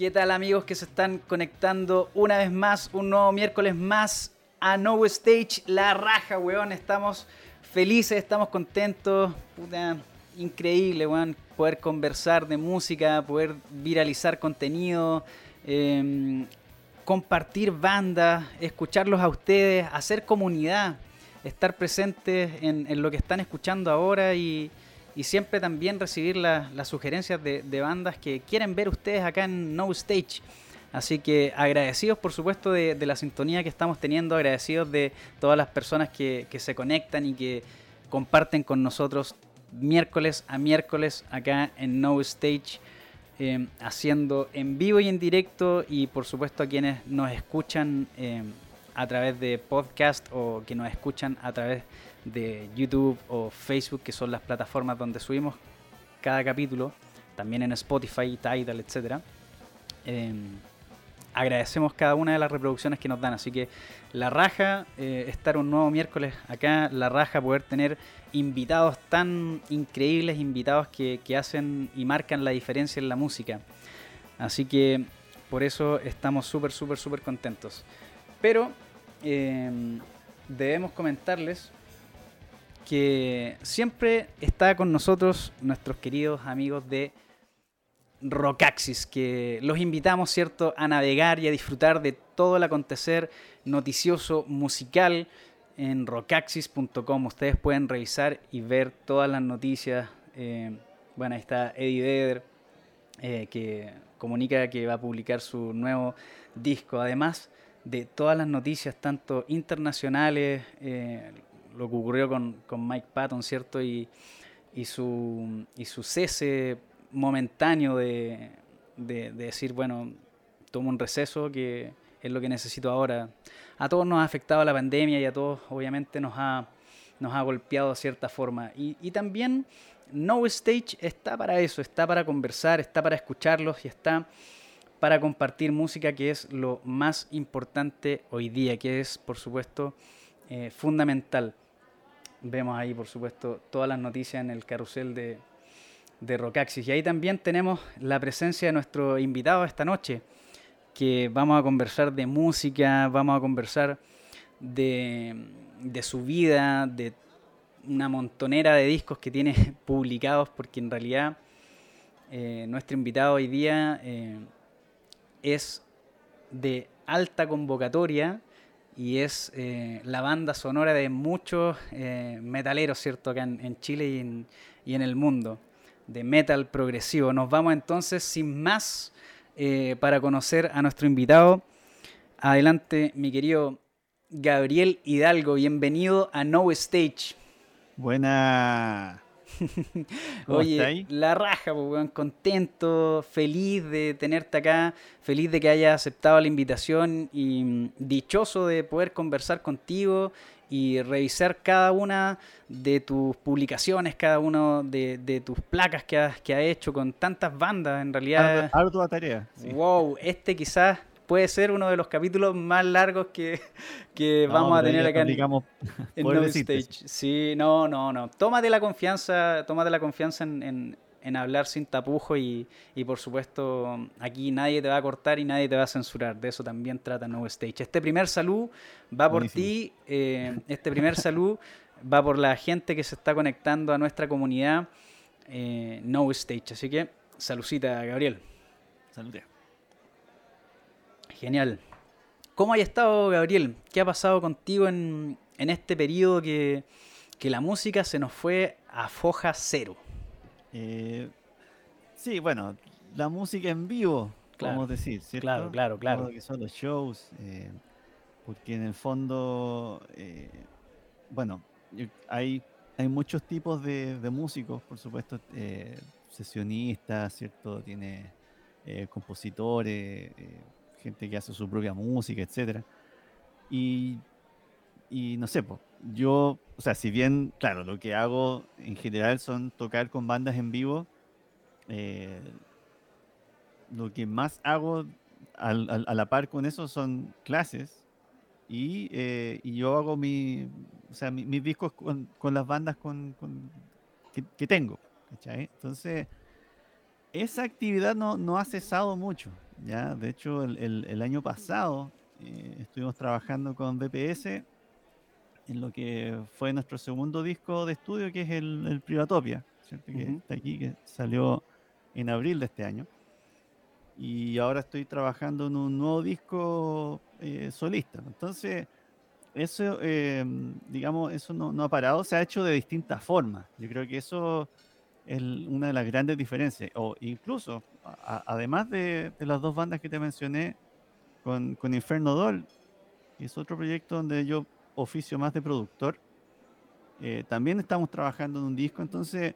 ¿Qué tal amigos que se están conectando una vez más, un nuevo miércoles más a No Stage? La raja, weón. Estamos felices, estamos contentos. Puta, increíble, weón. Poder conversar de música, poder viralizar contenido, em, compartir bandas, escucharlos a ustedes, hacer comunidad, estar presentes en, en lo que están escuchando ahora y y siempre también recibir las sugerencias de, bandas que quieren ver ustedes acá en No Stage. Así que agradecidos por supuesto de, la sintonía que estamos teniendo, agradecidos de todas las personas que, se conectan y que comparten con nosotros miércoles a miércoles acá en No Stage, eh, haciendo en vivo y en directo y por supuesto a quienes nos escuchan eh, a través de podcast o que nos escuchan a través de de YouTube o Facebook, que son las plataformas donde subimos cada capítulo, también en Spotify, Tidal, etc. Em, agradecemos cada una de las reproducciones que nos dan, así que la raja, eh, estar un nuevo miércoles acá, la raja, poder tener invitados tan increíbles, invitados que, hacen y marcan la diferencia en la música. Así que por eso estamos súper, súper, súper contentos. Pero em, debemos comentarles que siempre está con nosotros nuestros queridos amigos de Rockaxis, que los invitamos, ¿cierto?, a navegar y a disfrutar de todo el acontecer noticioso musical en rockaxis.com. Ustedes pueden revisar y ver todas las noticias. Eh, bueno, ahí está Eddie Vedder, eh, que comunica que va a publicar su nuevo disco. Además de todas las noticias, tanto internacionales, eh, lo que ocurrió con, Mike Patton, ¿cierto? Y, su, y su cese momentáneo de, decir, bueno, tomo un receso que es lo que necesito ahora. A todos nos ha afectado la pandemia y a todos obviamente nos ha, nos ha golpeado de cierta forma. Y, y también No Stage está para eso, está para conversar, está para escucharlos y está para compartir música que es lo más importante hoy día, que es por supuesto eh, fundamental. Vemos ahí, por supuesto, todas las noticias en el carrusel de, de Rocaxis. Y ahí también tenemos la presencia de nuestro invitado esta noche, que vamos a conversar de música, vamos a conversar de, de su vida, de una montonera de discos que tiene publicados, porque en realidad eh, nuestro invitado hoy día eh, es de alta convocatoria y es eh, la banda sonora de muchos eh, metaleros, ¿cierto? Acá en, Chile y en, y en, el mundo, de metal progresivo. Nos vamos entonces sin más eh, para conocer a nuestro invitado. Adelante, mi querido Gabriel Hidalgo, bienvenido a No Stage. Buena. Oye, la raja, pues, contento, feliz de tenerte acá, feliz de que hayas aceptado la invitación y mm, dichoso de poder conversar contigo y revisar cada una de tus publicaciones, cada una de, tus placas que has, que hecho con tantas bandas, en realidad. Ardua tarea. Wow, este quizás puede ser uno de los capítulos más largos que, vamos a tener acá en, en No Stage. Sí, no, no, no. Tómate la confianza, tómate la confianza en, hablar sin tapujo y, por supuesto aquí nadie te va a cortar y nadie te va a censurar. De eso también trata No Stage. Este primer salud va por ti, eh, este primer salud va por la gente que se está conectando a nuestra comunidad eh, No Stage. Así que saludcita, Gabriel. Salud. Genial. ¿Cómo has estado, Gabriel? ¿Qué ha pasado contigo en, este periodo que, la música se nos fue a foja cero? Eh, sí, bueno, la música en vivo, claro, decir, ¿cierto? Claro, claro, claro. que son los shows, eh, porque en el fondo, eh, bueno, hay, hay muchos tipos de, de músicos, por supuesto, sesionistas, ¿cierto? Tiene compositores gente que hace su propia música, etcétera. Y, y no sé, pues, yo, o sea, si bien, claro, lo que hago en general son tocar con bandas en vivo, eh, lo que más hago al, a la par con eso son clases y, eh, y yo hago mi, o sea, mis discos con, con, las bandas con, que, que, tengo. ¿cachai? Entonces, esa actividad no, no ha cesado mucho. ¿Ya? De hecho, el, año pasado eh, estuvimos trabajando con BPS en lo que fue nuestro segundo disco de estudio, que es el, Privatopia, que está aquí, que salió en abril de este año. Y ahora estoy trabajando en un nuevo disco eh, solista. Entonces, eso, eh, digamos, eso no, ha parado, se ha hecho de distintas formas. Yo creo que eso es una de las grandes diferencias. O incluso, además de, las dos bandas que te mencioné, con, con Inferno Doll, es otro proyecto donde yo oficio más de productor, eh, también estamos trabajando en un disco, entonces,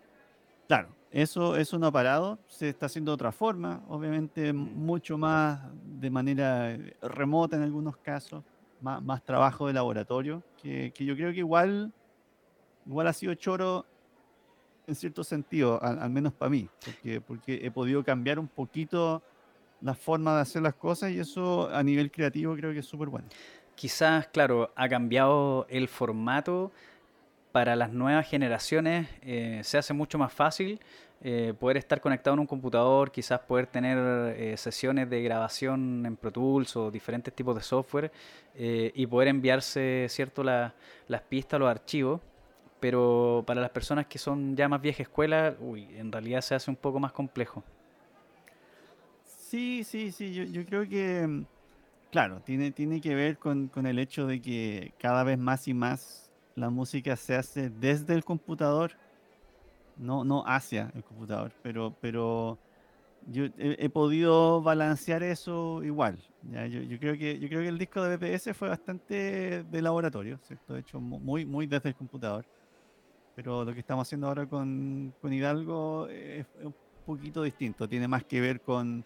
claro, eso, eso no ha parado, se está haciendo de otra forma, obviamente mucho más de manera remota en algunos casos, más, más trabajo de laboratorio, que, que, yo creo que igual, igual ha sido choro en cierto sentido, al, menos para mí, porque, he podido cambiar un poquito la forma de hacer las cosas y eso a nivel creativo creo que es súper bueno quizás, claro, ha cambiado el formato. Para las nuevas generaciones eh, se hace mucho más fácil eh, poder estar conectado en un computador, quizás poder tener eh, sesiones de grabación en Pro Tools o diferentes tipos de software y poder enviarse cierto las pistas, los archivos. Pero para las personas que son ya más vieja escuela, uy, en realidad se hace un poco más complejo. Sí, sí, sí, yo, yo creo que mm, Claro, tiene, tiene que ver con, el hecho de que cada vez más y más la música se hace desde el computador, no, no hacia el computador, pero, pero yo he, podido balancear eso igual. Yo, creo que, yo creo que el disco de BPS fue bastante de laboratorio, ¿cierto? De hecho, muy, muy desde el computador. Pero lo que estamos haciendo ahora con, con Hidalgo es un poquito distinto, tiene más que ver con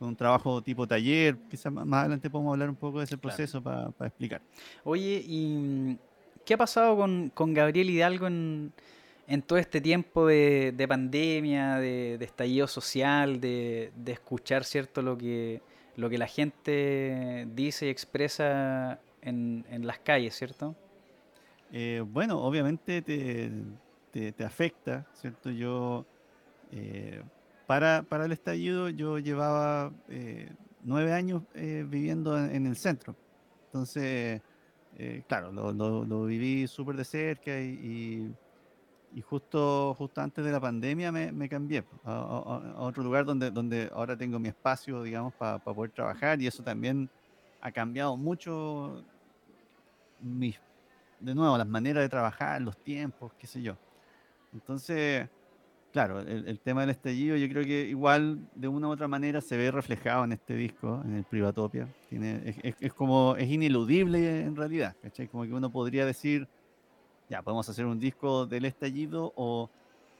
un trabajo tipo taller. Quizás más adelante podemos hablar un poco de ese proceso para explicar. Oye, ¿y qué ha pasado con, con Gabriel Hidalgo en, en, todo este tiempo de, de pandemia, de, estallido social, de, de, escuchar cierto lo que, lo que la gente dice y expresa en, en las calles, ¿cierto? Eh, bueno, obviamente te, te, afecta, ¿cierto? Yo... Eh, para, para el estallido yo llevaba eh, nueve años eh, viviendo en, el centro. Entonces, claro, lo, lo, viví súper de cerca y, y, justo, justo antes de la pandemia me, cambié a, otro lugar donde, donde ahora tengo mi espacio, digamos, para poder trabajar y eso también ha cambiado mucho mis, de nuevo, las maneras de trabajar, los tiempos, qué sé yo. Entonces, claro, el, tema del estallido yo creo que igual de una u otra manera se ve reflejado en este disco, en el Privatopia. Tiene, es, como, es ineludible en realidad, ¿cachai? Como que uno podría decir, ya, podemos hacer un disco del estallido o,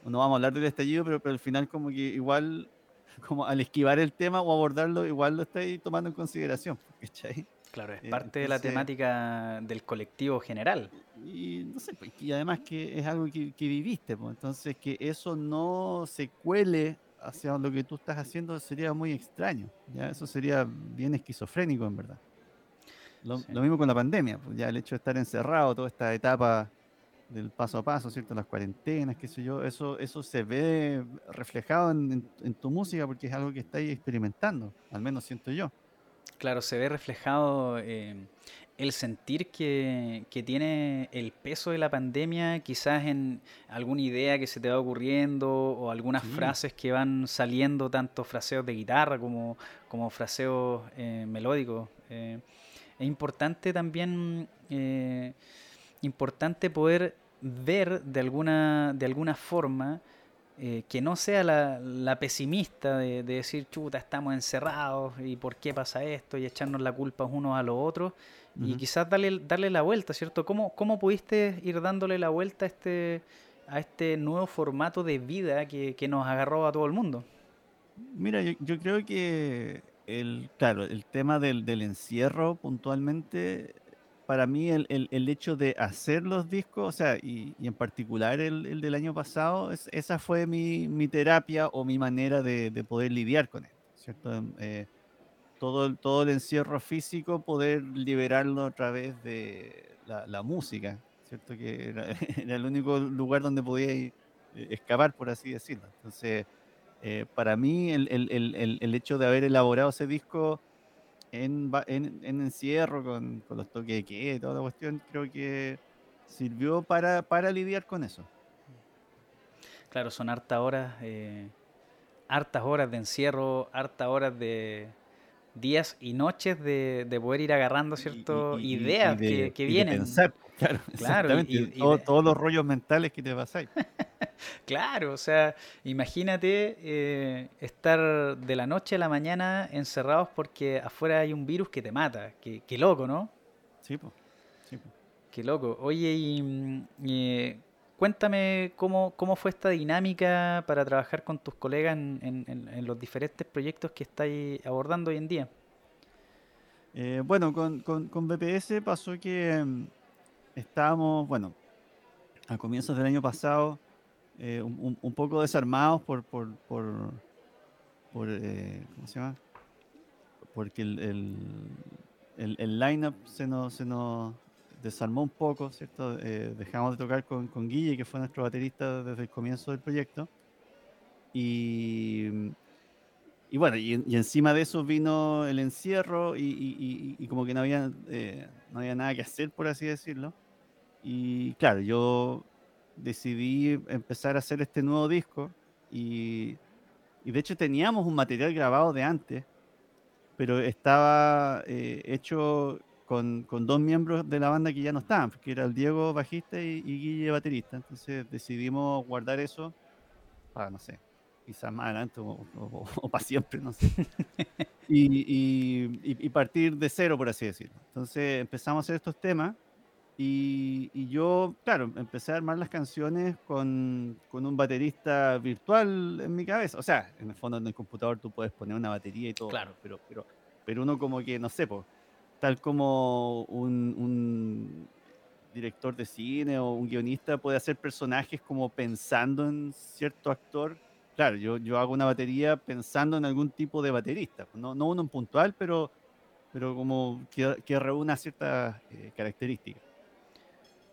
no vamos a hablar del estallido, pero, pero al final como que igual, como al esquivar el tema o abordarlo, igual lo estáis tomando en consideración, ¿cachai? Claro, es eh, parte de la temática del colectivo general. Y no sé, pues, y además que es algo que, viviste, pues, entonces que eso no se cuele hacia lo que tú estás haciendo sería muy extraño, ya eso sería bien esquizofrénico en verdad. Lo, mismo con la pandemia, pues ya el hecho de estar encerrado, toda esta etapa del paso a paso, ¿cierto? Las cuarentenas, qué sé yo, eso, eso se ve reflejado en, en tu música porque es algo que estáis experimentando, al menos siento yo. Claro, se ve reflejado eh, el sentir que, tiene el peso de la pandemia, quizás en alguna idea que se te va ocurriendo o algunas frases que van saliendo, tanto fraseos de guitarra como, como fraseos eh, melódicos. Eh, es importante también, importante poder ver de alguna, de alguna forma eh, que no sea la, pesimista de, decir, chuta, estamos encerrados y por qué pasa esto y echarnos la culpa unos a los otros y quizás darle, darle la vuelta, ¿cierto? ¿Cómo, ¿Cómo pudiste ir dándole la vuelta a este, a este nuevo formato de vida que, nos agarró a todo el mundo? Mira, yo, creo que el, claro, el tema del, del encierro puntualmente para mí el, el, hecho de hacer los discos, o sea, y, en particular el, el, del año pasado, esa fue mi, mi, terapia o mi manera de, de poder lidiar con él, ¿cierto? Em, eh, todo, todo el encierro físico, poder liberarlo a través de la, la música, ¿cierto? Que era, era, el único lugar donde podía ir, eh, escapar, por así decirlo. Entonces, eh, para mí el, el, el, el, hecho de haber elaborado ese disco en, en, en encierro, con, con, los toques de queda, toda la cuestión, creo que sirvió para, para lidiar con eso. Claro, son hartas horas, eh, hartas horas de encierro, hartas horas de días y noches de, de poder ir agarrando ciertas ideas que, que vienen. pensar, claro, claro y, todos los rollos mentales que te pasáis. claro, o sea, imagínate eh, estar de la noche a la mañana encerrados porque afuera hay un virus que te mata. Qué, qué loco, ¿no? Sí, pues. Sí, Qué loco. Oye, y, mm, eh, cuéntame cómo, cómo fue esta dinámica para trabajar con tus colegas en, en, los diferentes proyectos que estáis abordando hoy en día. Eh, bueno, con, con, con, BPS pasó que mm, estábamos, bueno, a comienzos del año pasado, eh, un, poco desarmados por, por, por, por eh, ¿cómo se llama? Porque el, el, el, line-up se nos, se nos desarmó un poco, ¿cierto? Eh, dejamos de tocar con, con, Guille, que fue nuestro baterista desde el comienzo del proyecto. Y, y bueno, y, encima de eso vino el encierro y, y como que no había, eh, no había nada que hacer, por así decirlo. Y claro, yo decidí empezar a hacer este nuevo disco y, y de hecho teníamos un material grabado de antes, pero estaba eh, hecho con, con, dos miembros de la banda que ya no estaban, que era el Diego bajista y, Guille baterista. Entonces decidimos guardar eso para, no sé, quizás más adelante o, para siempre, no sé. y, y, y, partir de cero, por así decirlo. Entonces empezamos a hacer estos temas y, yo, claro, empecé a armar las canciones con, con, un baterista virtual en mi cabeza. O sea, en el fondo en el computador tú puedes poner una batería y todo. Claro. Pero, pero, pero uno como que, no sé, pues, tal como un, un, director de cine o un guionista puede hacer personajes como pensando en cierto actor. Claro, yo, yo hago una batería pensando en algún tipo de baterista. No, no uno en puntual, pero, pero como que, que reúna ciertas eh, características.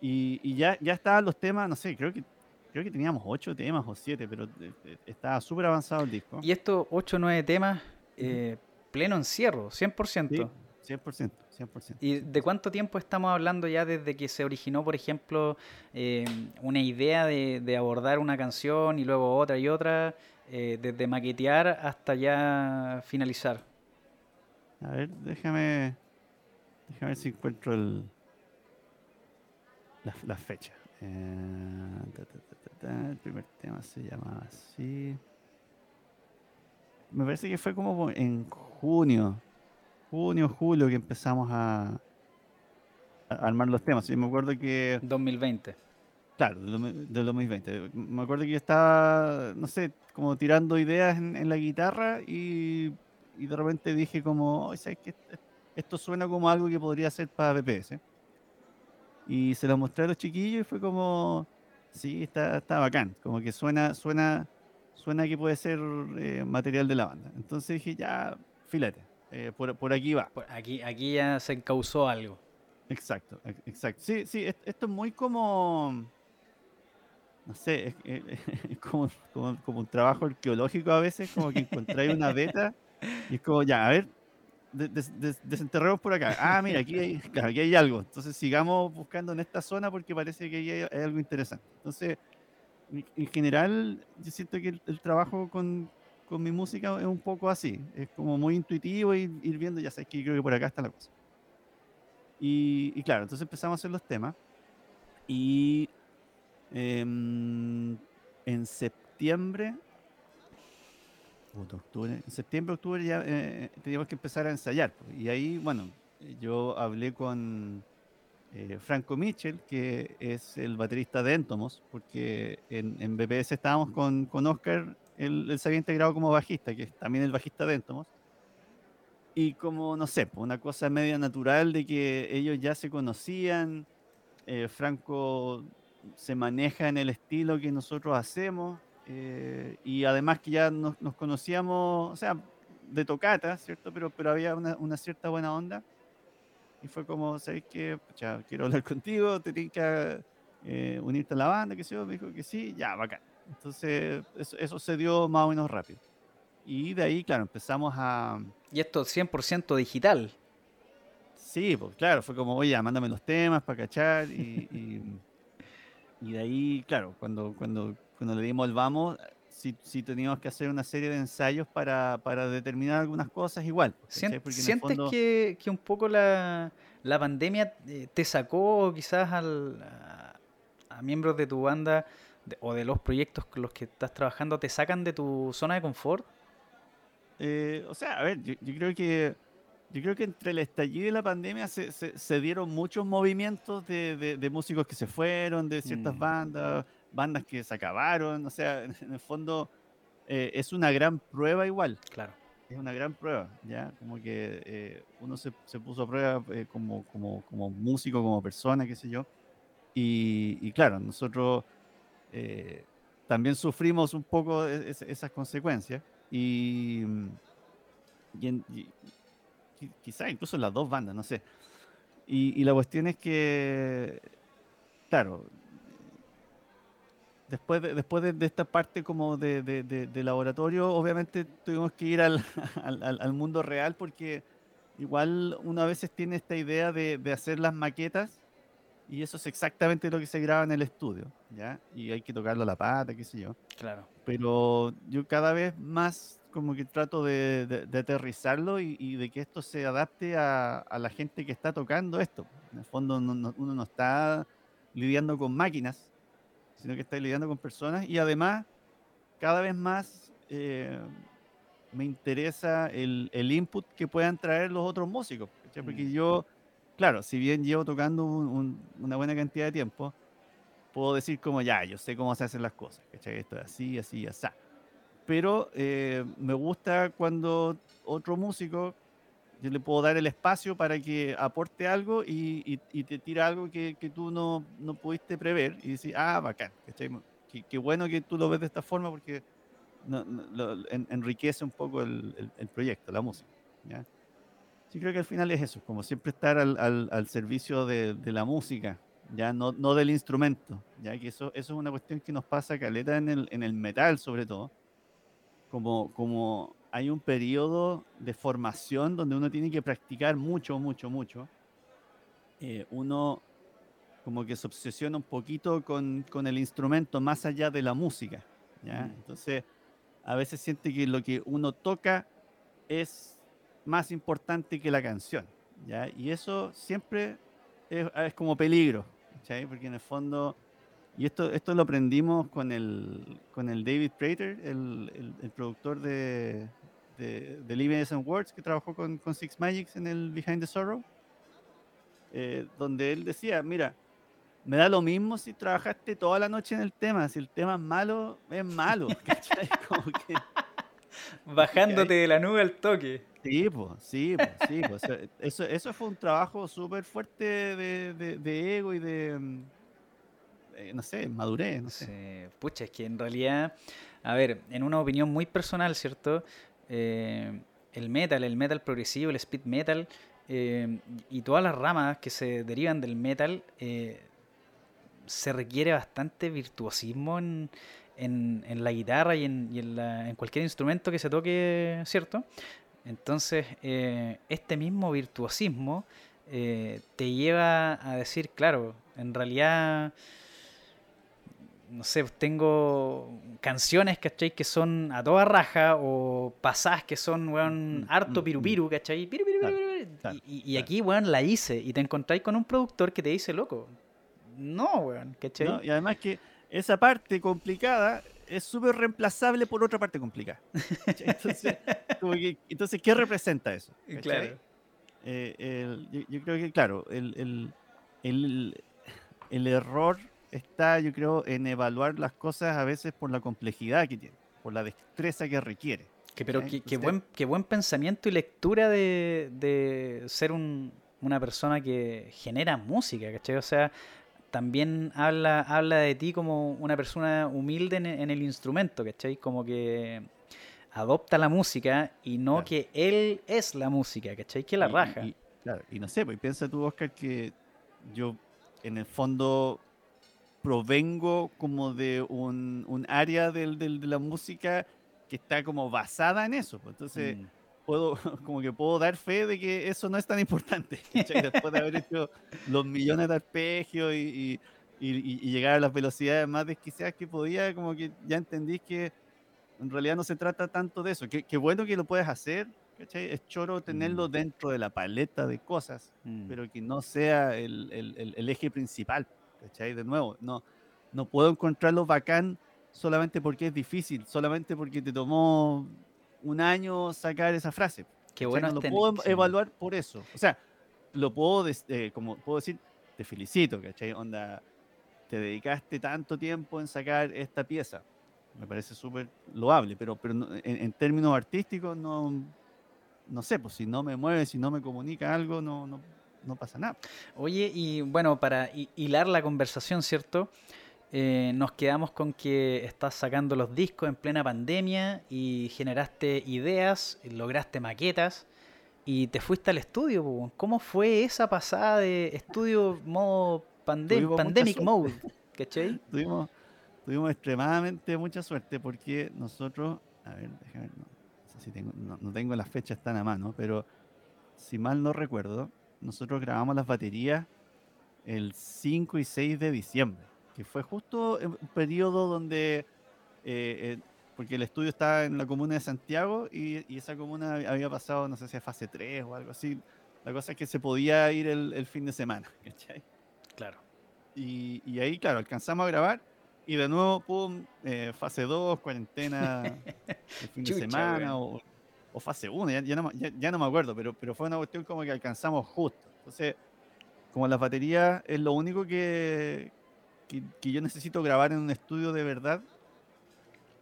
Y, ya, ya estaban los temas, no sé, creo que creo que teníamos ocho temas o siete, pero eh, eh, estaba súper avanzado el disco. Y estos ocho o nueve temas, eh, pleno encierro, 100%. Sí, 100%, 100%. ¿Y de cuánto tiempo estamos hablando ya desde que se originó, por ejemplo, una idea de, de, abordar una canción y luego otra y otra, desde maquetear hasta ya finalizar? A ver, déjame, déjame ver si encuentro el, las la fechas. Eh, el primer tema se llamaba así. Me parece que fue como en junio, junio, julio que empezamos a, armar los temas. Yo me acuerdo que... 2020. Claro, del, 2020. Me acuerdo que yo estaba, no sé, como tirando ideas en, la guitarra y, y, de repente dije como, ¿sabes qué? Esto suena como algo que podría ser para BPS. Y se lo mostré a los chiquillos y fue como, sí, está, está bacán, como que suena, suena, suena que puede ser eh, material de la banda. Entonces dije, ya, filete, eh, por, por, aquí va. aquí, aquí ya se encausó algo. Exacto, exacto. Sí, sí, esto es muy como, no sé, es, como, como, como, un trabajo arqueológico a veces, como que encontráis una beta y es como, ya, a ver, desenterremos por acá. Ah, mira, aquí hay, aquí hay algo. Entonces sigamos buscando en esta zona porque parece que hay, hay algo interesante. Entonces, en general, yo siento que el, trabajo con, con, mi música es un poco así. Es como muy intuitivo ir viendo, ya sabes que creo que por acá está la cosa. Y, y claro, entonces empezamos a hacer los temas. Y em, en septiembre octubre, en septiembre, octubre ya eh, teníamos que empezar a ensayar. Y ahí, bueno, yo hablé con eh, Franco Mitchell, que es el baterista de Entomos, porque en, en BPS estábamos con, con Oscar, él, se había integrado como bajista, que es también el bajista de Entomos. Y como, no sé, una cosa media natural de que ellos ya se conocían, eh, Franco se maneja en el estilo que nosotros hacemos, eh, y además que ya nos, conocíamos, o sea, de tocata, ¿cierto? Pero, pero había una, una cierta buena onda. Y fue como, ¿sabes qué? quiero hablar contigo, te tienes que eh, unirte a la banda, que sé yo. Me dijo que sí, ya, bacán. Entonces, eso, se dio más o menos rápido. Y de ahí, claro, empezamos a... Y esto 100% digital. Sí, pues claro, fue como, oye, mándame los temas para cachar. Y, y, de ahí, claro, cuando, cuando, cuando le dimos el vamos, sí teníamos que hacer una serie de ensayos para, para determinar algunas cosas igual. ¿Sientes que, que, un poco la, la pandemia eh, te sacó quizás al, a, miembros de tu banda o de los proyectos con los que estás trabajando, te sacan de tu zona de confort? Eh, o sea, a ver, yo, creo que yo creo que entre el estallido y la pandemia se, se, dieron muchos movimientos de, de, músicos que se fueron, de ciertas mm. bandas, bandas que se acabaron. O sea, en el fondo eh, es una gran prueba igual. Claro es una gran prueba, ¿ya? Como que eh, uno se, se, puso a prueba eh, como, como, como, músico, como persona, qué sé yo. Y, y claro, nosotros también sufrimos un poco e, esas consecuencias. Y, y, quizás incluso las dos bandas, no sé. Y, y la cuestión es que, claro, después de, después de, esta parte como de, de, laboratorio, obviamente tuvimos que ir al, al, al, mundo real porque igual uno a veces tiene esta idea de, hacer las maquetas y eso es exactamente lo que se graba en el estudio, ¿ya? Y hay que tocarlo a la pata, qué sé yo. Claro. Pero yo cada vez más como que trato de, aterrizarlo y, de que esto se adapte a, a, la gente que está tocando esto. En el fondo uno no está lidiando con máquinas, sino que estáis lidiando con personas y además cada vez más eh, me interesa el, el, input que puedan traer los otros músicos. Porque mm. yo, claro, si bien llevo tocando una buena cantidad de tiempo, puedo decir como ya, yo sé cómo se hacen las cosas, ¿cachai? Esto es así, así, así. Pero eh, me gusta cuando otro músico yo le puedo dar el espacio para que aporte algo y, te tira algo que, tú no, no, pudiste prever y decir, ah, bacán, qué, bueno que tú lo ves de esta forma porque enriquece un poco el, proyecto, la música. ¿ya? Sí, creo que al final es eso, como siempre estar al, servicio de, la música, ya no, no del instrumento, ya que eso, eso es una cuestión que nos pasa caleta en el, en el metal sobre todo, como, como hay un periodo de formación donde uno tiene que practicar mucho, mucho, mucho. Eh, uno como que se obsesiona un poquito con, con, el instrumento más allá de la música. ¿ya? Mm. Entonces, a veces siente que lo que uno toca es más importante que la canción. ¿ya? Y eso siempre es, es como peligro, ¿ya? porque en el fondo y esto, esto lo aprendimos con el, con el David Prater, el, el, productor de, de, de Living and Words, que trabajó con, con, Six Magics en el Behind the Sorrow, eh, donde él decía, mira, me da lo mismo si trabajaste toda la noche en el tema, si el tema es malo, es malo. Como que, Bajándote de la nube al toque. Sí, pues, sí, pues, sí. Pues, eso, eso fue un trabajo súper fuerte de, de, de ego y de mm, eh, no sé, madurez, no sé. Pucha, es que en realidad, a ver, en una opinión muy personal, ¿cierto? Eh, el metal, el metal progresivo, el speed metal eh, y todas las ramas que se derivan del metal, se requiere bastante virtuosismo en, en, la guitarra y, en, en, la, en, cualquier instrumento que se toque, ¿cierto? Entonces, este mismo virtuosismo te lleva a decir, claro, en realidad no sé, tengo canciones, ¿cachai? Que son a toda raja o pasadas que son, weón, mm, harto mm, pirupiru, mm. ¿cachai? Piru, y, aquí, weón, la hice y te encontráis con un productor que te dice, loco, no, weón, ¿cachai? y además que esa parte complicada es súper reemplazable por otra parte complicada. Entonces, entonces, ¿qué representa eso? Claro. Eh, yo, creo que, claro, el, el, el error está, yo creo, en evaluar las cosas a veces por la complejidad que tiene, por la destreza que requiere. Que, pero qué, buen, qué buen pensamiento y lectura de, de ser un, una persona que genera música, ¿cachai? O sea, también habla, habla de ti como una persona humilde en, el instrumento, ¿cachai? Como que adopta la música y no que él es la música, ¿cachai? Que la raja. Y, claro, y no sé, pues piensa tú, Oscar, que yo en el fondo provengo como de un, un área del, del- de la música que está como basada en eso. pues, Entonces, Mm. puedo, como que puedo dar fe de que eso no es tan importante. Después de haber hecho los millones de arpegios y, y- y- y llegar a las velocidades más desquiciadas que podía, como que ya entendí que en realidad no se trata tanto de eso. Que bueno que lo puedes hacer, ¿cachai? Es choro tenerlo Mm. dentro de la paleta de cosas, Mm. pero que no sea el, el- el- el eje principal, ¿cachai? De nuevo, no, no puedo encontrarlo bacán solamente porque es difícil, solamente porque te tomó un año sacar esa frase. Qué bueno no lo ten- puedo evaluar por eso. O sea, lo puedo, eh, como puedo decir, te felicito, ¿cachai? Onda, te dedicaste tanto tiempo en sacar esta pieza. Me parece súper loable, pero, pero no- en, en términos artísticos no, no sé, pues si no me mueve, si no me comunica algo, no, no, no pasa nada. Oye, y bueno, para hi- hilar la conversación, ¿cierto? Eh, nos quedamos con que estás sacando los discos en plena pandemia y generaste ideas, lograste maquetas y te fuiste al estudio. ¿Cómo fue esa pasada de estudio modo pandem- pandemic mode? ¿Cachai? Tuvimos, tuvimos extremadamente mucha suerte porque nosotros, a ver, déjame, no, no sé si tengo, no, no tengo las fechas tan a mano, pero si mal no recuerdo, nosotros grabamos las baterías el 5 y 6 de diciembre, que fue justo en un periodo donde, eh, eh, porque el estudio estaba en la comuna de Santiago y, y esa comuna había pasado, no sé si a fase 3 o algo así. La cosa es que se podía ir el, el fin de semana, ¿cachai? Claro. Y, y ahí, claro, alcanzamos a grabar y de nuevo, pum, eh, fase 2, cuarentena el fin de semana o, o fase 1, ya, no, ya- ya no me acuerdo, pero, pero fue una cuestión como que alcanzamos justo. Entonces, como las baterías es lo único que, que, yo necesito grabar en un estudio de verdad,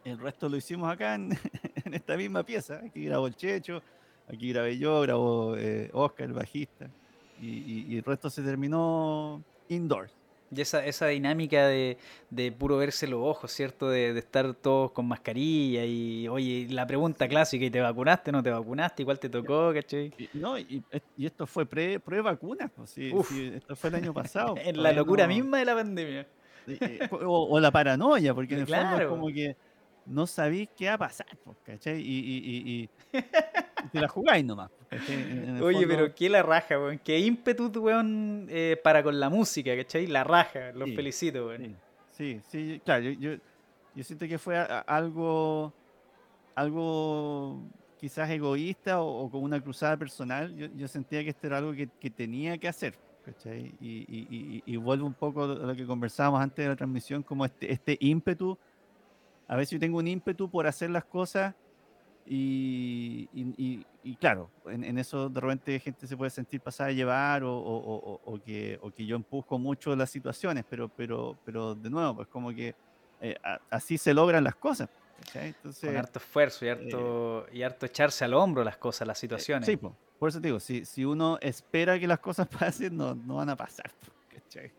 el resto lo hicimos acá en, esta misma pieza. Aquí grabó el Checho, aquí grabé yo, grabó eh, Oscar, el bajista, y- y el resto se terminó indoors. Y esa, esa dinámica de, de puro verse los ojos, ¿cierto? De, de estar todos con mascarilla y, oye, la pregunta clásica, ¿y te vacunaste? ¿No te vacunaste? ¿Cuál te tocó? ¿Cachai? No, y, y esto fue pre, pre vacunas, pues, sí, sí, esto fue el año pasado. En la todavía locura no- misma de la pandemia. eh, o, o la paranoia, porque en el fondo Claro. es como que no sabéis qué va a pasar, pues, ¿cachai? Y, y- y te la jugáis nomás. Oye, fondo, pero qué la raja, weón. Qué ímpetu, weón, eh, para con la música, ¿cachai? La raja. Los Sí, felicito, weón. Sí, sí, sí, claro, yo, yo, yo siento que fue a- a- algo, algo quizás egoísta o, o con una cruzada personal. Yo, yo sentía que esto era algo que, que tenía que hacer, ¿cachai? Y, y, y, y vuelvo un poco a lo que conversábamos antes de la transmisión, como este, este ímpetu. A veces yo tengo un ímpetu por hacer las cosas y, y- y- y claro, en, en eso de repente gente se puede sentir pasada a llevar o, o- o- que, o que yo empujo mucho las situaciones, pero, pero, pero de nuevo, pues como que eh, a- así se logran las cosas. ¿cachai? Entonces, Con harto esfuerzo y harto, y harto echarse al hombro las cosas, las situaciones. sí, po, por eso te digo, si, si uno espera que las cosas pasen, no, no van a pasar. ¿cachai?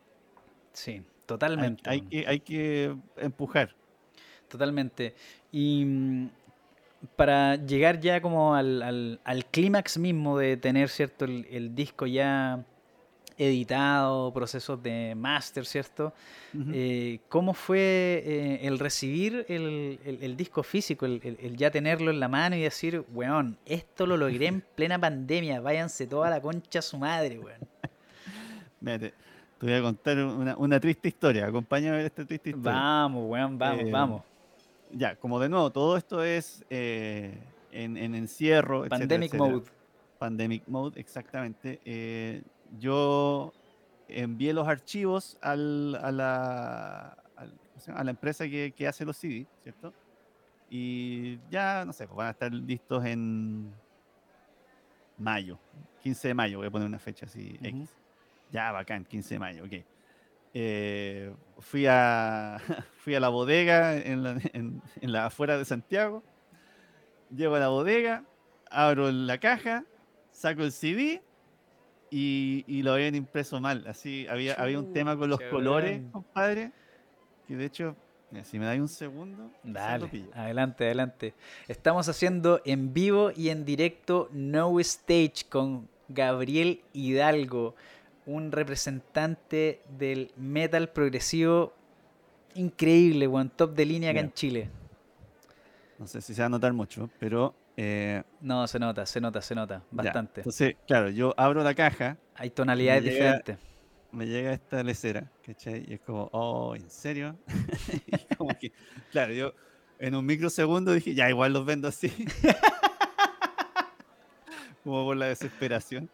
Sí, Hay, totalmente. hay weón. que, hay que empujar. Totalmente. Y mm, para llegar ya como al, al, al clímax mismo de tener, ¿cierto? El, el disco ya editado, procesos de máster, ¿cierto? Eh, ¿Cómo fue eh, el recibir el, el- el disco físico, el, ya tenerlo en la mano y decir, weón, esto lo logré en plena pandemia, váyanse toda la concha a su madre, weón? Te voy a contar una, una triste historia. Acompáñame a ver esta triste historia. Vamos, weón, vamos, Eh, vamos. Ya, como de nuevo, todo esto es eh, en, en encierro. etcétera, Pandemic etcétera. mode. Pandemic Mode, exactamente. Eh, yo envié los archivos al- a, la, empresa que, que hace los CD, ¿cierto? Y ya, no sé, pues van a estar listos en mayo, 15 de mayo, voy a poner una fecha así, Ujú. X. Ya, bacán, 15 de mayo, ok. Eh, fui, a, fui a la bodega en la, en- en la afuera de Santiago. Llego a la bodega, abro la caja, saco el CD y, y lo habían impreso mal. Así había, había un tema con los colores, weón. compadre. Que de hecho, mira, si me dais un segundo, Dale, adelante, adelante. Estamos haciendo en vivo y en directo No Stage con Gabriel Hidalgo, un representante del metal progresivo increíble, weón. Top de línea acá Ya. en Chile. No sé si se va a notar mucho, pero... eh, No, se nota, se nota, se nota. ya. Bastante. Entonces, claro, yo abro la caja, Hay tonalidades llega- diferentes. me llega esta lecera, ¿cachai? Y es como, oh, ¿en serio? Y como que, claro, yo en un microsegundo dije, ya, igual los vendo así. como por la desesperación.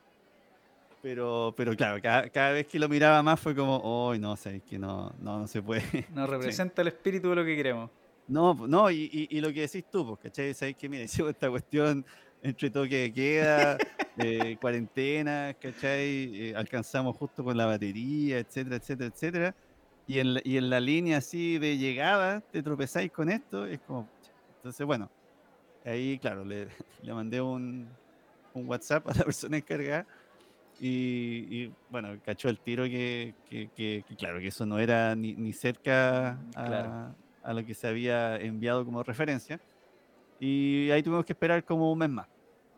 Pero, pero claro, cada, cada vez que lo miraba más fue como, oh, no, sabes que no, no, no se puede. Nos representa el espíritu de lo que queremos. No, no, y, y- y lo que decís tú, pues, ¿cachai? Sabes que, mira, hicimos esta cuestión entre toque de queda, eh, cuarentena, ¿cachai? Eh, alcanzamos justo con la batería, etcétera, etcétera, etcétera. Y en, la, y en la línea así de llegada, te tropezáis con esto, es como. Entonces, bueno, ahí, claro, le, le mandé un, un WhatsApp a la persona encargada. Y, y, bueno, cachó el tiro que, que- que- que, claro, que eso no era ni, ni cerca a, Claro. a lo que se había enviado como referencia. Y ahí tuvimos que esperar como un mes más.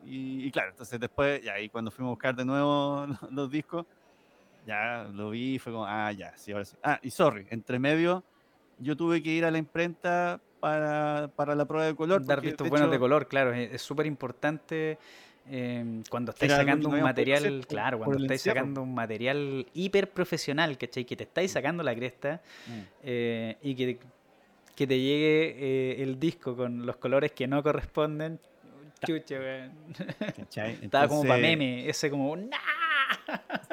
Y, y claro, entonces después, ya ahí cuando fuimos a buscar de nuevo los, los discos, ya lo vi y fue como, ah, ya, sí, ahora sí. Ah, y sorry, entre medio, yo tuve que ir a la imprenta para, para la prueba de color. Dar vistos buenos de color, claro. Es súper importante eh, cuando estáis sacando un material, por- claro, por cuando estáis encierro. sacando un material hiper profesional, ¿cachai? Que te estáis sacando la cresta Mm. eh, y que, que te llegue eh, el disco con los colores que no corresponden. Chucha, weón. ¿cachai? Estaba como para meme, ese como, ¡nah!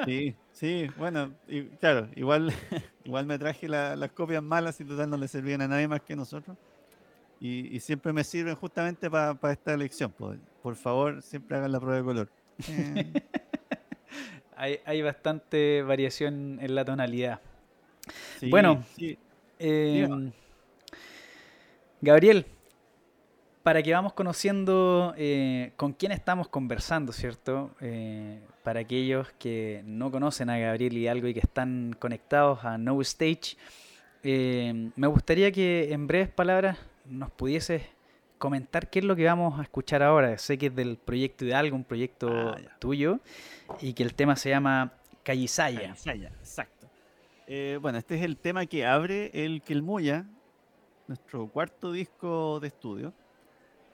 Sí, sí, bueno, y, claro, igual, igual me traje la- las copias malas y total no le servían a nadie más que nosotros. Y, y siempre me sirven justamente para esta elección. Por, por favor, siempre hagan la prueba de color. Eh, Hay, hay bastante variación en la tonalidad. sí, Bueno. sí, Eh. Gabriel, para que vamos conociendo eh, con quién estamos conversando, ¿cierto? Eh, para aquellos que no conocen a Gabriel Hidalgo y que están conectados a No Stage, eh, me gustaría que en breves palabras nos pudieses comentar qué es lo que vamos a escuchar ahora. Sé que es del proyecto Hidalgo, un proyecto Ah, tuyo, y que el tema se llama Callisaya. Callisaya, exacto. Eh, bueno, este es el tema que abre el Kelmuya, nuestro cuarto disco de estudio.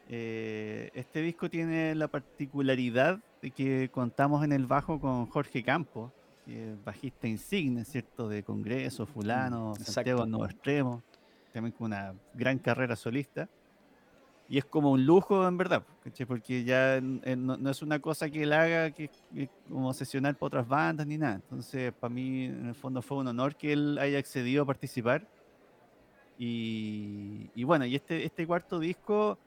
Eh, este disco tiene la particularidad de que contamos en el bajo con Jorge Campos, bajista insigne, ¿cierto? De Congreso, Fulano, exacto. Santiago Nuevo Extremo, también con una gran carrera solista. Y es como un lujo en verdad, porque ya no, no es una cosa que él haga que, que como sesionar para otras bandas ni nada. Entonces, para mí, en el fondo fue un honor que él haya accedido a participar. Y, y bueno, y este, este cuarto disco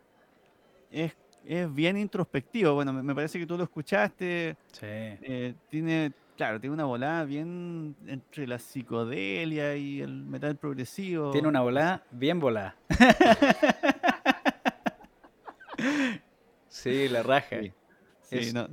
es, es bien introspectivo. Bueno, me, me parece que tú lo escuchaste. Sí. eh, tiene, claro, tiene una volada bien entre la psicodelia y el metal progresivo. Tiene una volada bien volada. sí, la raja. Sí, no,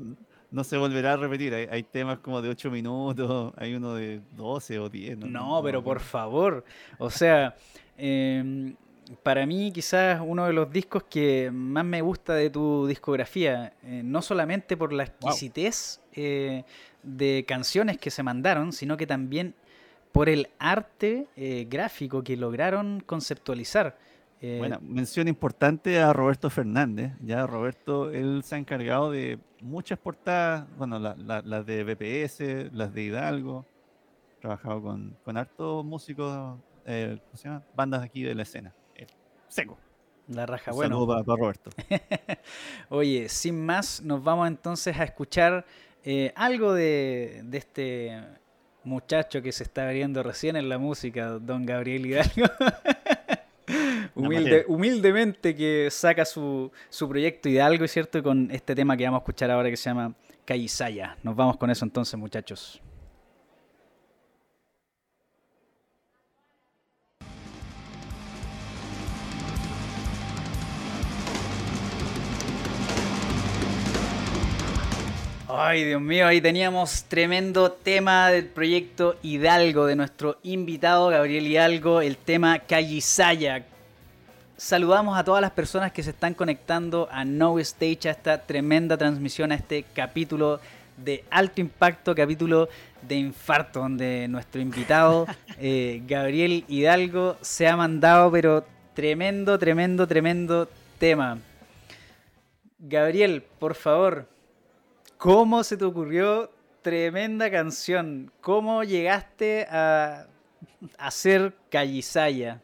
no se volverá a repetir. Hay, hay temas como de 8 minutos, hay uno de 12 o 10. No, pero por favor. O sea, em, para mí quizás uno de los discos que más me gusta de tu discografía, eh, no solamente por la exquisitez eh, de canciones que se mandaron, sino que también por el arte eh, gráfico que lograron conceptualizar. Eh, Bueno, mención importante a Roberto Fernández. Ya Roberto, él se ha encargado de muchas portadas, bueno, la- la- las de BPS, las de Hidalgo. Trabajado con, con hartos músicos, eh, ¿cómo se llama? Bandas de aquí de la escena. Eh, seco. la raja, Un bueno. saludo para Roberto. Oye, sin más, nos vamos entonces a escuchar eh, algo de, de este muchacho que se está abriendo recién en la música, don Gabriel Hidalgo. Humilde- humildemente que saca su, su proyecto Hidalgo, ¿cierto? Con este tema que vamos a escuchar ahora que se llama Callisaya. Nos vamos con eso entonces, muchachos. Ay, Dios mío, ahí teníamos tremendo tema del proyecto Hidalgo de nuestro invitado Gabriel Hidalgo, el tema Callisaya. Saludamos a todas las personas que se están conectando a No Stage, a esta tremenda transmisión, a este capítulo de alto impacto, capítulo de infarto, donde nuestro invitado eh, Gabriel Hidalgo se ha mandado, pero tremendo, tremendo, tremendo tema. Gabriel, por favor, ¿cómo se te ocurrió tremenda canción? ¿Cómo llegaste a hacer Callisaya?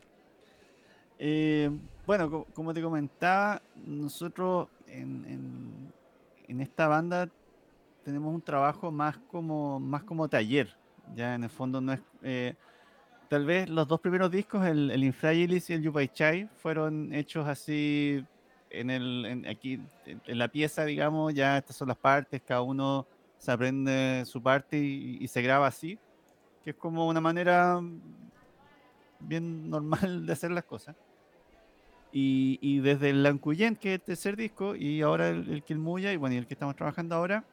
Eh, bueno, como te comentaba, nosotros en, esta banda tenemos un trabajo más como, más como taller. Ya en el fondo no es. Eh, tal vez los dos primeros discos, el, el Infragilis y el Yupai Chai, fueron hechos así en el aquí en la pieza, digamos, ya estas son las partes, cada uno se aprende su parte y, se graba así, que es como una manera bien normal de hacer las cosas. Y, desde el Lancuyen, que es el tercer disco, y ahora el, el Kilmuya, y bueno, y el que estamos trabajando ahora,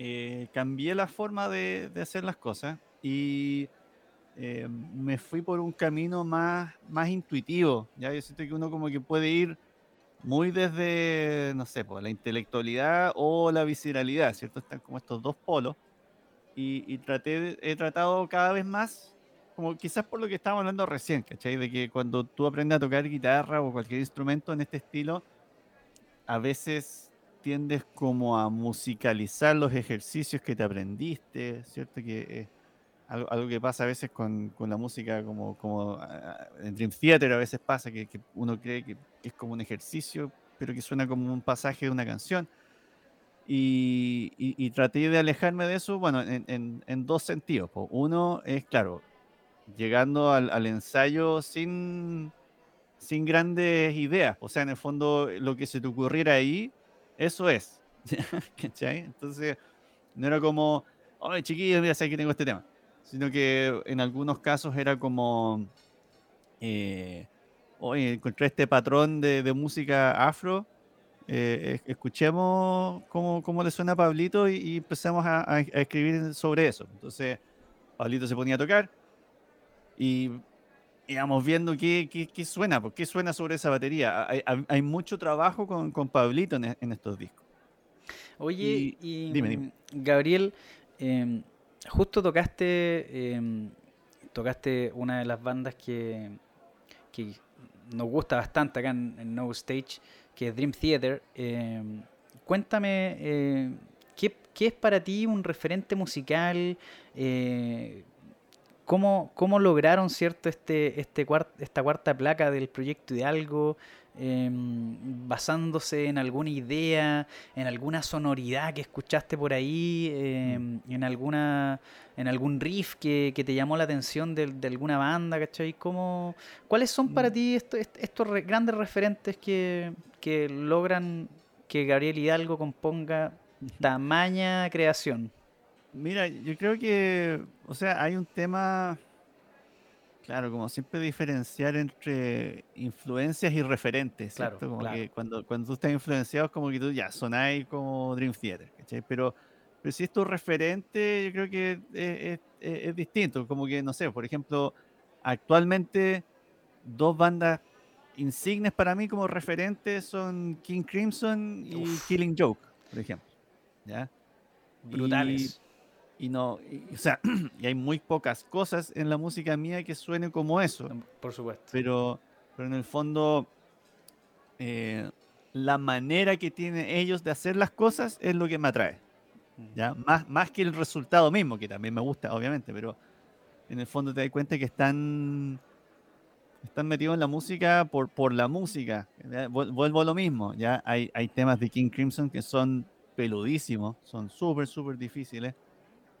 eh, cambié la forma de, hacer las cosas y eh, me fui por un camino más, más intuitivo. ¿ya? Yo siento que uno como que puede ir muy desde, no sé, pues, la intelectualidad o la visceralidad, ¿cierto? Están como estos dos polos. Y, traté, he tratado cada vez más, como quizás por lo que estábamos hablando recién, ¿cachai? De que cuando tú aprendes a tocar guitarra o cualquier instrumento en este estilo, a veces tiendes como a musicalizar los ejercicios que te aprendiste, ¿cierto? Que algo, que pasa a veces con, con la música, como, como ah, en Dream Theater a veces pasa, que, que uno cree que es como un ejercicio, pero que suena como un pasaje de una canción. Y, y, traté de alejarme de eso, bueno, en, en, en dos sentidos. Uno es, claro, llegando al, al, ensayo sin, sin grandes ideas. O sea, en el fondo, lo que se te ocurriera ahí, eso es. Entonces, no era como, oye, chiquillos, mira, sé que tengo este tema sino que en algunos casos era como, eh, oye, encontré este patrón de, música afro, eh, escuchemos cómo, cómo, le suena a Pablito y, empezamos a, escribir sobre eso. Entonces, Pablito se ponía a tocar y íbamos viendo qué, qué, qué suena, qué suena sobre esa batería. Hay, mucho trabajo con, con Pablito en, estos discos. Oye, y, dime, Gabriel, em, justo tocaste, em, tocaste una de las bandas que, nos gusta bastante acá en, No Stage, que es Dream Theater. Em, cuéntame, eh, ¿qué, es para ti un referente musical? Eh, ¿cómo, ¿cómo, lograron cierto este, este esta cuarta placa del proyecto de algo? Em, basándose en alguna idea, en alguna sonoridad que escuchaste por ahí, em, en alguna en algún riff que, te llamó la atención de, alguna banda, ¿cachai? ¿Cómo, ¿Cuáles son para mm. ti estos, estos grandes referentes que, que logran que Gabriel Hidalgo componga tamaña creación? Mira, yo creo que, o sea, hay un tema Claro, como siempre diferenciar entre influencias y referentes, ¿cierto? Claro, como que cuando, cuando tú estás influenciado es como que tú ya sonáis como Dream Theater, ¿cachai? Pero, pero si es tu referente, yo creo que es, es, distinto. Como que, no sé, por ejemplo, actualmente dos bandas insignes para mí como referentes son King Crimson y Killing Joke, por ejemplo. ¿ya? Brutales y no, o sea, y hay muy pocas cosas en la música mía que suenen como eso. Por supuesto. Pero, pero en el fondo, eh, la manera que tienen ellos de hacer las cosas es lo que me atrae. ¿ya? Más, más que el resultado mismo, que también me gusta, obviamente, pero en el fondo te das cuenta que están, están metidos en la música por, por la música. Vuelvo a lo mismo, ¿ya? Hay, hay temas de King Crimson que son peludísimos, son súper, súper difíciles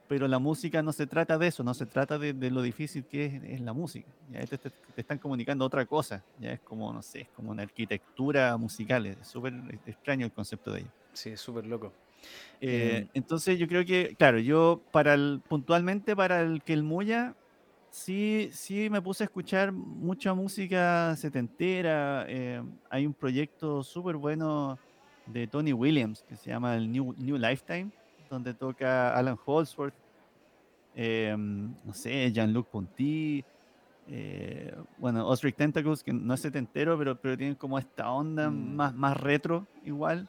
pero la música no se trata de eso, no se trata de, lo difícil que es, la música. Ya te, te, están comunicando otra cosa, ya es como, no sé, es como una arquitectura musical, es súper extraño el concepto de ello. Sí, es súper loco. Eh, em, entonces yo creo que, claro, yo para el, puntualmente para el que el Muya, sí, sí me puse a escuchar mucha música setentera, eh, hay un proyecto súper bueno de Tony Williams que se llama el New, New Lifetime donde toca Alan Holsworth, em, no sé, Jean-Luc Ponty, eh, bueno, Osric Tentacles, que no es setentero, pero, pero tiene como esta onda mm. más, más retro igual.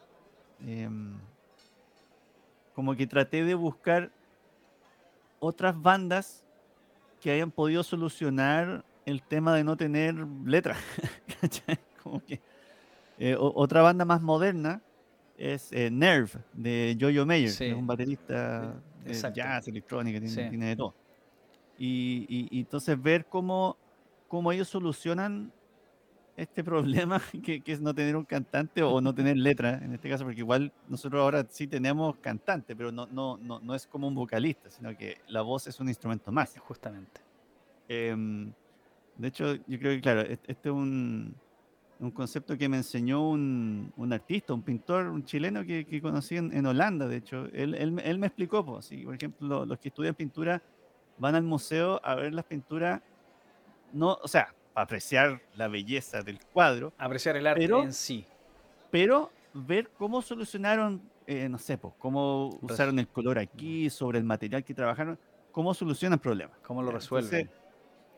Em, como que traté de buscar otras bandas que hayan podido solucionar el tema de no tener letra. como que, eh, otra banda más moderna es eh, Nerve de Jojo Mayer, que es un baterista de jazz, electrónica, tiene, de todo. Y, entonces ver cómo, cómo ellos solucionan este problema que, es no tener un cantante o no tener letra, en este caso, porque igual nosotros ahora sí tenemos cantante, pero no, no, no, no es como un vocalista, sino que la voz es un instrumento más. Justamente. Em, de hecho, yo creo que, claro, este es un, un concepto que me enseñó un, un, artista, un pintor, un chileno que, que conocí en, Holanda, de hecho. Él, él, él me explicó, pues, por ejemplo, los que estudian pintura van al museo a ver las pinturas, no, o sea, apreciar la belleza del cuadro. Apreciar el arte en sí. Pero ver cómo solucionaron, eh, no sé, pues, cómo usaron el color aquí, sobre el material que trabajaron, cómo solucionan problemas. Cómo lo resuelven.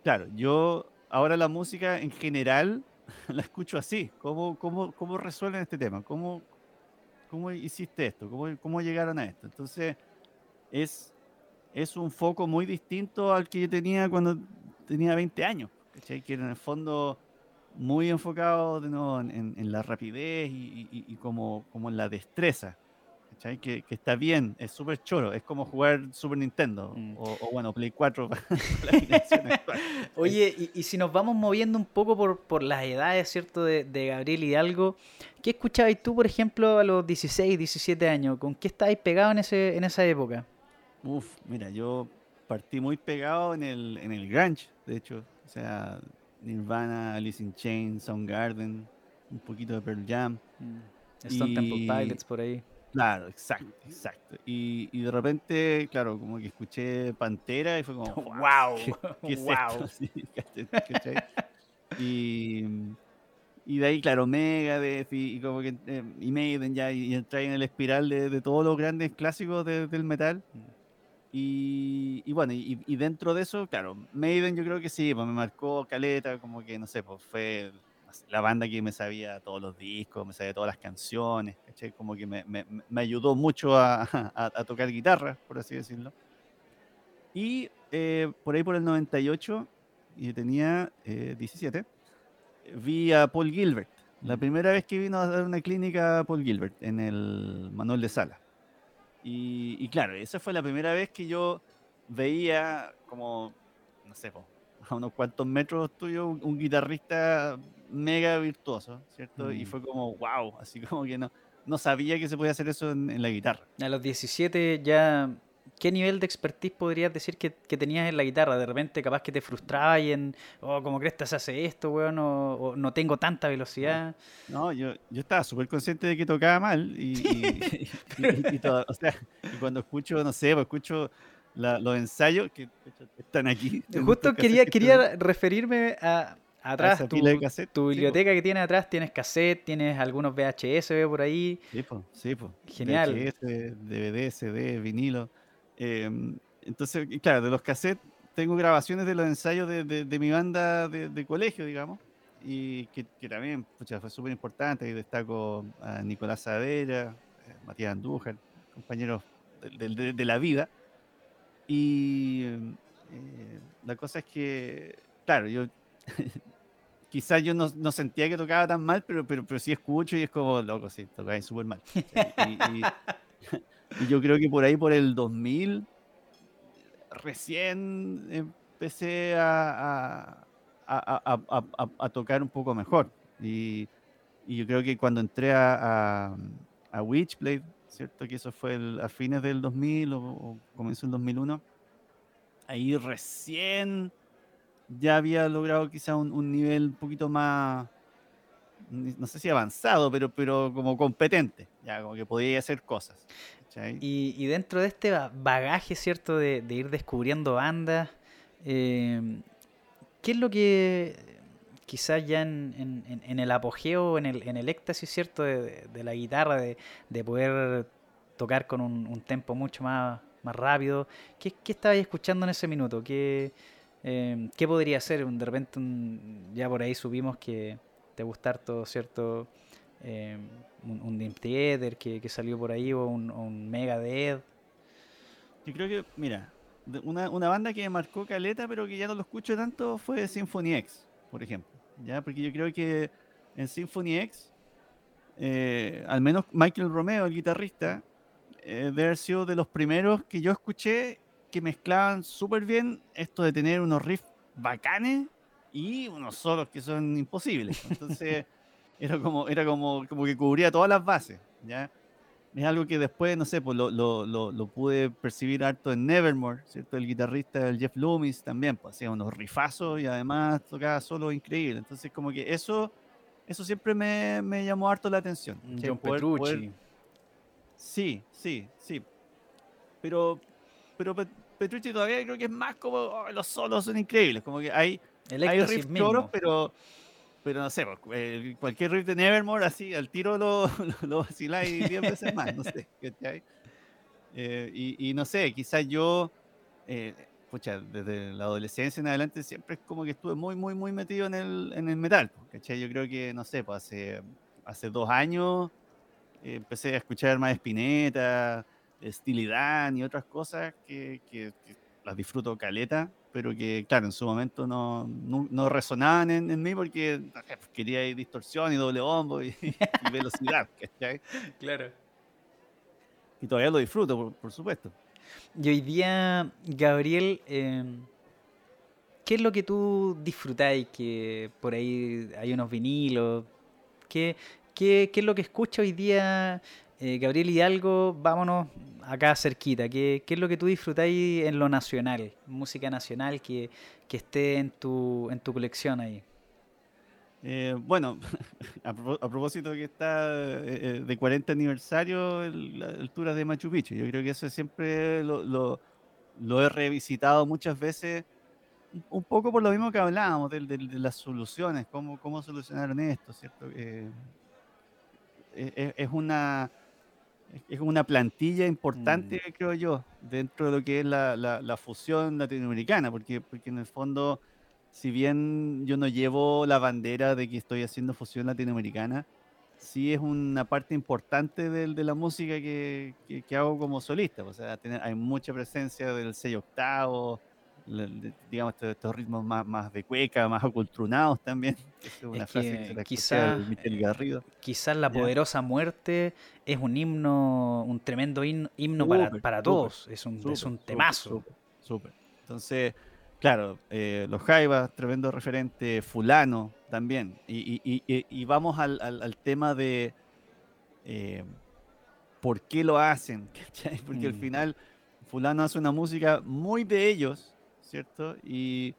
claro, yo ahora la música en general la escucho así. ¿Cómo, cómo, cómo resuelven este tema? ¿Cómo, cómo hiciste esto? ¿Cómo, ¿Cómo llegaron a esto? Entonces, es, es un foco muy distinto al que yo tenía cuando tenía 20 años. Que era en el fondo muy enfocado en, en, la rapidez y, y, como, como en la destreza. Que, que, está bien, es súper choro, es como jugar Super Nintendo mm. o, bueno, Play 4 Oye, y, y, si nos vamos moviendo un poco por, por las edades, ¿cierto? De, de Gabriel Hidalgo, ¿qué escuchabas tú, por ejemplo, a los 16, 17 años? ¿Con qué estabas pegado en, ese, en esa época? Uf, mira, yo partí muy pegado en el, en el grunge, de hecho. O sea, Nirvana, Alice in Chains, Soundgarden, un poquito de Pearl Jam. Mm. Stone Temple Pilots por ahí. Claro, exacto, exacto. Y, y, de repente, claro, como que escuché Pantera y fue como, wow, ¿qué, es esto? y, y de ahí, claro, Megadeth y, y como que eh, y Maiden ya y, entré en el espiral de, de, todos los grandes clásicos del metal. Y, y, bueno, y, dentro de eso, claro, Maiden yo creo que sí, pues me marcó Caleta, como que no sé, pues fue la banda que me sabía todos los discos, me sabía todas las canciones. Como que me, me, me ayudó mucho a, a, tocar guitarra, por así decirlo. Y eh, por ahí por el 98, y tenía 17, eh, vi a Paul Gilbert. La primera vez que vino a dar una clínica Paul Gilbert en el Manuel de Sala. Y, y claro, esa fue la primera vez que yo veía como, no sé, a unos cuantos metros tuyo, un guitarrista mega virtuoso, ¿cierto? Y mm. fue como, wow, así como que no, no sabía que se podía hacer eso en, la guitarra. A los 17 ya, ¿qué nivel de expertise podrías decir que, tenías en la guitarra? De repente capaz que te frustraba y en, oh, como crees que se hace esto, weón, o, no tengo tanta velocidad. No, yo, yo estaba súper consciente de que tocaba mal y, todo, o sea, cuando escucho, no sé, pues escucho... los ensayos que están aquí. Justo quería, quería referirme a, atrás, tu, tu biblioteca que tiene atrás, tienes cassette, tienes algunos VHS, por ahí. Sí, pues, sí, pues. Genial. VHS, DVD, CD, vinilo. Em, entonces, claro, de los cassettes tengo grabaciones de los ensayos de, de, mi banda de, colegio, digamos, y que, que también pucha, fue súper importante. Y destaco a Nicolás Savera, eh, Matías Andújar, compañeros de, la vida. Y eh, la cosa es que, claro, yo quizás yo no, no, sentía que tocaba tan mal, pero, pero, pero sí escucho y es como, loco, sí, tocaba súper mal. Y, yo creo que por ahí, por el 2000, recién empecé a, a, a, a tocar un poco mejor. Y, yo creo que cuando entré a, Witchblade, ¿cierto? Que eso fue a fines del 2000 o, o comenzó el 2001, ahí recién ya había logrado quizá un, nivel un poquito más, no sé si avanzado, pero, pero como competente, ya como que podía hacer cosas. Y, dentro de este bagaje, ¿cierto? De, ir descubriendo bandas, em, ¿qué es lo que quizás ya en, el apogeo, en el, en el éxtasis, ¿cierto? De, la guitarra, de, poder tocar con un, tempo mucho más, más rápido. ¿Qué, qué estabas escuchando en ese minuto? ¿Qué, Em, ¿Qué podría ser? De repente, ya por ahí subimos que te gustar todo, ¿cierto? Eh, un, un que, que, salió por ahí, o un, un Megadeth. Yo creo que, mira, una, banda que marcó caleta, pero que ya no lo escucho tanto, fue Symphony X, por ejemplo. ¿ya? Porque yo creo que en Symphony X, eh, al menos Michael Romeo, el guitarrista, eh, debe haber sido de los primeros que yo escuché que mezclaban súper bien esto de tener unos riffs bacanes y unos solos que son imposibles. Entonces, era como, era como, como que cubría todas las bases, ¿ya? Es algo que después, no sé, pues lo, lo, lo, pude percibir harto en Nevermore, ¿cierto? El guitarrista, el Jeff Loomis, también, pues hacía unos rifazos y además tocaba solo increíble. Entonces, como que eso, eso siempre me, me llamó harto la atención. John Petrucci. Sí, sí, sí. Pero, pero Petrucci todavía creo que es más como oh, los solos son increíbles, como que hay, hay riffs choros, pero pero no sé, pues, cualquier riff de Nevermore, así, al tiro lo, lo, vaciláis 10 veces más, no sé, eh, y, y, no sé, quizás yo, eh, pucha, desde la adolescencia en adelante siempre es como que estuve muy, muy, muy metido en el, en el metal, ¿cachai? Yo creo que, no sé, pues hace, hace dos años eh, empecé a escuchar más Spinetta, Stilidad y otras cosas que, que, que las disfruto caleta, pero que, claro, en su momento no, no, resonaban en, mí porque pues, quería distorsión y doble bombo y, velocidad, Claro. Y todavía lo disfruto, por, supuesto. Y hoy día, Gabriel, em, ¿qué es lo que tú disfrutáis? Que por ahí hay unos vinilos. ¿Qué, qué, qué es lo que escucha hoy día eh, Gabriel Hidalgo? Vámonos acá cerquita, ¿qué, ¿qué, es lo que tú disfrutáis en lo nacional, música nacional que, que esté en tu, en tu colección ahí? Eh, bueno, a, propósito que está eh, eh, de 40 aniversario la altura de Machu Picchu, yo creo que eso siempre lo, lo, he revisitado muchas veces, un poco por lo mismo que hablábamos de, las soluciones, cómo, cómo solucionaron esto, ¿cierto? es una es una plantilla importante, mm. creo yo, dentro de lo que es la, la, fusión latinoamericana, porque, porque en el fondo, si bien yo no llevo la bandera de que estoy haciendo fusión latinoamericana, sí es una parte importante de, de la música que, que, hago como solista. O sea, hay mucha presencia del sello octavo, digamos, estos, ritmos más, más de cueca, más acultrunados también. Es una frase que quizás la poderosa muerte es un himno, un tremendo himno, para, para todos. es un, es un temazo. Súper. Entonces, claro, eh, los Jaivas, tremendo referente, Fulano también. Y, y, y, vamos al, al, tema de eh, por qué lo hacen, Porque al mm. final Fulano hace una música muy de ellos, ¿cierto? Y,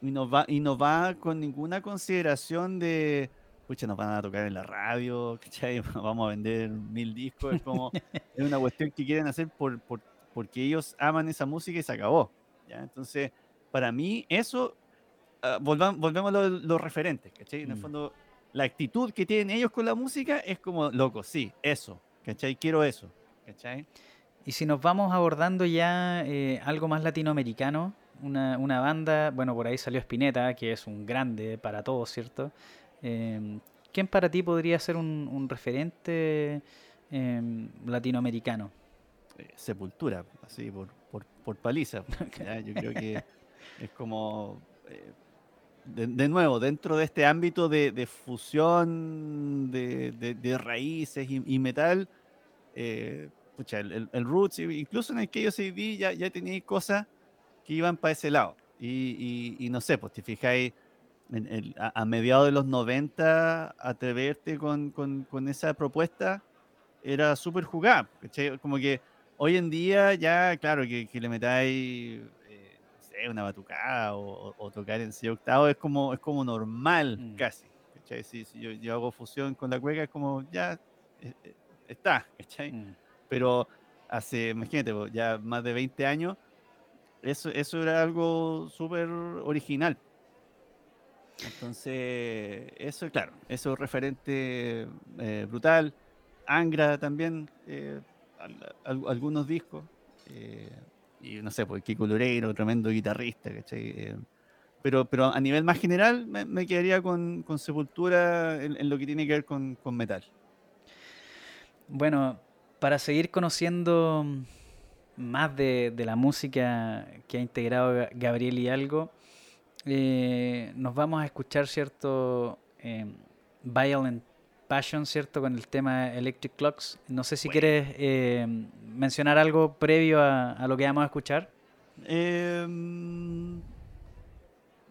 y, no va, y no va con ninguna consideración de, pucha, nos van a tocar en la radio, ¿cachai? Vamos a vender mil discos, es como, es una cuestión que quieren hacer por, por, porque ellos aman esa música y se acabó, ¿ya? Entonces, para mí, eso, uh, volvamos a los referentes, ¿cachai? En el mm. fondo, la actitud que tienen ellos con la música es como, loco, sí, eso, ¿cachai? Quiero eso, ¿cachai? Y si nos vamos abordando ya eh, algo más latinoamericano, una, una, banda, bueno, por ahí salió Spinetta, que es un grande para todos, ¿cierto? Eh, ¿Quién para ti podría ser un, un referente em, latinoamericano? Eh, sepultura, así, por, por, por paliza. Yo creo que es como, eh, de, nuevo, dentro de este ámbito de, de fusión de, de, raíces y, metal, pucha, el, el, Roots, incluso en el que yo CD ya, ya tenía cosas que iban para ese lado. Y, y, no sé, pues te fijáis, a, mediados de los 90, atreverte con, con, con esa propuesta era súper jugada. Como que hoy en día ya, claro, que, que le metáis eh, una batucada o, tocar en C octavo es como, es como normal mm. casi. Si, si yo, yo, hago fusión con la cueca es como ya eh, eh, está. Mm. Pero hace, imagínate, ya más de 20 años eso, eso era algo súper original. Entonces, eso, claro, eso es referente eh, brutal. Angra también, eh, algunos discos. Eh, y no sé, pues Kiko Loureiro, tremendo guitarrista, pero, pero a nivel más general me, quedaría con, con Sepultura en, lo que tiene que ver con, con metal. Bueno, para seguir conociendo más de, la música que ha integrado Gabriel y algo, eh, nos vamos a escuchar, ¿cierto? Eh, Violent Passion, ¿cierto? Con el tema Electric Clocks. No sé si quieres eh, mencionar algo previo a, lo que vamos a escuchar. Em,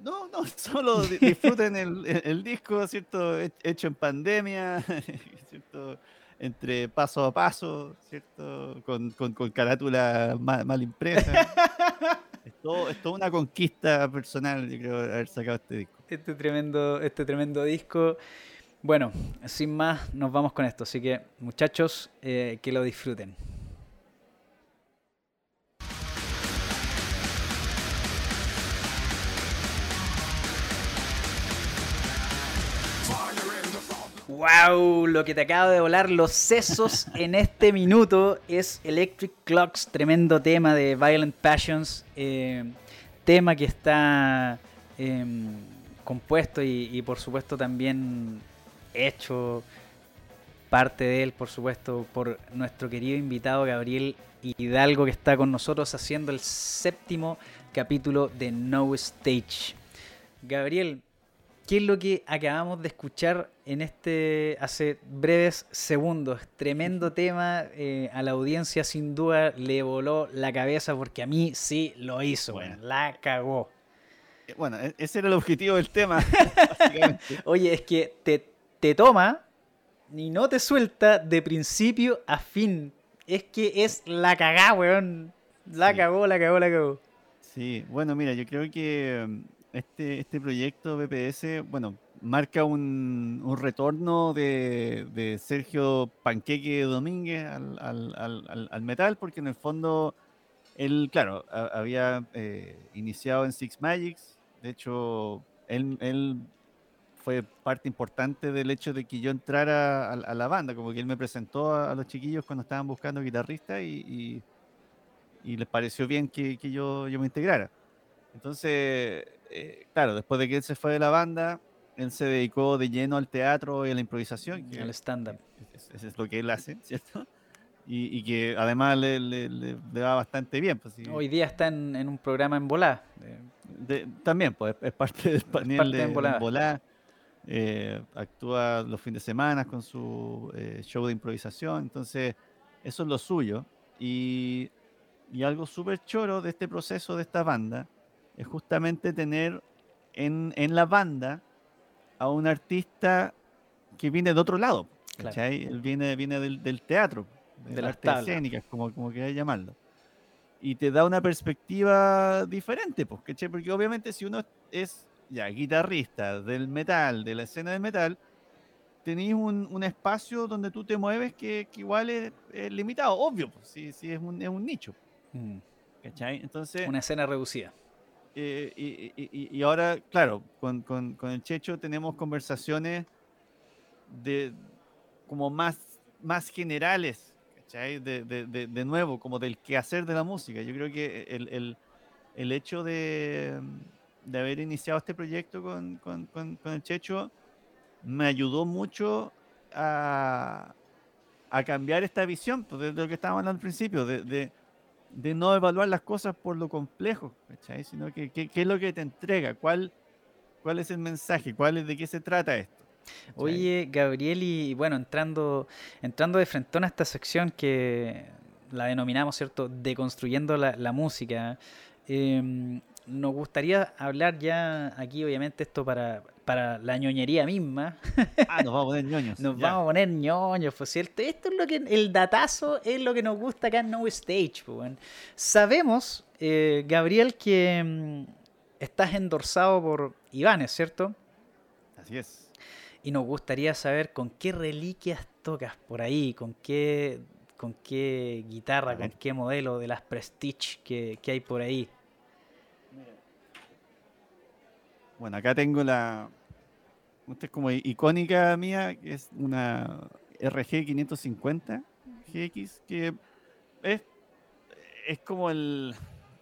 no, no, solo disfruten el, disco, ¿cierto? Hecho en pandemia, ¿cierto? Entre paso a paso, ¿cierto? Con, carátula mal, impresa. es, todo, es toda una conquista personal, yo creo, haber sacado este disco. Este tremendo, este tremendo disco. Bueno, sin más, nos vamos con esto. Así que, muchachos, eh, que lo disfruten. ¡Wow! Lo que te acabo de volar los sesos en este minuto es Electric Clocks, tremendo tema de Violent Passions. Eh, tema que está em, compuesto y, por supuesto también hecho parte de él, por supuesto, por nuestro querido invitado Gabriel Hidalgo, que está con nosotros haciendo el séptimo capítulo de No Stage. Gabriel, ¿qué es lo que acabamos de escuchar en este hace breves segundos? Tremendo tema, eh, a la audiencia sin duda le voló la cabeza porque a mí sí lo hizo, la cagó. Eh, bueno, e-, ese era el objetivo del tema. Oye, es que te te toma ni no te suelta de principio a fin. Es que es la cagá, weón. La cagó, la cagó, la cagó. Sí, bueno, mira, yo creo que mm, este, este proyecto BPS, bueno, marca un, retorno de, Sergio Panqueque Domínguez al, metal, porque en el fondo él, claro, había eh, iniciado en Six Magics, de hecho, él, él fue parte importante del hecho de que yo entrara a, la banda, como que él me presentó a, los chiquillos cuando estaban buscando guitarrista y, y, les pareció bien que, que yo, yo, me integrara. Entonces, eh, claro, después de que él se fue de la banda, él se dedicó de lleno al teatro y a la improvisación. al stand-up. Eso es lo que él hace, ¿cierto? Y, que además le, le, le, va bastante bien. Pues, Hoy día está en, en un programa en Volá. también, pues es parte del panel de, Volá. Eh, actúa los fines de semana con su eh, show de improvisación, entonces eso es lo suyo. Y, algo súper choro de este proceso de esta banda es justamente tener en, la banda a un artista que viene de otro lado. Él viene, viene del, teatro, de, las artes escénicas, como, como quieras llamarlo. Y te da una perspectiva diferente, pues, Porque obviamente si uno es ya, guitarrista del metal, de la escena del metal, tenéis un, espacio donde tú te mueves que, igual es, limitado, obvio, pues, si, es, un, es, un, nicho. Mm. ¿Cachai? Entonces, Una escena reducida. Eh, y, ahora, claro, con, con, el Checho tenemos conversaciones de como más, más generales, ¿cachai? De, de, de, nuevo, como del quehacer de la música. Yo creo que el, el, el hecho de, de haber iniciado este proyecto con, con, con, el Checho me ayudó mucho a, a, cambiar esta visión, pues, de, lo que estábamos hablando al principio, de, de, no evaluar las cosas por lo complejo, sino que qué es lo que te entrega, cuál, cuál es el mensaje, cuál es, de qué se trata esto. Oye, Gabriel, y bueno, entrando, entrando de frente a esta sección que la denominamos, ¿cierto?, deconstruyendo la, la música. Eh, nos gustaría hablar ya aquí, obviamente, esto para, para la ñoñería misma. Ah, nos vamos a poner ñoños. nos vamos a poner ñoños, pues cierto. Esto es lo que, el datazo es lo que nos gusta acá en No Stage, pues. Sabemos, eh, Gabriel, que mm, estás endorsado por Iván, ¿cierto? Así es. Y nos gustaría saber con qué reliquias tocas por ahí, con qué, con qué guitarra, con qué modelo de las Prestige que, que hay por ahí. Bueno, acá tengo la. Esta es como icónica mía, que es una RG 550 GX, que es, es como el,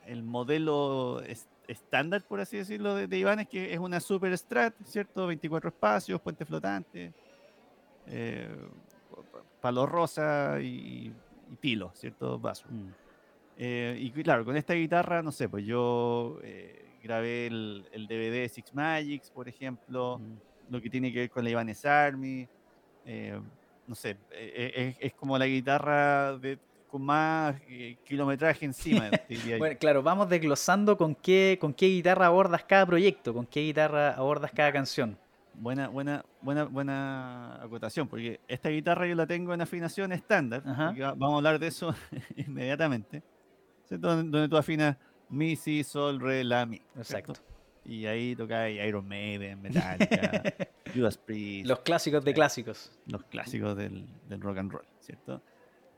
el modelo estándar, por así decirlo, de, Iván, es que es una super strat, ¿cierto? 24 espacios, puente flotante, eh, palo rosa y, pilo, ¿cierto? Vaso. Mm. Eh, y claro, con esta guitarra, no sé, pues yo eh, grabé el, el, DVD Six Magics, por ejemplo, lo que tiene que ver con la Ibanez Army. Eh, no sé, es, es, como la guitarra de, con más kilometraje encima. bueno, claro, vamos desglosando con qué, con qué guitarra abordas cada proyecto, con qué guitarra abordas cada canción. Buena, buena, buena, buena acotación, porque esta guitarra yo la tengo en afinación estándar. Vamos a hablar de eso inmediatamente. Donde, tú afinas mi, si, sol, re, la, mi. Exacto. Y ahí toca Iron Maiden, Metallica, Judas Priest. Los clásicos de eh, clásicos. Los clásicos del, rock and roll, ¿cierto?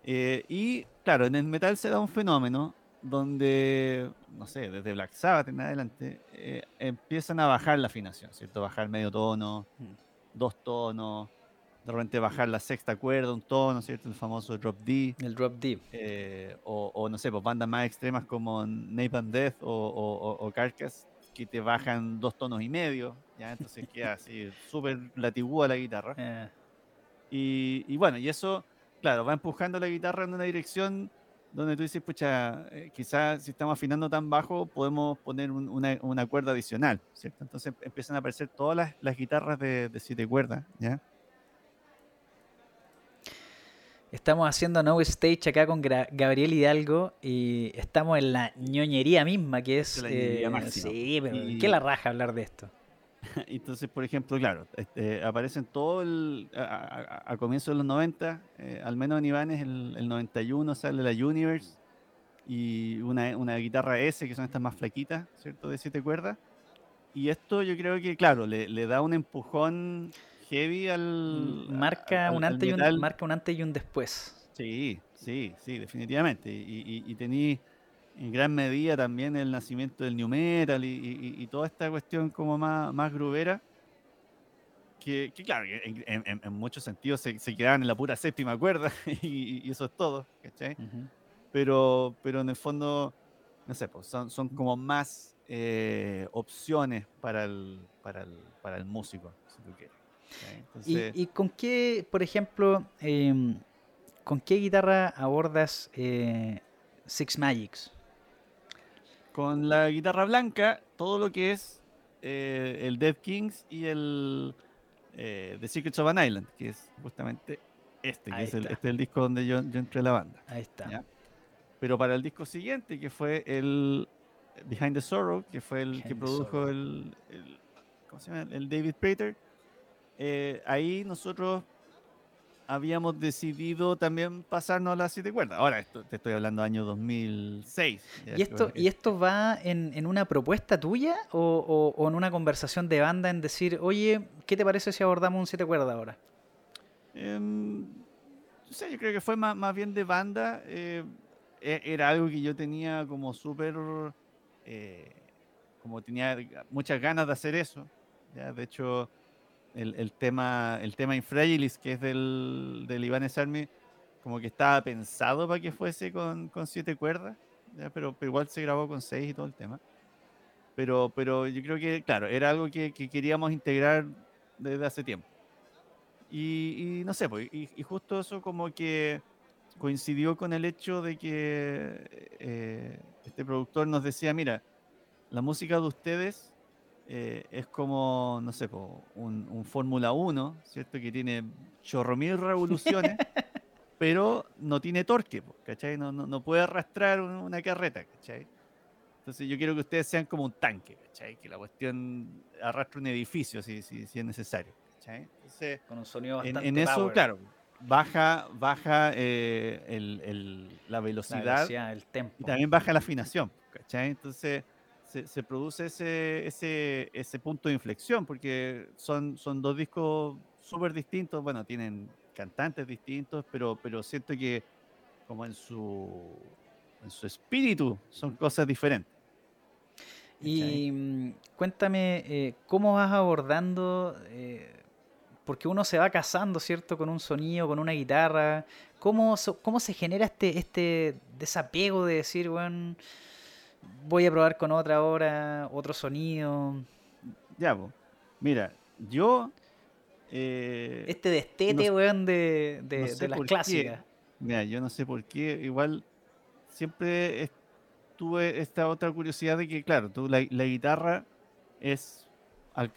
Eh, y claro, en el metal se da un fenómeno donde, no sé, desde Black Sabbath en adelante, eh, empiezan a bajar la afinación, ¿cierto? Bajar medio tono, mm. dos tonos, de repente bajar la sexta cuerda, un tono, ¿cierto? El famoso drop D. El drop D. Eh, o, no sé, pues bandas más extremas como Napalm Death o, o, Carcass, que te bajan dos tonos y medio, ¿ya? Entonces queda así súper latigúa la guitarra. Eh. Y, y bueno, y eso, claro, va empujando la guitarra en una dirección donde tú dices, pucha, eh, quizás si estamos afinando tan bajo, podemos poner una, una, cuerda adicional, ¿cierto? Entonces empiezan a aparecer todas las, las guitarras de, de, siete cuerdas, ¿ya? Estamos haciendo No Stage acá con Gabriel Hidalgo y estamos en la ñoñería misma, que es... Eh, sí, pero ¿qué la raja hablar de esto? Entonces, por ejemplo, claro, este, aparecen todo el. A, comienzos de los 90, eh, al menos en Iván es el, 91 sale la Universe y una, una, guitarra S, que son estas más flaquitas, ¿cierto? De siete cuerdas. Y esto yo creo que, claro, le, le da un empujón heavy al. Marca, un antes y un, marca un antes y un después. Sí, sí, sí, definitivamente. Y, y, y tení en gran medida también el nacimiento del new metal y, toda esta cuestión como más, más grubera, que, claro, en, muchos sentidos se, se, quedaban en la pura séptima cuerda y, eso es todo, ¿cachai? pero, pero en el fondo, no sé, pues son, son como más eh, opciones para el, para, el, para el músico, si tú quieres. ¿Y, con qué, por ejemplo, em, con qué guitarra abordas eh, Six Magics? con la guitarra blanca todo lo que es eh, el Dead Kings y el eh, The Secrets of an Island, que es justamente este, que es el, este el disco donde yo, entré a la banda. Ahí está. Pero para el disco siguiente, que fue el Behind the Sorrow, que fue el que produjo el, ¿cómo se llama? el David Prater, eh, ahí nosotros habíamos decidido también pasarnos a las siete cuerdas. Ahora, esto, te estoy hablando del año 2006. ¿Y esto, ¿y esto va en, una propuesta tuya o, en una conversación de banda en decir, oye, ¿qué te parece si abordamos un siete cuerdas ahora? Em, yo creo que fue más, bien de banda. Eh, e, era algo que yo tenía como súper... Eh, como tenía muchas ganas de hacer eso. ¿ya? De hecho el, tema, el tema Infragilis, que es del, del Ibanez Army, como que estaba pensado para que fuese con, con siete cuerdas, Pero, igual se grabó con seis y todo el tema. Pero, pero yo creo que, claro, era algo que, queríamos integrar desde hace tiempo. Y, no sé, pues, y, justo eso como que coincidió con el hecho de que eh, este productor nos decía, mira, la música de ustedes eh, es como, no sé, un, un Fórmula 1, ¿cierto? Que tiene chorro mil revoluciones, pero no tiene torque, ¿cachai? No, no, puede arrastrar una carreta, ¿cachai? Entonces yo quiero que ustedes sean como un tanque, ¿cachai? Que la cuestión arrastre un edificio si, si, si es necesario, ¿cachai? Entonces, Con un sonido bastante En, eso, claro, baja, baja eh, el, el, la velocidad, el tempo. y también baja la afinación, ¿cachai? Entonces se, produce ese, ese, ese, punto de inflexión, porque son, son dos discos súper distintos, bueno, tienen cantantes distintos, pero, pero siento que como en su, en su espíritu son cosas diferentes. Y mm, cuéntame, eh, ¿cómo vas abordando? Eh, porque uno se va casando, ¿cierto? Con un sonido, con una guitarra. ¿Cómo, cómo se genera este, este desapego de decir, bueno, voy a probar con otra hora, otro sonido. Ya, pues. Mira, yo. Eh, este destete, weón, de, de, las clásicas. Mira, yo no sé por qué, igual siempre tuve esta otra curiosidad de que, claro, tú, la, guitarra es al,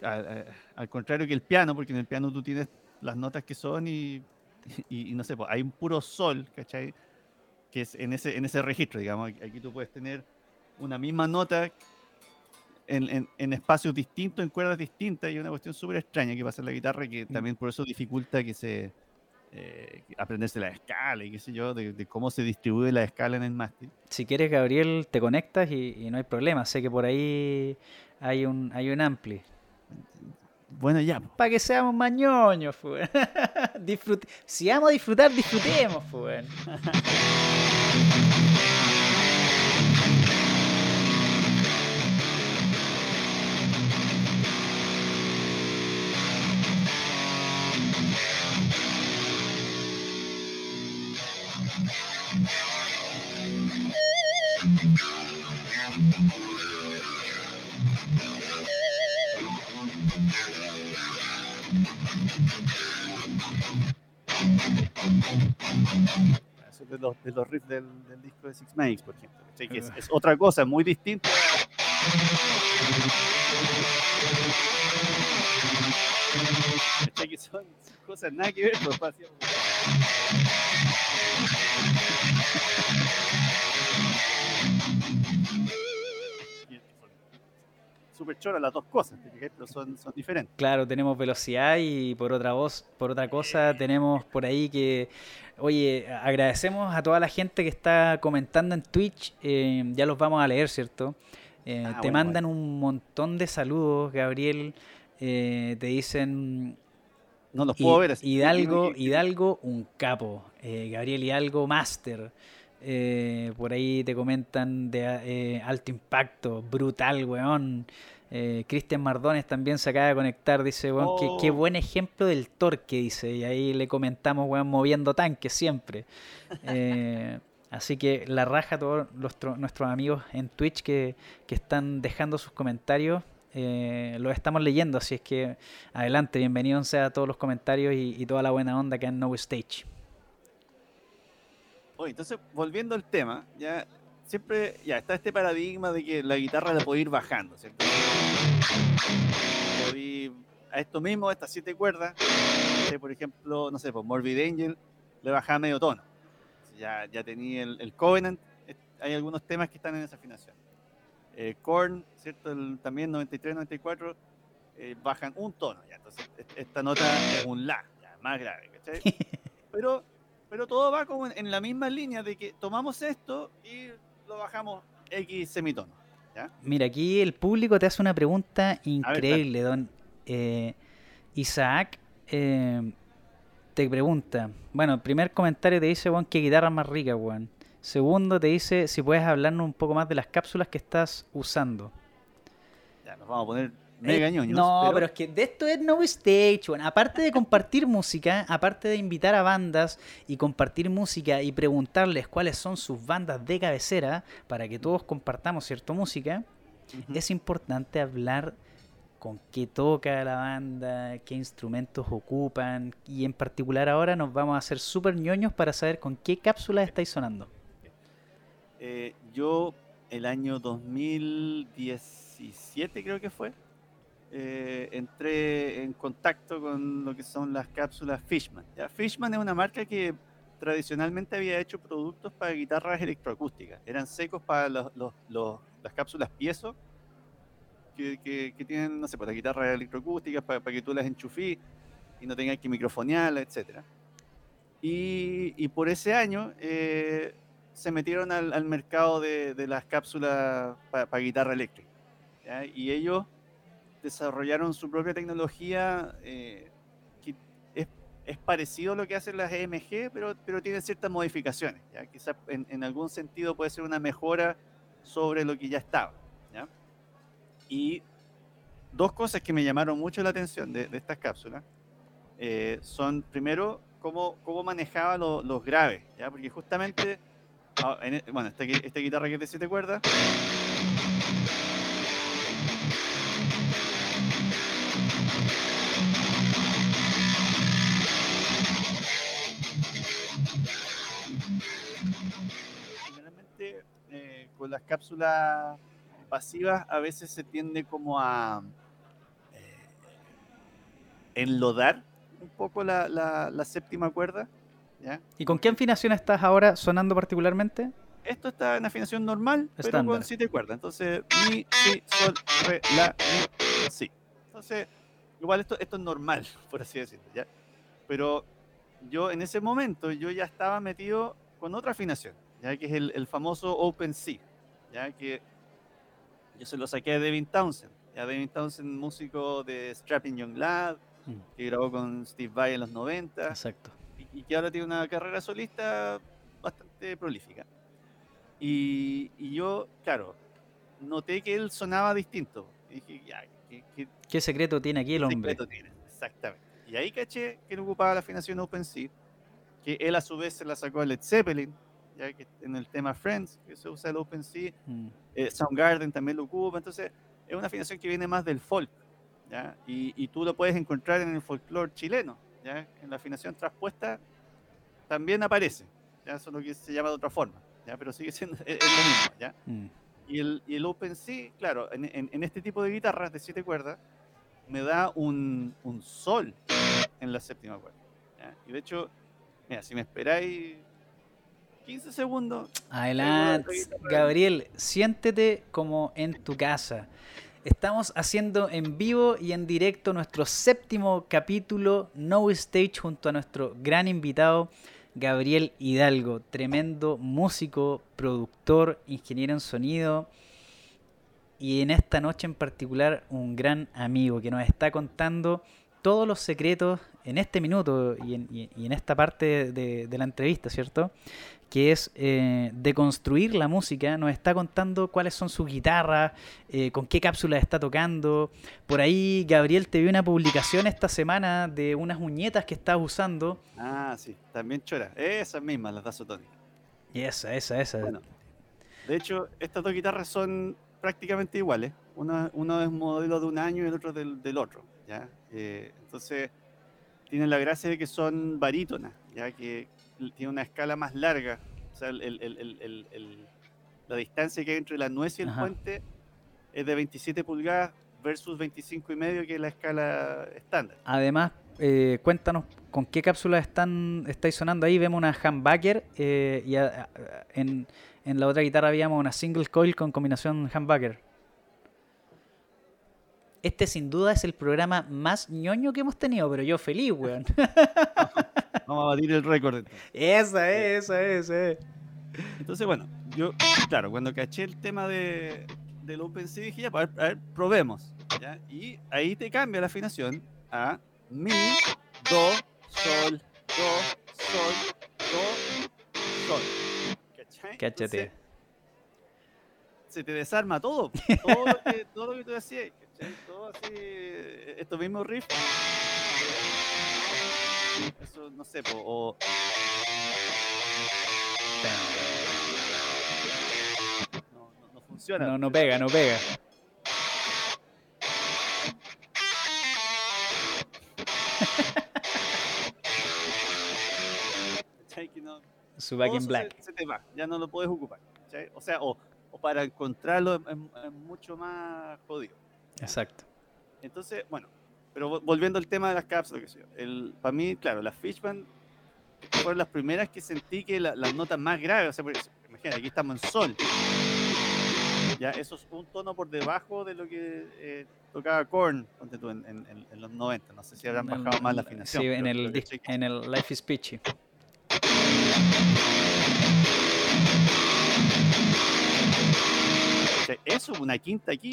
contrario que el piano, porque en el piano tú tienes las notas que son y, y, no sé, pues, hay un puro sol, ¿cachai? Que es en ese, en ese registro, digamos. Aquí tú puedes tener una misma nota en, en, espacios distintos, en cuerdas distintas, y una cuestión súper extraña que pasa en la guitarra, que mm. también por eso dificulta que se eh, aprenderse la escala y qué sé yo, de, cómo se distribuye la escala en el mástil. Si quieres, Gabriel, te conectas y, no hay problema. Sé que por ahí hay un, hay un ampli. Bueno, ya. Para que seamos mañoños, pues. si vamos a disfrutar, disfrutemos, de los, de los riffs del, del, disco de Six Makes, por ejemplo. Que es, es, otra cosa muy distinta. Que son cosas nada que ver, pues, súper chora las dos cosas, pero son, son diferentes. Claro, tenemos velocidad y por otra voz, por otra cosa tenemos por ahí que, oye, agradecemos a toda la gente que está comentando en Twitch, eh, ya los vamos a leer, ¿cierto? Eh, ah, te mandan un montón de saludos, Gabriel, eh, te dicen... No los puedo ver. Así. Hidalgo, Hidalgo, un capo. Gabriel Hidalgo, máster. Eh, por ahí te comentan de eh, alto impacto, brutal, weón. Eh, Cristian Mardones también se acaba de conectar, dice, weón, qué, oh. buen ejemplo del torque, dice. Y ahí le comentamos, weón, moviendo tanques siempre. así que la raja a todos nuestros amigos en Twitch que, están dejando sus comentarios. los estamos leyendo, así es que adelante, bienvenidos sea a todos los comentarios y, y toda la buena onda que en No Stage. Oye, entonces, volviendo al tema, ya siempre ya está este paradigma de que la guitarra la puede ir bajando, ¿cierto? a esto mismo, a estas siete cuerdas, por ejemplo, no sé, por pues, Morbid Angel, le bajaba medio tono. Ya, ya tenía el, Covenant, hay algunos temas que están en esa afinación. Eh, Korn, ¿cierto? también 93, 94, eh, bajan un tono, ya. Entonces, esta nota es un La, ya, más grave, ¿cachai? Pero pero todo va como en, la misma línea de que tomamos esto y lo bajamos X semitono. Mira, aquí el público te hace una pregunta increíble, don eh, Isaac. Eh, te pregunta, bueno, el primer comentario te dice, Juan, qué guitarra más rica, Juan. Segundo, te dice si puedes hablarnos un poco más de las cápsulas que estás usando. Ya, nos vamos a poner Mega eh, no, pero... es que de esto es No Stage, bueno, aparte de compartir música, aparte de invitar a bandas y compartir música y preguntarles cuáles son sus bandas de cabecera para que todos compartamos cierta música, es importante hablar con qué toca la banda, qué instrumentos ocupan y en particular ahora nos vamos a hacer súper ñoños para saber con qué cápsulas estáis sonando. Eh, yo el año 2017 creo que fue, eh, entré en contacto con lo que son las cápsulas Fishman. ¿ya? Fishman es una marca que tradicionalmente había hecho productos para guitarras electroacústicas. Eran secos para los, los, las cápsulas piezo, que, que, tienen, no sé, para pues, guitarras electroacústicas, para, para que tú las enchufís y no tengas que microfonearlas, etc. Y, y, por ese año eh, se metieron al, al mercado de, de, las cápsulas para, guitarra eléctrica. Y ellos desarrollaron su propia tecnología eh, que es, es, parecido a lo que hacen las EMG, pero, pero tiene ciertas modificaciones. ¿ya? Quizás en, en, algún sentido puede ser una mejora sobre lo que ya estaba. ¿ya? Y dos cosas que me llamaron mucho la atención de, de estas cápsulas eh, son, primero, cómo, cómo manejaba los graves, ¿ya? porque justamente, ah, e, bueno, esta, esta guitarra que es de siete cuerdas, con las cápsulas pasivas a veces se tiende como a eh, enlodar un poco la, la, séptima cuerda. ¿ya? ¿Y con qué afinación estás ahora sonando particularmente? Esto está en afinación normal, pero con siete cuerdas. Entonces, mi, si, sol, re, la, mi, si. Entonces, igual esto, esto es normal, por así decirlo, ¿ya? Pero yo en ese momento yo ya estaba metido con otra afinación, ya que es el, el famoso Open C, ya que yo se lo saqué a Devin Townsend. Ya Devin Townsend, músico de Strapping Young Lad, mm. que grabó con Steve Vai en los 90. Exacto. Y, que ahora tiene una carrera solista bastante prolífica. Y, yo, claro, noté que él sonaba distinto. Y dije, ya, ¿qué, secreto tiene aquí el hombre? secreto tiene? Exactamente. Y ahí caché que no ocupaba la afinación OpenSea, que él a su vez se la sacó a Led Zeppelin, ya que en el tema Friends, que se usa el OpenSea, mm. eh, Soundgarden también lo ocupa, entonces es una afinación que viene más del folk, ¿ya? Y, y tú lo puedes encontrar en el folclore chileno, ¿ya? En la afinación traspuesta también aparece, ¿ya? Eso es lo que se llama de otra forma, ¿ya? Pero sigue siendo es, lo mismo, ¿ya? Mm. Y el, y el OpenSea, claro, en, en, este tipo de guitarras de siete cuerdas, me da un, un sol en la séptima cuerda. Y de hecho, mira, si me esperáis 15 segundos. Adelante, Gabriel, siéntete como en tu casa. Estamos haciendo en vivo y en directo nuestro séptimo capítulo No Stage junto a nuestro gran invitado Gabriel Hidalgo, tremendo músico, productor, ingeniero en sonido y en esta noche en particular un gran amigo que nos está contando todos los secretos en este minuto y en, esta parte de, la entrevista, ¿cierto? Que es eh, de construir la música, nos está contando cuáles son sus guitarras, eh, con qué cápsula está tocando. Por ahí, Gabriel, te vi una publicación esta semana de unas uñetas que estás usando. Ah, sí, también chora. Esas mismas, las da Y esa, esa, esa. de hecho, estas dos guitarras son prácticamente iguales. Una, uno es modelo de un año y el otro del, del otro. ¿ya? Eh, entonces, tienen la gracia de que son barítonas, ya que tiene una escala más larga. O sea, la distancia que hay entre la nuez y el puente es de 27 pulgadas versus 25 y medio, que es la escala estándar. Además, eh, cuéntanos con qué cápsula están estáis sonando ahí. Vemos una humbucker eh, y en, en, la otra guitarra habíamos una single coil con combinación humbucker este sin duda es el programa más ñoño que hemos tenido, pero yo feliz, weón. Vamos a batir el récord. Esa es, esa es, esa es. Entonces, bueno, yo, claro, cuando caché el tema de, del OpenSea dije, ya, a ver, probemos. ¿ya? Y ahí te cambia la afinación a Mi, Do, Sol, Do, Sol, Do, Sol. ¿Cachai? Cáchate. se te desarma todo. Todo lo que, todo lo que tú decías. Todo así, estos mismos riffs. Eso, no sé, o... No, no, no funciona. No, no pega, no pega. Su back in black. Se, te va, ya no lo puedes ocupar. O sea, o, o para encontrarlo es mucho más jodido. Exacto. Entonces, bueno, pero volviendo al tema de las cápsulas, el, para mí, claro, las Fishman fueron las primeras que sentí que las notas más graves, o sea, imagínate, aquí estamos en sol. Ya, eso es un tono por debajo de lo que eh, tocaba Korn en, en, los 90. No sé si habrán bajado más la afinación. Sí, en el, en el Life is Pitchy. eso, una quinta aquí.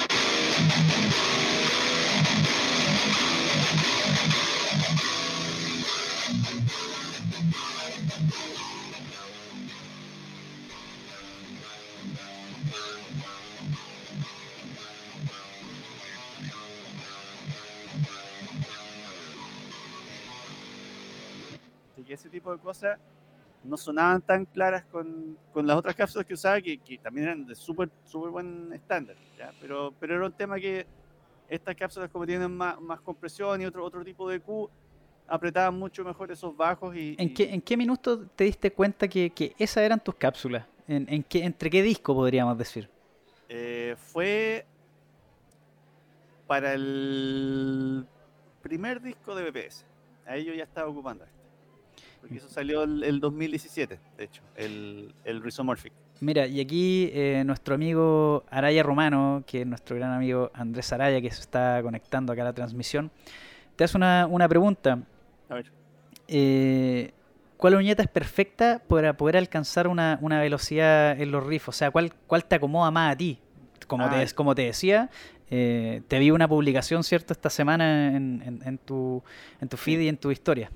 Y ese tipo de cosas no sonaban tan claras con, con las otras cápsulas que usaba, que, que también eran de súper super buen estándar, Pero, pero era un tema que estas cápsulas como tienen más, más compresión y otro, otro tipo de Q, apretaban mucho mejor esos bajos. Y, ¿En, Qué, ¿En qué minuto te diste cuenta que, que esas eran tus cápsulas? ¿En, qué, ¿Entre qué disco podríamos decir? Eh, fue para el primer disco de BPS. Ahí yo ya estaba ocupando esto. Porque eso salió el, 2017, de hecho, el, el Rizomorphic. Mira, y aquí eh, nuestro amigo Araya Romano, que es nuestro gran amigo Andrés Araya, que se está conectando acá a la transmisión, te hace una, pregunta. A ver. Eh, ¿Cuál uñeta es perfecta para poder alcanzar una, velocidad en los riffs? O sea, ¿cuál, ¿cuál te acomoda más a ti? Como, te, ah. como te decía, eh, te vi una publicación, ¿cierto?, esta semana en, tu, en tu feed y en tu historia.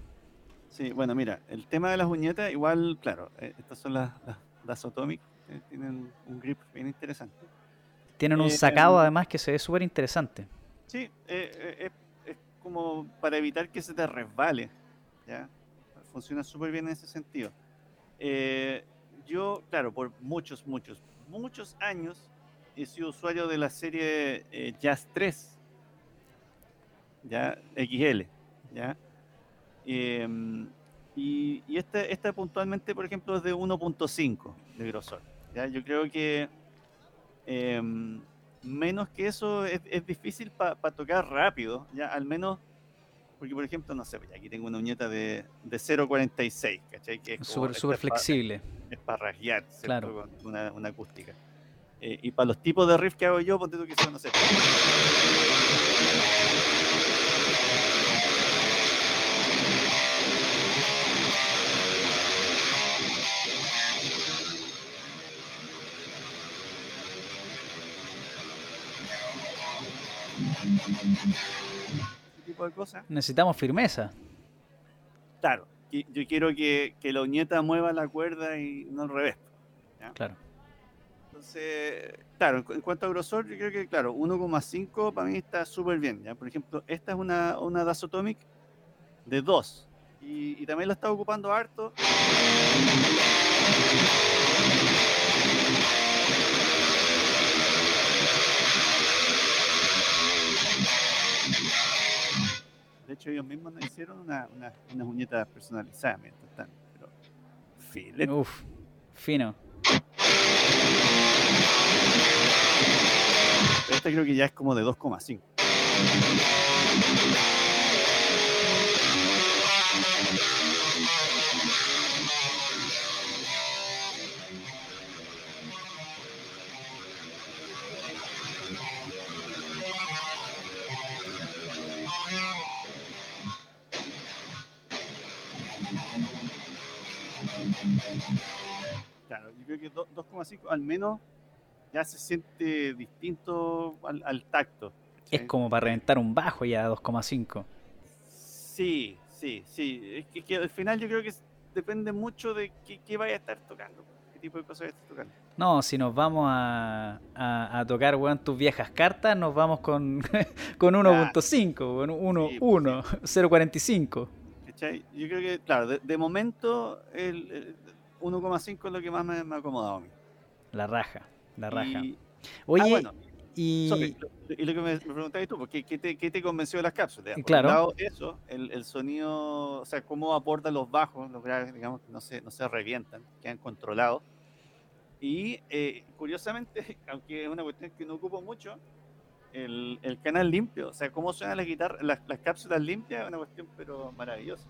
Sí, bueno, mira, el tema de las uñetas, igual, claro, estas son las, las, Atomic, tienen un grip bien interesante. Tienen un eh, sacado además que se ve súper interesante. Sí, eh, eh, es como para evitar que se te resbale. ¿ya? Funciona súper bien en ese sentido. yo, claro, por muchos, muchos, muchos años he sido usuario de la serie Jazz 3, ¿ya? XL, ¿ya? Em, y, y esta, puntualmente, por ejemplo, es de 1.5 de grosor. ¿ya? Yo creo que em, menos que eso es, difícil para tocar rápido, ya al menos, porque por ejemplo, no sé, aquí tengo una uñeta de, de 0.46, ¿cachai? Que es súper flexible. es para rasguear, claro. Con una, una acústica. Eh, y para los tipos de riff que hago yo, ponte tú que son, no sé. Tipo de cosas. Necesitamos firmeza. Claro, yo quiero que, la uñeta mueva la cuerda y no al revés. Claro. Entonces, claro, en cuanto a grosor, yo creo que, claro, 1,5 para mí está súper bien. ¿ya? Por ejemplo, esta es una, una Dasotomic de 2 y, y también la está ocupando harto. De hecho, ellos mismos nos hicieron una, una, unas uñetas personalizadas mientras están. Pero, filet. Uf, fino. Esta creo que ya es como de 2,5. Que 2,5 al menos ya se siente distinto al, tacto. Es como para reventar un bajo ya 2,5. Sí, sí, sí. Es que, al final yo creo que depende mucho de qué, vaya a estar tocando, qué tipo de cosas vaya a estar tocando. No, si nos vamos a, a, tocar, weón, tus viejas cartas, nos vamos con, con 1.5, con 1, 1, 0.45. Yo creo que, claro, de, momento el, 1,5 es lo que más me, ha acomodado a mí. La raja, la raja. Oye, ah, bueno, y... y lo que me, preguntabas tú, ¿qué, qué, te, ¿qué, te, convenció de las cápsulas? claro. eso, el, el, sonido, o sea, cómo aportan los bajos, los graves, digamos, no se, no se revientan, quedan controlados. Y eh, curiosamente, aunque es una cuestión que no ocupo mucho, el, el, canal limpio, o sea, cómo suenan las guitarras, las, las cápsulas limpias, es una cuestión pero maravillosa.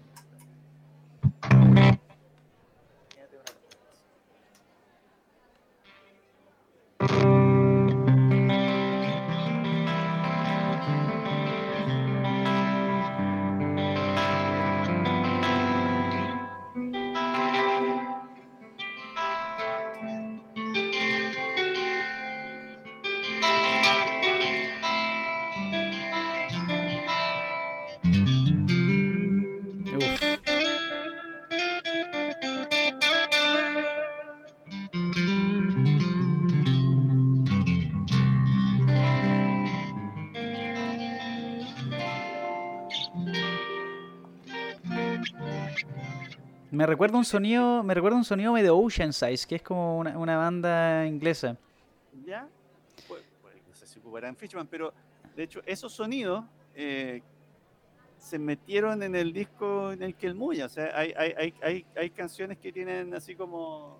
Me recuerda un sonido, me recuerda un sonido medio Ocean Size, que es como una, banda inglesa. Ya, pues, no sé si ocuparán Fishman, pero de hecho esos sonidos eh, se metieron en el disco en el que el Muya, o sea, hay, hay, hay, hay canciones que tienen así como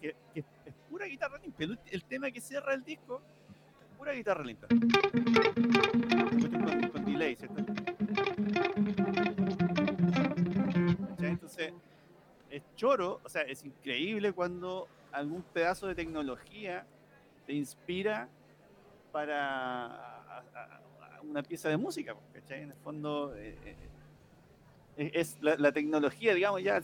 que, es pura guitarra limpia. El, tema que cierra el disco, pura guitarra limpia. Con, delay, ¿cierto? Entonces, es choro, o sea, es increíble cuando algún pedazo de tecnología te inspira para una pieza de música, ¿cachai? En el fondo eh, eh, es la, la tecnología, digamos, ya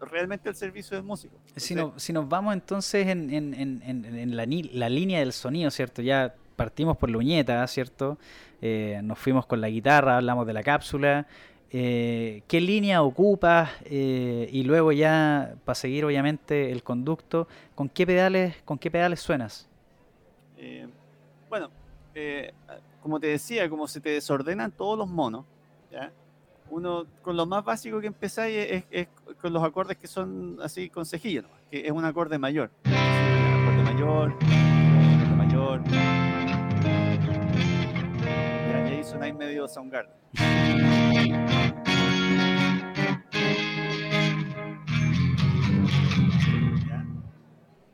realmente el servicio del músico. Si, no- si nos vamos entonces en, en- en- en- la, la línea del sonido, ¿cierto? Ya partimos por la uñeta, ¿cierto? Eh, nos fuimos con la guitarra, hablamos de la cápsula. Eh, ¿Qué línea ocupas? Eh, y luego ya, para seguir obviamente el conducto, ¿con qué pedales, con qué pedales suenas? eh, bueno, eh, como te decía, como se te desordenan todos los monos, ¿ya? Uno con lo más básico que empezáis es, con los acordes que son así con cejilla, que es un acorde mayor. Acorde mayor, acorde mayor. Y ahí sonáis medio Soundgarden.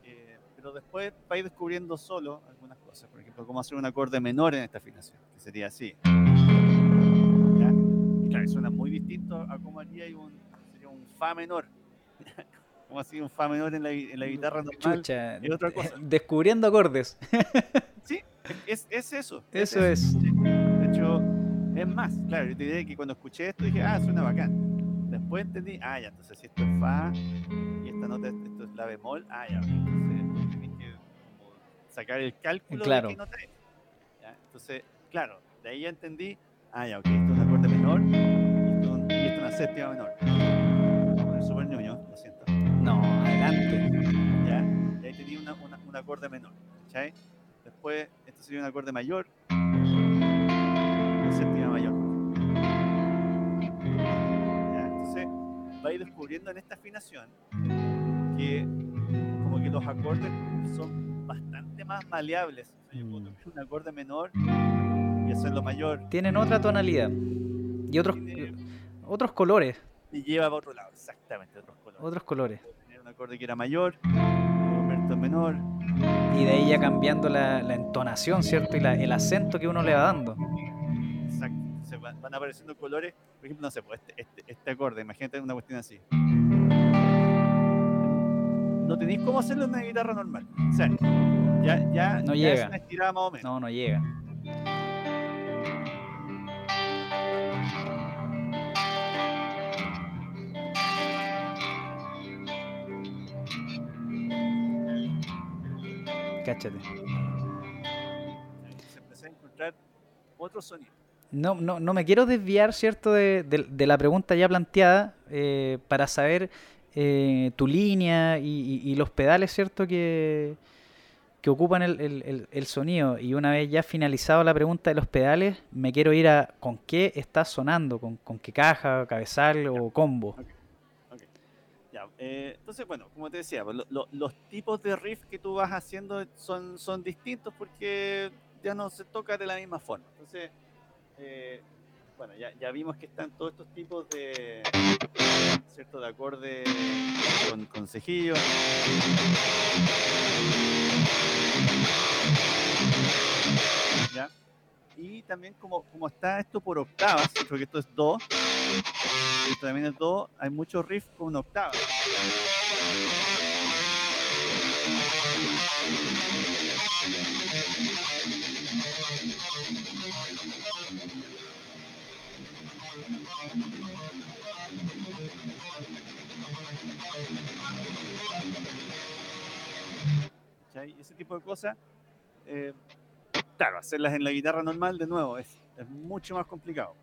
Eh, pero después vais descubriendo solo algunas cosas. Por ejemplo, cómo hacer un acorde menor en esta afinación, que sería así. Claro, suena muy distinto a cómo haría un, sería un Fa menor. como así un Fa menor en la, en la guitarra normal. Chucha, es otra cosa. descubriendo acordes. Sí, es, es eso. Eso es. Sí. De hecho, es más, claro, yo te diré que cuando escuché esto dije, ah, suena bacán. Después entendí, ah, ya, entonces si esto es Fa y esta nota, esto es La bemol, ah, ya, entonces tenés que como sacar el cálculo Claro. de qué nota es. ¿ya? Entonces, claro, de ahí ya entendí, ah, ya, ok, esto es un acorde menor y esto, y esto es una séptima menor. Vamos a poner súper ñoño, lo siento. No, adelante. ¿ya? Y ahí tenía una, una- un acorde menor, ¿cachai? Después, esto sería un acorde mayor, una séptima mayor. ¿ya? Entonces, vais descubriendo en esta afinación que como que los acordes son bastante más maleables. O sea, yo puedo Mm. tocar un acorde menor y hacerlo mayor Tienen otra tonalidad. Y otros, otros colores. y lleva para otro lado, exactamente, otros colores. Otros colores. Tener un acorde que era mayor, en menor, Y de ahí ya cambiando la, la entonación, ¿cierto? Y la- el acento que uno le va dando. Exacto. Van, van apareciendo colores. Por ejemplo, no sé, pues este, este, este acorde, imagínate una cuestión así. No tenéis cómo hacerlo en una guitarra normal. O sea, ya, ya, No ya llega. es una estirada más o menos. No, no llega. Cáchate. Entonces empecé a encontrar otro sonido. No, no, no me quiero desviar, ¿cierto?, de, de- de la pregunta ya planteada eh, para saber eh, tu línea y, y- y los pedales, ¿cierto?, que, que ocupan el, el- el- sonido. Y una vez ya finalizado la pregunta de los pedales, me quiero ir a con qué está sonando, con, con qué caja, cabezal o combo. Eh, entonces, bueno, como te decía, pues, lo- lo- los tipos de riff que tú vas haciendo son, son distintos porque ya no se toca de la misma forma. Entonces, eh, bueno, ya, ya vimos que están todos estos tipos de, ¿cierto? De acorde con, con. ¿Ya? Y también como, como está esto por octavas, porque esto es do, esto también es do, hay muchos riffs con octavas. Ese tipo de cosas, eh, claro, hacerlas en la guitarra normal de nuevo es, es mucho más complicado.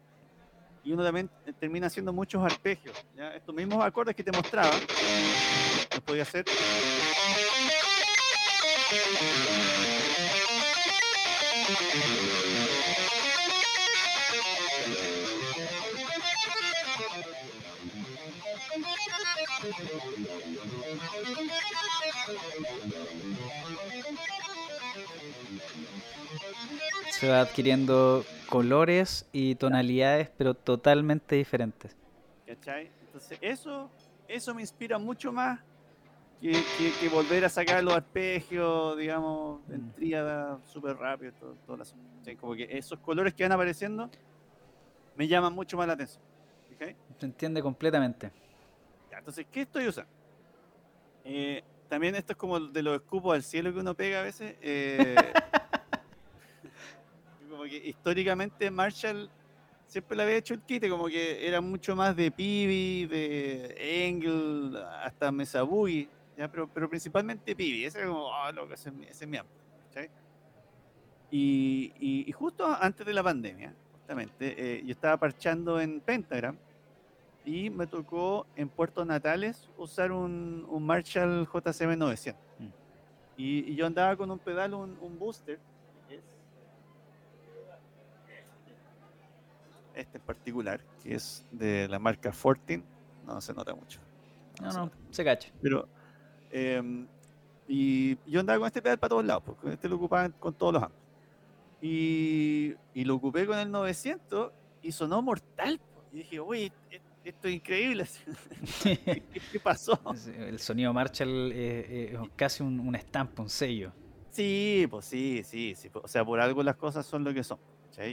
Y uno también eh, termina haciendo muchos arpegios. ¿ya? Estos mismos acordes que te mostraba, los podía hacer. Se va adquiriendo colores y tonalidades, pero totalmente diferentes. ¿cachai? Entonces, eso, eso me inspira mucho más que, volver a sacar los arpegios, digamos, en Mm. tríada súper rápido, todo, todo asunto. ¿cachai? Como que esos colores que van apareciendo me llaman mucho más la atención. Se entiende completamente. Ya, entonces, ¿qué estoy usando? Eh, también esto es como de los escupos al cielo que uno pega a veces. eh, como que históricamente Marshall siempre le había hecho el quite, como que era mucho más de Pibi, de Engel, hasta Mesa Boogie, ¿ya? Pero, pero principalmente Pibi. Ese era como, oh, loco, ese es mi, ese es mi amp", ¿cachai? Y, y- y justo antes de la pandemia, justamente, eh, yo estaba parchando en Pentagram y me tocó en Puerto Natales usar un, un Marshall JCM 900. Mm. Y, y yo andaba con un pedal, un, un booster. Este en particular, que es de la marca Fortin. No se nota mucho. No, se no, se cacha. Pero, em, y yo andaba con este pedal para todos lados, porque este lo ocupaba con todos los amps. Y, y lo ocupé con el 900 y sonó mortal. Y dije, e- esto es increíble. ¿Qué, pasó? El sonido Marshall eh, eh, es casi un, un estampa, un sello. Sí, pues sí, sí, sí. O sea, por algo las cosas son lo que son.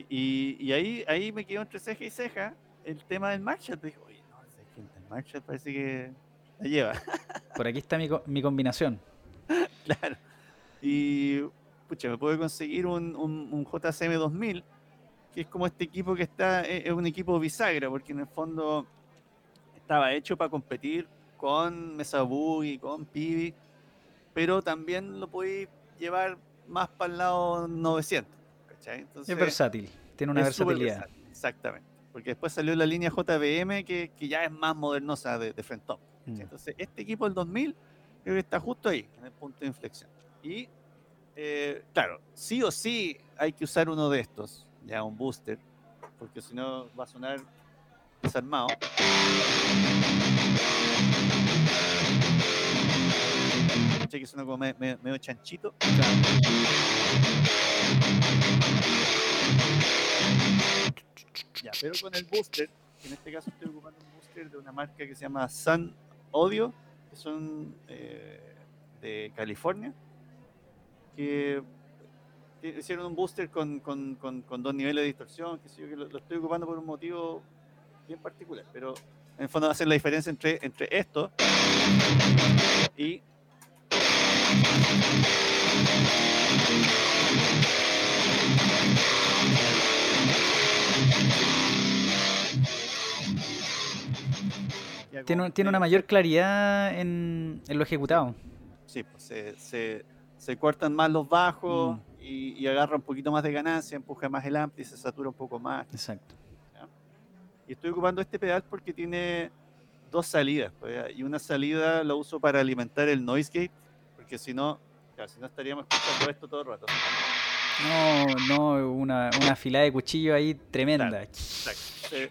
Y, y ahí, ahí me quedó entre ceja y ceja el tema del Marshall. Dije, oye, no, el Marshall parece que la lleva. Por aquí está mi, mi combinación. Claro. Y, pucha, me pude conseguir un, un, un JCM 2000, que es como este equipo que está, es, es un equipo bisagra, porque en el fondo estaba hecho para competir con Mesa Boogie, con Pibi, pero también lo podéis llevar más para el lado 900, ¿cachai? Entonces, Es versátil, tiene una versatilidad. versátil, Exactamente. Porque después salió la línea JBM que, que ya es más modernosa de, de frente Mm. Entonces, este equipo del 2000 creo que está justo ahí, en el punto de inflexión. Y, eh, claro, sí o sí hay que usar uno de estos, ya un booster, porque si no va a sonar desarmado. Che, que suena como me- me- medio chanchito. Pero con el booster, en este caso estoy ocupando un booster de una marca que se llama Sun Audio, que son eh, de California, que hicieron un booster con, con- con- dos niveles de distorsión, que que lo estoy ocupando por un motivo bien particular, pero en el fondo va a ser la diferencia entre, entre esto y Tiene, tiene una mayor claridad en, en lo ejecutado. Sí, pues se, se, se cortan más los bajos Mm. y, y agarra un poquito más de ganancia, empuja más el ampli, se satura un poco más. Exacto. Y estoy ocupando este pedal porque tiene dos salidas. pues, y una salida la uso para alimentar el noise gate, porque si no, si no estaríamos escuchando esto todo el rato. No, no, una, una fila de cuchillo ahí tremenda. Exacto. Eh,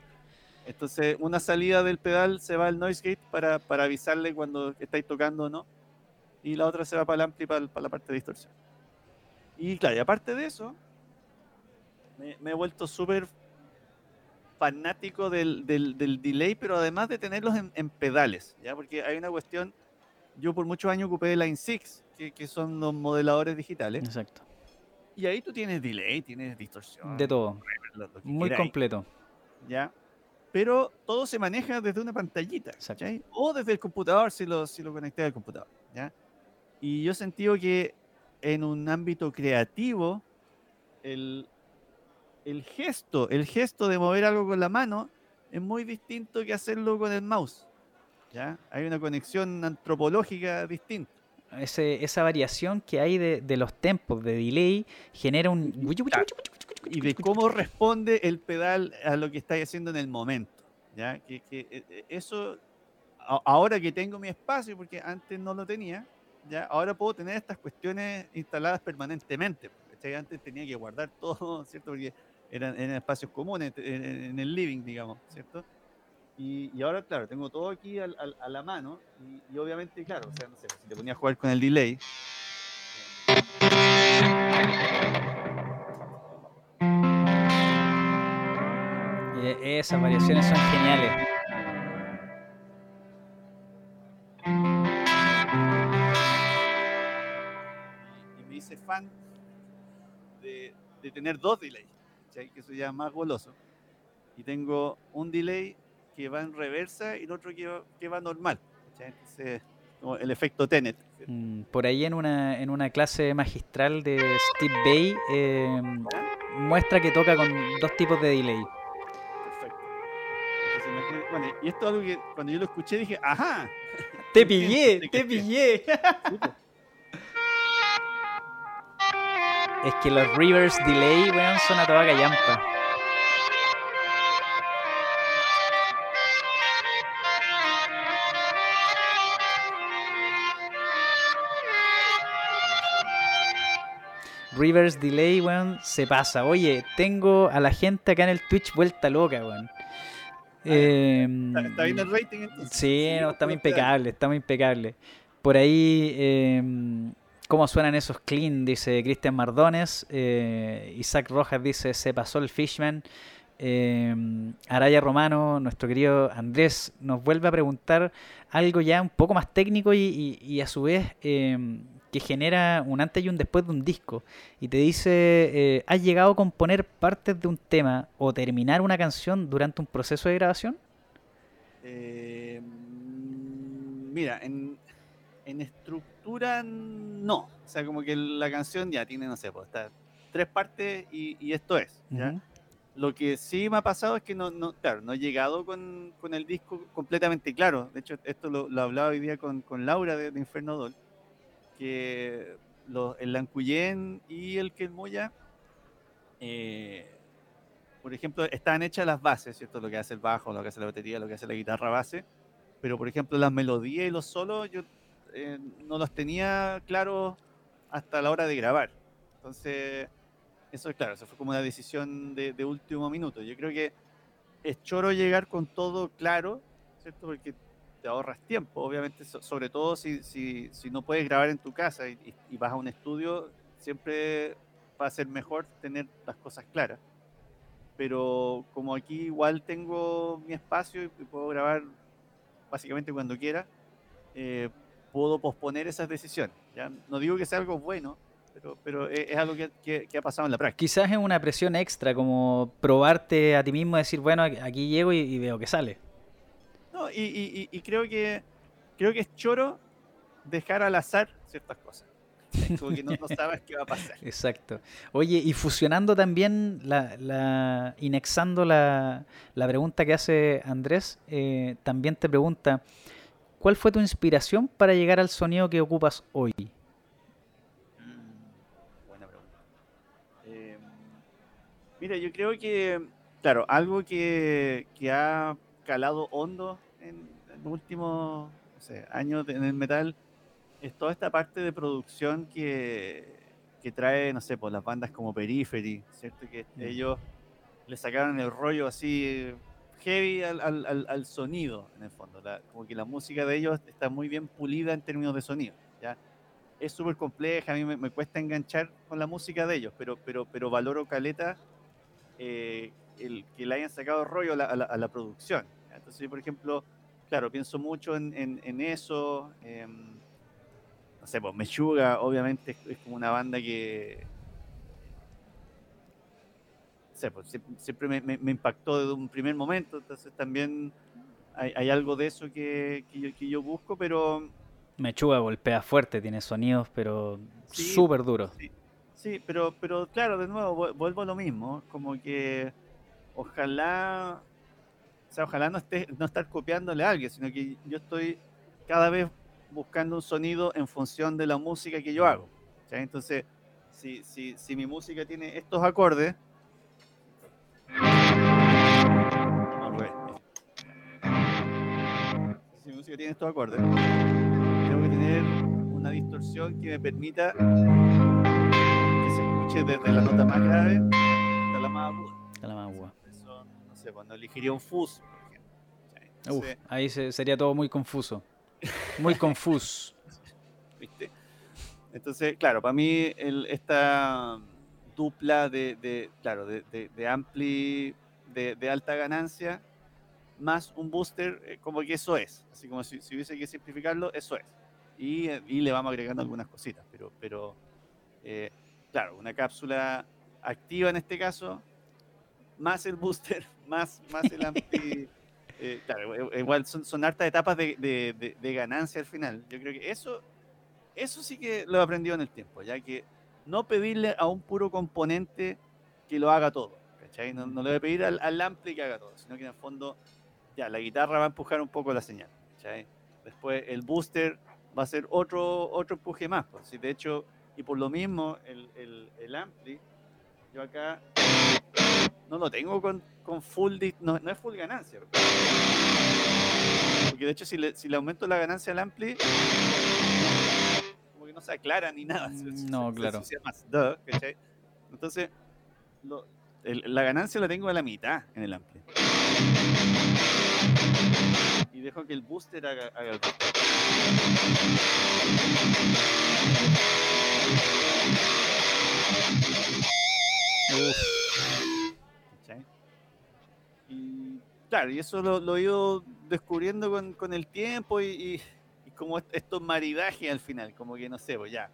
Entonces, una salida del pedal se va al noise gate para, para avisarle cuando estáis tocando o no. Y la otra se va para el ampli, para, para la parte de distorsión. Y claro, y aparte de eso, me, me he vuelto súper fanático del, del- del delay, pero además de tenerlos en, en pedales, ¿ya? Porque hay una cuestión, yo por muchos años ocupé Line 6, que, que son los modeladores digitales, Exacto. y ahí tú tienes delay, tienes distorsión, De todo. lo- lo Muy completo. ¿ya? Pero todo se maneja desde una pantallita, Exacto. ¿cachai? O desde el computador si lo, si lo conecté al computador, ¿ya? Y yo he sentido que en un ámbito creativo, el, el gesto, el gesto de mover algo con la mano es muy distinto que hacerlo con el mouse, ¿ya? Hay una conexión antropológica distinta. Ese, esa variación que hay de, de los tempos de delay genera un... y de cómo responde el pedal a lo que estáis haciendo en el momento. ¿ya? Que, que, eh, eh, eso, ahora que tengo mi espacio, porque antes no lo tenía, ¿ya? ahora puedo tener estas cuestiones instaladas permanentemente. Antes tenía que guardar todo, ¿cierto? Porque eran, eran espacios comunes en, el living, digamos, ¿cierto? Y, y ahora, claro, tengo todo aquí al- al- a la mano y, y obviamente, claro, o sea, no sé, si te ponía a jugar con el delay, Y esas variaciones son geniales. fan de, de tener dos delays, ¿cachai? que eso ya más goloso. Y tengo un delay que va en reversa y el otro que va, que va normal. ¿cachai? Entonces, como el efecto Tenet. Mm, Por ahí en una, en una clase magistral de Steve Bay eh, muestra que toca con dos tipos de delay. Perfecto. Entonces, bueno, y esto es algo que cuando yo lo escuché dije, ajá. Te pillé, te pillé. Es que los reverse delay, weón, son a toda callampa. Reverse delay, weón, se pasa. Oye, tengo a la gente acá en el Twitch vuelta loca, weón. Em, ¿Está, bien el rating entonces? Sí, no, estamos impecables, estamos impecables. Por ahí, eh, ¿cómo suenan esos clean? Dice Cristian Mardones. eh, Isaac Rojas dice, se pasó el Fishman. eh, Araya Romano, nuestro querido Andrés, nos vuelve a preguntar algo ya un poco más técnico y, y- a su vez eh, que genera un antes y un después de un disco. Y te dice, eh, ¿has llegado a componer partes de un tema o terminar una canción durante un proceso de grabación? Eh, mira, en, en estructura no. O sea, como que la canción ya tiene, no sé, pues, está tres partes y, y esto es. ¿ya? Ujú. Lo que sí me ha pasado es que no, no, claro, no he llegado con, con el disco completamente claro. De hecho, esto lo, lo hablaba hoy día con, con Laura de, de Inferno Doll, que los, el Lancuyén y el Kelmoya, eh, por ejemplo, están hechas las bases, ¿cierto? Lo que hace el bajo, lo que hace la batería, lo que hace la guitarra base. Pero, por ejemplo, las melodías y los solos yo eh, no los tenía claros hasta la hora de grabar. Entonces, eso es claro, eso fue como una decisión de, último minuto. Yo creo que es choro llegar con todo claro, ¿cierto? Porque te ahorras tiempo, obviamente, so- sobre todo si, si, si no puedes grabar en tu casa y, y- vas a un estudio, siempre va a ser mejor tener las cosas claras. Pero como aquí igual tengo mi espacio y y puedo grabar básicamente cuando quiera, eh, puedo posponer esas decisiones. ¿ya? No digo que sea algo bueno, pero, pero es, es algo que, que- que ha pasado en la práctica. Quizás es una presión extra, como probarte a ti mismo, decir, bueno, aquí- llego y, y veo que sale. No, y, y- creo que creo que es choro dejar al azar ciertas cosas. Como que no, no sabes qué va a pasar. Exacto. Oye, y fusionando también, la, la, inexando la, la pregunta que hace Andrés, eh, también te pregunta, ¿cuál fue tu inspiración para llegar al sonido que ocupas hoy? Mm, Buena pregunta. Eh, mira, yo creo que, claro, algo que, que ha calado hondo en, en los últimos no sé, años en el metal es toda esta parte de producción que, que trae, no sé, por las bandas como Periphery, ¿cierto? Que Mm. ellos le sacaron el rollo así heavy al, al- al- sonido, en el fondo. La- como que la música de ellos está muy bien pulida en términos de sonido, ¿ya? es súper compleja, a mí me, me cuesta enganchar con la música de ellos, pero, pero, pero valoro caleta eh, el que le hayan sacado rollo a la, a la- a la producción. ¿ya? Entonces, yo, por ejemplo, claro, pienso mucho en, en- en eso. em, no sé, pues Meshuga, obviamente, es, es como una banda que. Sé, pues, siempre, me, me- me impactó desde un primer momento, entonces también hay, hay algo de eso que, que yo, que yo busco, pero Mechuga golpea fuerte, tiene sonidos, pero Sí, súper duros. Sí, sí, pero, pero claro, de nuevo, vu- vuelvo a lo mismo, como que ojalá, o sea, ojalá no, esté, no estar copiándole a alguien, sino que yo estoy cada vez buscando un sonido en función de la música que yo hago. ¿cachai? Entonces, si, si, si mi música tiene estos acordes, música tiene estos acordes, tengo que tener una distorsión que me permita que se escuche desde la nota más grave hasta la más aguda. Está la más agua. Eso, no sé, cuando elegiría un por ejemplo. ¿cachai? Uf, Entonces, ahí se- sería todo muy confuso. Muy confuso. ¿viste? Entonces, claro, para mí el- esta dupla de, de- claro, de, de- de ampli, de, de alta ganancia, más un booster, eh, como que eso es. Así como si, si hubiese que simplificarlo, eso es. Y, eh, y le vamos agregando algunas cositas, pero, pero Eh, claro, una cápsula activa en este caso, más el booster, más, más el ampli. Eh, claro, igual son, son hartas etapas de, de, de, ganancia al final. Yo creo que eso, eso sí que lo he aprendido en el tiempo, ya que no pedirle a un puro componente que lo haga todo. ¿cachai? No, no le voy a pedir al, al ampli que haga todo, sino que en el fondo ya la guitarra va a empujar un poco la señal. ¿cachai? Después el booster va a ser otro, otro empuje más. Pues. De hecho, y por lo mismo, el, el, el ampli, yo acá no lo tengo con, con full, no, no, es full ganancia. Porque de hecho, si le, si le aumento la ganancia al ampli, como que no se aclara ni nada. No, claro. más, Entonces, lo, el, la ganancia la tengo a la mitad en el ampli. Y dejo que el booster haga, haga el Y claro, y eso lo, he ido descubriendo con, con el tiempo y, y, como estos maridajes al final, como que no sé, pues ya.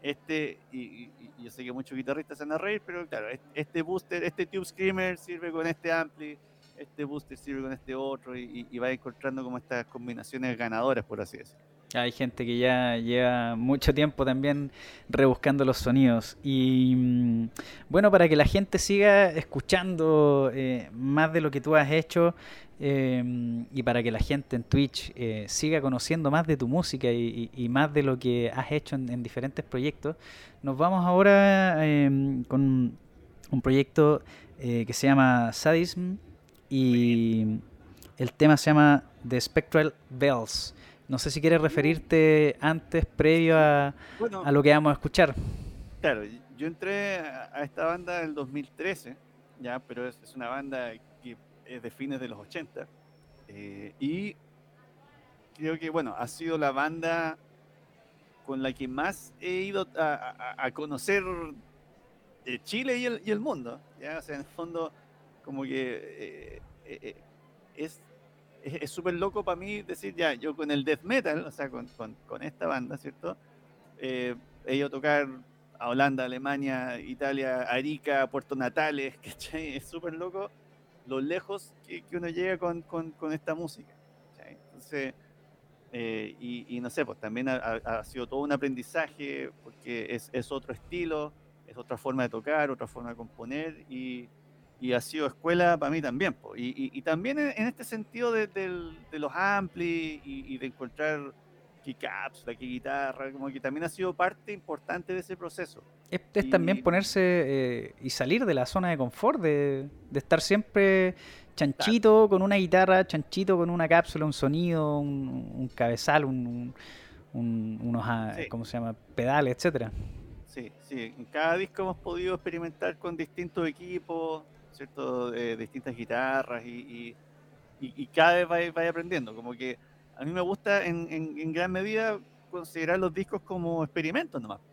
Este, y, yo sé que muchos guitarristas se van a reír, pero claro, este booster, este Tube Screamer sirve con este ampli, este booster sirve con este otro, y, va encontrando como estas combinaciones ganadoras, por así decirlo. Hay gente que ya lleva mucho tiempo también rebuscando los sonidos. Y mm, bueno, para que la gente siga escuchando eh, más de lo que tú has hecho eh, y para que la gente en Twitch eh, siga conociendo más de tu música y, más de lo que has hecho en, diferentes proyectos, nos vamos ahora em, con un proyecto que se llama Sadism y el tema se llama The Spectral Bells. No sé si quieres referirte antes, previo a, lo que vamos a escuchar. Claro, yo entré a esta banda en el 2013, ya, pero es, una banda que es de fines de los 80. Eh, y creo que, bueno, ha sido la banda con la que más he ido a, conocer Chile y el, y el, mundo. ¿ya? O sea, en el fondo, como que eh, eh, es es súper loco para mí decir, ya, yo con el death metal, o sea, con, con, esta banda, ¿cierto? Eh, he ido a tocar a Holanda, Alemania, Italia, Arica, Puerto Natales, ¿cachai? Es súper loco lo lejos que, que uno llega con, con, esta música, ¿cachai? Entonces, eh, y, y, no sé, pues también ha, ha, sido todo un aprendizaje, porque es, es otro estilo, es otra forma de tocar, otra forma de componer, y y ha sido escuela para mí también. Y, y, también en, este sentido de, de, los amplis y, de encontrar keycaps, la guitarra, como que también ha sido parte importante de ese proceso. Es, también ponerse eh, y salir de la zona de confort, de, de estar siempre chanchito con una guitarra, chanchito con una cápsula, un sonido, un, cabezal, un, unos, ah, ¿cómo se llama? Pedales, etcétera. Sí, sí, en cada disco hemos podido experimentar con distintos equipos, ¿cierto? De, distintas guitarras y, y, cada vez vais, aprendiendo. Como que a mí me gusta en, en, gran medida considerar los discos como experimentos nomás.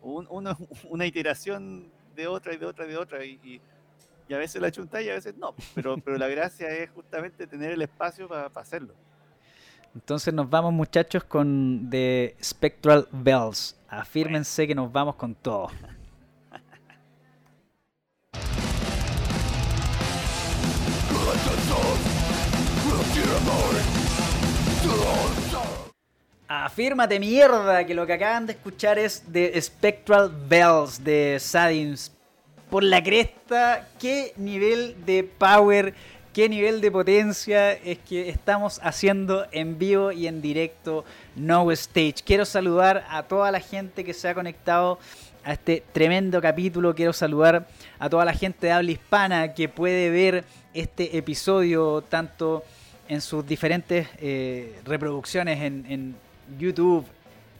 una iteración de otra y de otra y de otra. Y, y, a veces la chunta y a veces no. Pero, pero la gracia es justamente tener el espacio para hacerlo. Entonces nos vamos muchachos con The Spectral Bells. Afírmense que nos vamos con todo. Afírmate mierda que lo que acaban de escuchar es de Spectral Bells de Sadims. Por la cresta, qué nivel de power, qué nivel de potencia es que estamos haciendo en vivo y en directo No Stage. Quiero saludar a toda la gente que se ha conectado a este tremendo capítulo. Quiero saludar a toda la gente de habla hispana que puede ver este episodio tanto en sus diferentes eh, reproducciones en, YouTube,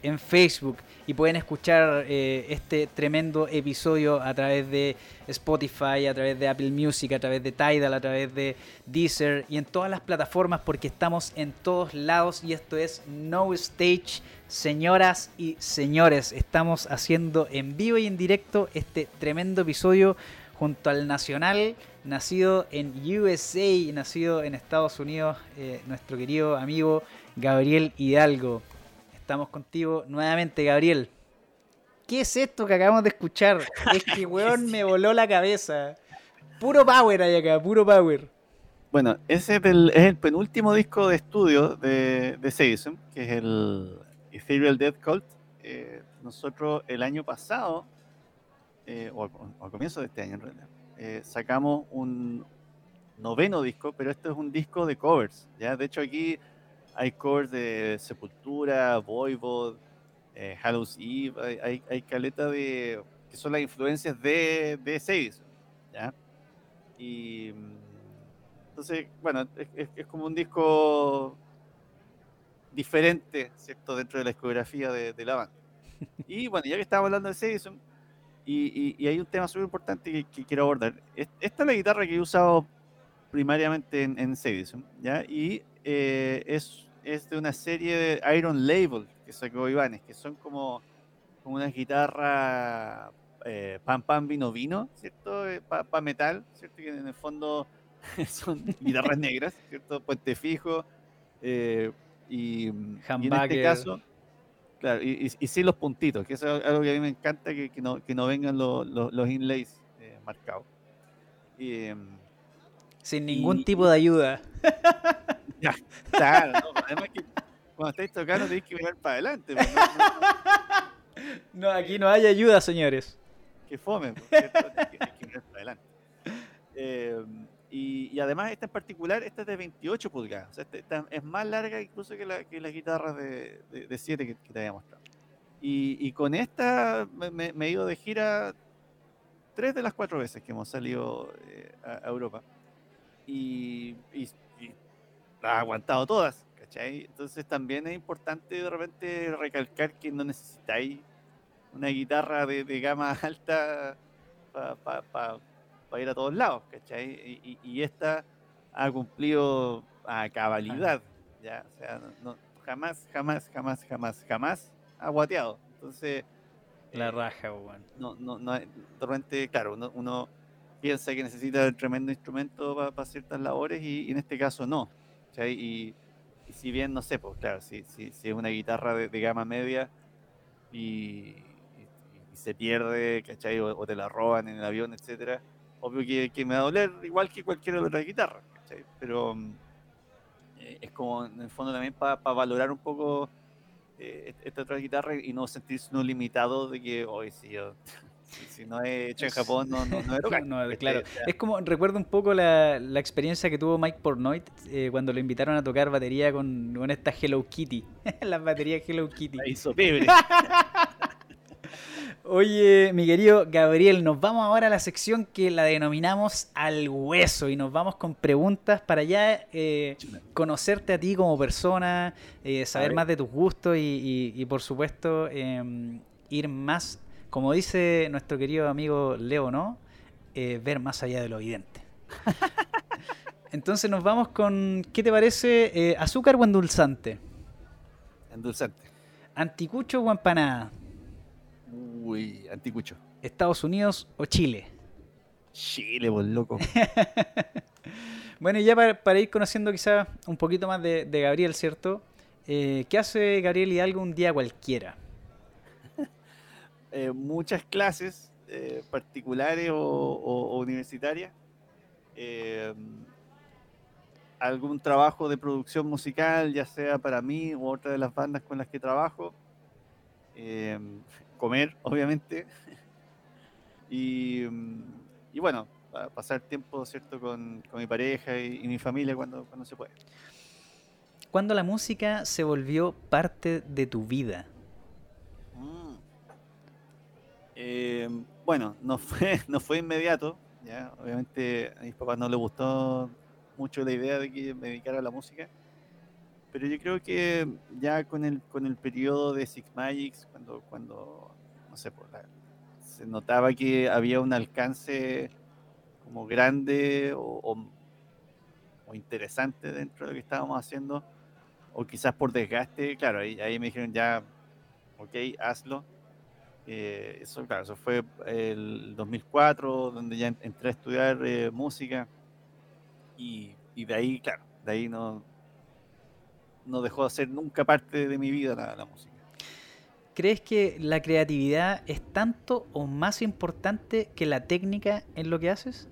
en Facebook y pueden escuchar eh, este tremendo episodio a través de Spotify, a través de Apple Music, a través de Tidal, a través de Deezer y en todas las plataformas porque estamos en todos lados y esto es No Stage. Señoras y señores, estamos haciendo en vivo y en directo este tremendo episodio junto al Nacional nacido en USA, nacido en Estados Unidos, eh, nuestro querido amigo Gabriel Hidalgo. Estamos contigo nuevamente, Gabriel. ¿qué es esto que acabamos de escuchar? Es que, weón, me voló la cabeza. Puro power hay acá, puro power. Bueno, ese es el, penúltimo disco de estudio de, de Season, que es el Ethereal Death Cult. Eh, nosotros el año pasado, eh, o, al comienzo de este año en realidad, eh, sacamos un noveno disco, pero este es un disco de covers. ¿ya? De hecho, aquí hay covers de Sepultura, Voivod, eh, Hallows Eve, hay, hay, caleta de. que son las influencias de, de. ¿ya? Y entonces, bueno, es, como un disco diferente, ¿cierto? Dentro de la discografía de, la banda. Y bueno, ya que estamos hablando de Sedison, y, hay un tema súper importante que, quiero abordar. Esta es la guitarra que he usado primariamente en, en ¿ya? Y eh, es, es de una serie de Iron Label que sacó Ivanes, que son como, como unas guitarras eh, pan pan vino vino, ¿cierto? Eh, Para metal, ¿cierto? Que en el fondo son guitarras negras, ¿cierto? Puente fijo. Eh, y, en este caso, claro, y, y, sin los puntitos, que eso es algo que a mí me encanta, que, que, no, que no vengan los, los, inlays eh, marcados. Em, sin ningún tipo de ayuda. Ya, claro, además que cuando estáis tocando tenéis que mirar para adelante. Pues, no, aquí no hay ayuda, señores. Que fome, porque hay que mirar para adelante. Eh, y, además esta en particular, esta es de 28 pulgadas. O sea, esta, es más larga incluso que, la, que las guitarras de, de, 7 que, te había mostrado. Y, con esta me, he ido de gira tres de las cuatro veces que hemos salido eh, a, Europa. Y, y, ha aguantado todas, ¿cachai? Entonces también es importante de repente recalcar que no necesitáis una guitarra de, de gama alta para para ir a todos lados, ¿cachai? Y, esta ha cumplido a cabalidad, ¿ya? O sea, no, jamás, jamás, jamás, jamás, jamás ha guateado. Entonces... La eh, raja, weón. No, no, no, de repente, claro, uno, piensa que necesita un tremendo instrumento para ciertas labores y, en este caso no. ¿cachai? Y, si bien, no sé, pues claro, si, si, si es una guitarra de, gama media y, se pierde, ¿cachai? O, o, te la roban en el avión, etcétera, obvio que, me va a doler igual que cualquier otra guitarra, pero mm, eh, es como en el fondo también para valorar un poco eh, esta otra guitarra y no sentirse uno limitado de que hoy si si no he hecho en Japón no, no, no, es claro. Es como recuerdo un poco la, la experiencia que tuvo Mike Pornoy eh, cuando lo invitaron a tocar batería con, con esta Hello Kitty las baterías Hello Kitty. Hizo Oye, mi querido Gabriel, nos vamos ahora a la sección que la denominamos al hueso y nos vamos con preguntas para ya eh, conocerte a ti como persona, eh, saber más de tus gustos y, por supuesto em, ir más, como dice nuestro querido amigo Leo, ¿no? Eh, ver más allá de lo evidente. Entonces nos vamos con, ¿qué te parece? ¿Azúcar o endulzante? Endulzante. ¿Anticucho o empanada? Uy, anticucho. ¿Estados Unidos o Chile? Chile, pues loco. bueno, y ya para, ir conociendo quizás un poquito más de, Gabriel, ¿cierto? Eh, ¿Qué hace Gabriel Hidalgo un día cualquiera? Eh, muchas clases eh, particulares o, universitarias. algún trabajo de producción musical, ya sea para mí u otra de las bandas con las que trabajo comer, obviamente. y, y, bueno, pasar tiempo, ¿cierto?, con, mi pareja y, mi familia cuando, cuando se puede. ¿Cuándo la música se volvió parte de tu vida? Mm. Eh, bueno, no fue, no fue inmediato, ¿ya? Obviamente a mis papás no les gustó mucho la idea de que me dedicara a la música pero yo creo que ya con el, con el periodo de Six Magics, cuando, cuando no sé, pues, se notaba que había un alcance como grande o, interesante dentro de lo que estábamos haciendo, o quizás por desgaste, claro, ahí, ahí me dijeron ya, ok, hazlo. Eh, eso, claro, eso fue el 2004, donde ya entré a estudiar eh, música, y, y de ahí, claro, de ahí no, no dejó de ser nunca parte de mi vida la, música. ¿crees que la creatividad es tanto o más importante que la técnica en lo que haces?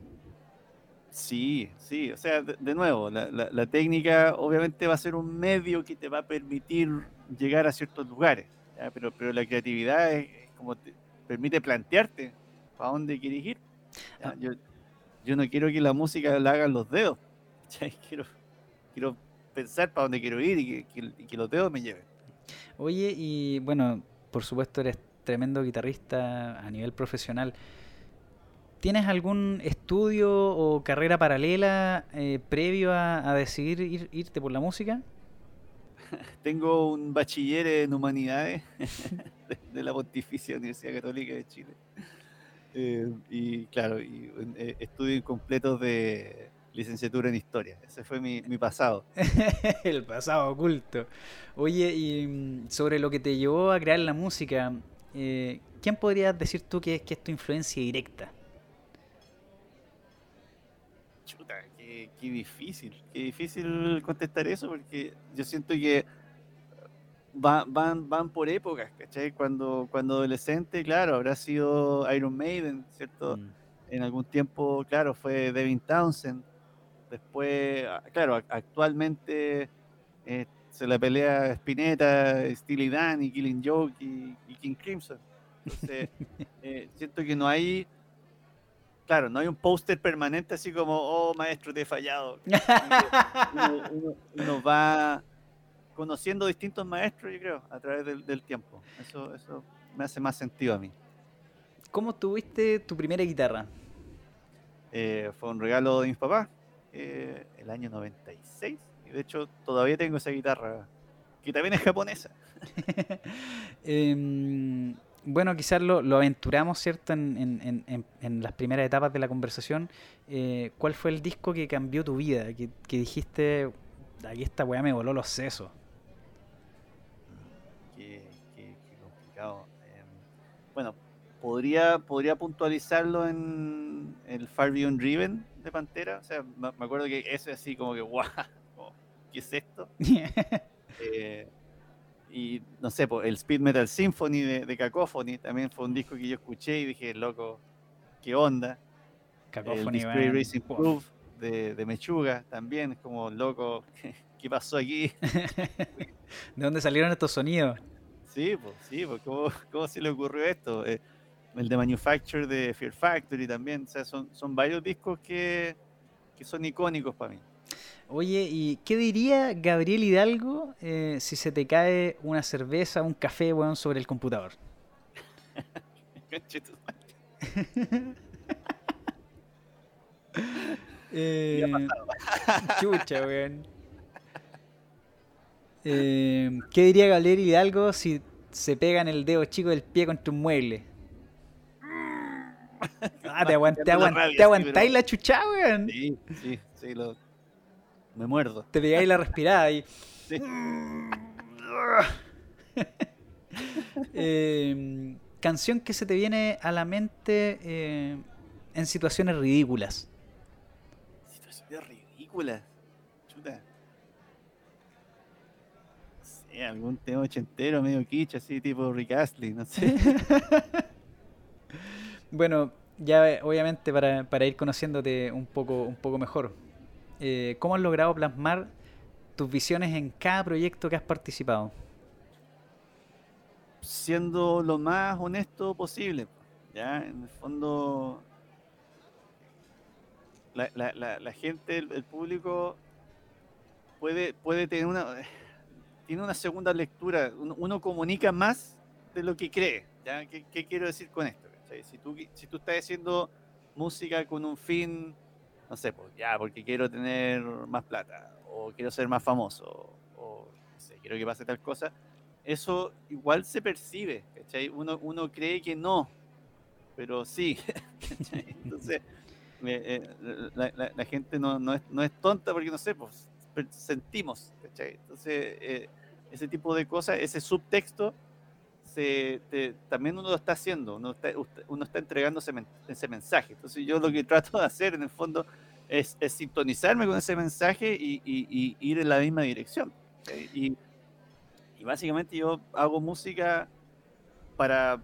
Sí, sí, o sea, de, nuevo, la, técnica obviamente va a ser un medio que te va a permitir llegar a ciertos lugares, Pero, pero la creatividad es, como te permite plantearte para dónde quieres ir. Ah. Yo, no quiero que la música la hagan los dedos, quiero, quiero pensar para dónde quiero ir y que, los dedos me lleven. Oye, y bueno, por supuesto eres tremendo guitarrista a nivel profesional. ¿Tienes algún estudio o carrera paralela eh, previo a, decidir irte por la música? Tengo un bachiller en humanidades de, la Pontificia Universidad Católica de Chile. Eh, y claro, y, eh, estudios completos de licenciatura en historia. Ese fue mi, pasado. El pasado oculto. Oye, y mm, sobre lo que te llevó a crear la música, ¿quién podrías decir tú que que es tu influencia directa? qué, difícil, qué difícil contestar eso porque yo siento que van, van, van por épocas, ¿cachai? Cuando, cuando adolescente, claro, habrá sido Iron Maiden, ¿cierto? Mm. En algún tiempo, claro, fue Devin Townsend. Después, ah, claro, actualmente eh, se la pelea Spinetta, Steely Dan y Killing Joke y, King Crimson. Entonces, eh, siento que no hay Claro, no hay un póster permanente así como, oh maestro, te he fallado. uno, va conociendo distintos maestros, yo creo, a través del, tiempo. Eso, eso me hace más sentido a mí. ¿Cómo tuviste tu primera guitarra? Eh, fue un regalo de mis papás, eh, el año 96. Y de hecho, todavía tengo esa guitarra, que también es japonesa. eh, bueno, quizás lo, aventuramos, ¿cierto?, en, las primeras etapas de la conversación. Eh, ¿Cuál fue el disco que cambió tu vida? Que, dijiste, aquí esta weá me voló los sesos. Qué, complicado. Em, bueno, podría, podría puntualizarlo en el Far Beyond Driven de Pantera. O sea, me acuerdo que ese así como que, guau, ¿qué es esto? eh, y no sé, el Speed Metal Symphony de, de, Cacophony también fue un disco que yo escuché y dije, loco, ¿qué onda? Cacophony, el Racing Proof de, de, Mechuga también, es como, loco, ¿qué, pasó aquí? ¿De dónde salieron estos sonidos? Sí, pues, sí, pues, ¿cómo, ¿cómo, se le ocurrió esto? Eh, el de Manufacture de Fear Factory también, o sea, son, son varios discos que, que son icónicos para mí. Oye, ¿y qué diría Gabriel Hidalgo eh, si se te cae una cerveza, un café, weón, sobre el computador? eh, chucha, weón. Eh, ¿Qué diría Gabriel Hidalgo si se pega en el dedo chico del pie contra un mueble? Ah, te, aguant, te, aguantáis la chucha, weón. Sí, sí, sí, lo, me muerdo. Te pegáis la respirada y. Em, canción que se te viene a la mente eh, en situaciones ridículas. Situaciones ridículas. Chuta. Sí, algún tema ochentero, medio kitsch, así tipo Rick Astley, no sé. bueno, ya obviamente para, para ir conociéndote un poco, un poco mejor. Eh, ¿cómo has logrado plasmar tus visiones en cada proyecto que has participado? Siendo lo más honesto posible. Ya, en el fondo, la, gente, el, público, puede, puede tener una, tiene una segunda lectura. Uno, comunica más de lo que cree. ¿ya? ¿Qué, quiero decir con esto? Si tú, si tú estás haciendo música con un fin no sé, pues ya, porque quiero tener más plata, o quiero ser más famoso, o no sé, quiero que pase tal cosa, eso igual se percibe, ¿cachai? Uno, uno cree que no, pero sí, Entonces, eh, la, gente no, no, es, no es tonta porque, no sé, pues sentimos, ¿cachai? Entonces, eh, ese tipo de cosas, ese subtexto, se, también uno lo está haciendo, uno está, uno está entregando ese, mensaje. Entonces yo lo que trato de hacer en el fondo es, sintonizarme con ese mensaje y, ir en la misma dirección. Y, básicamente yo hago música para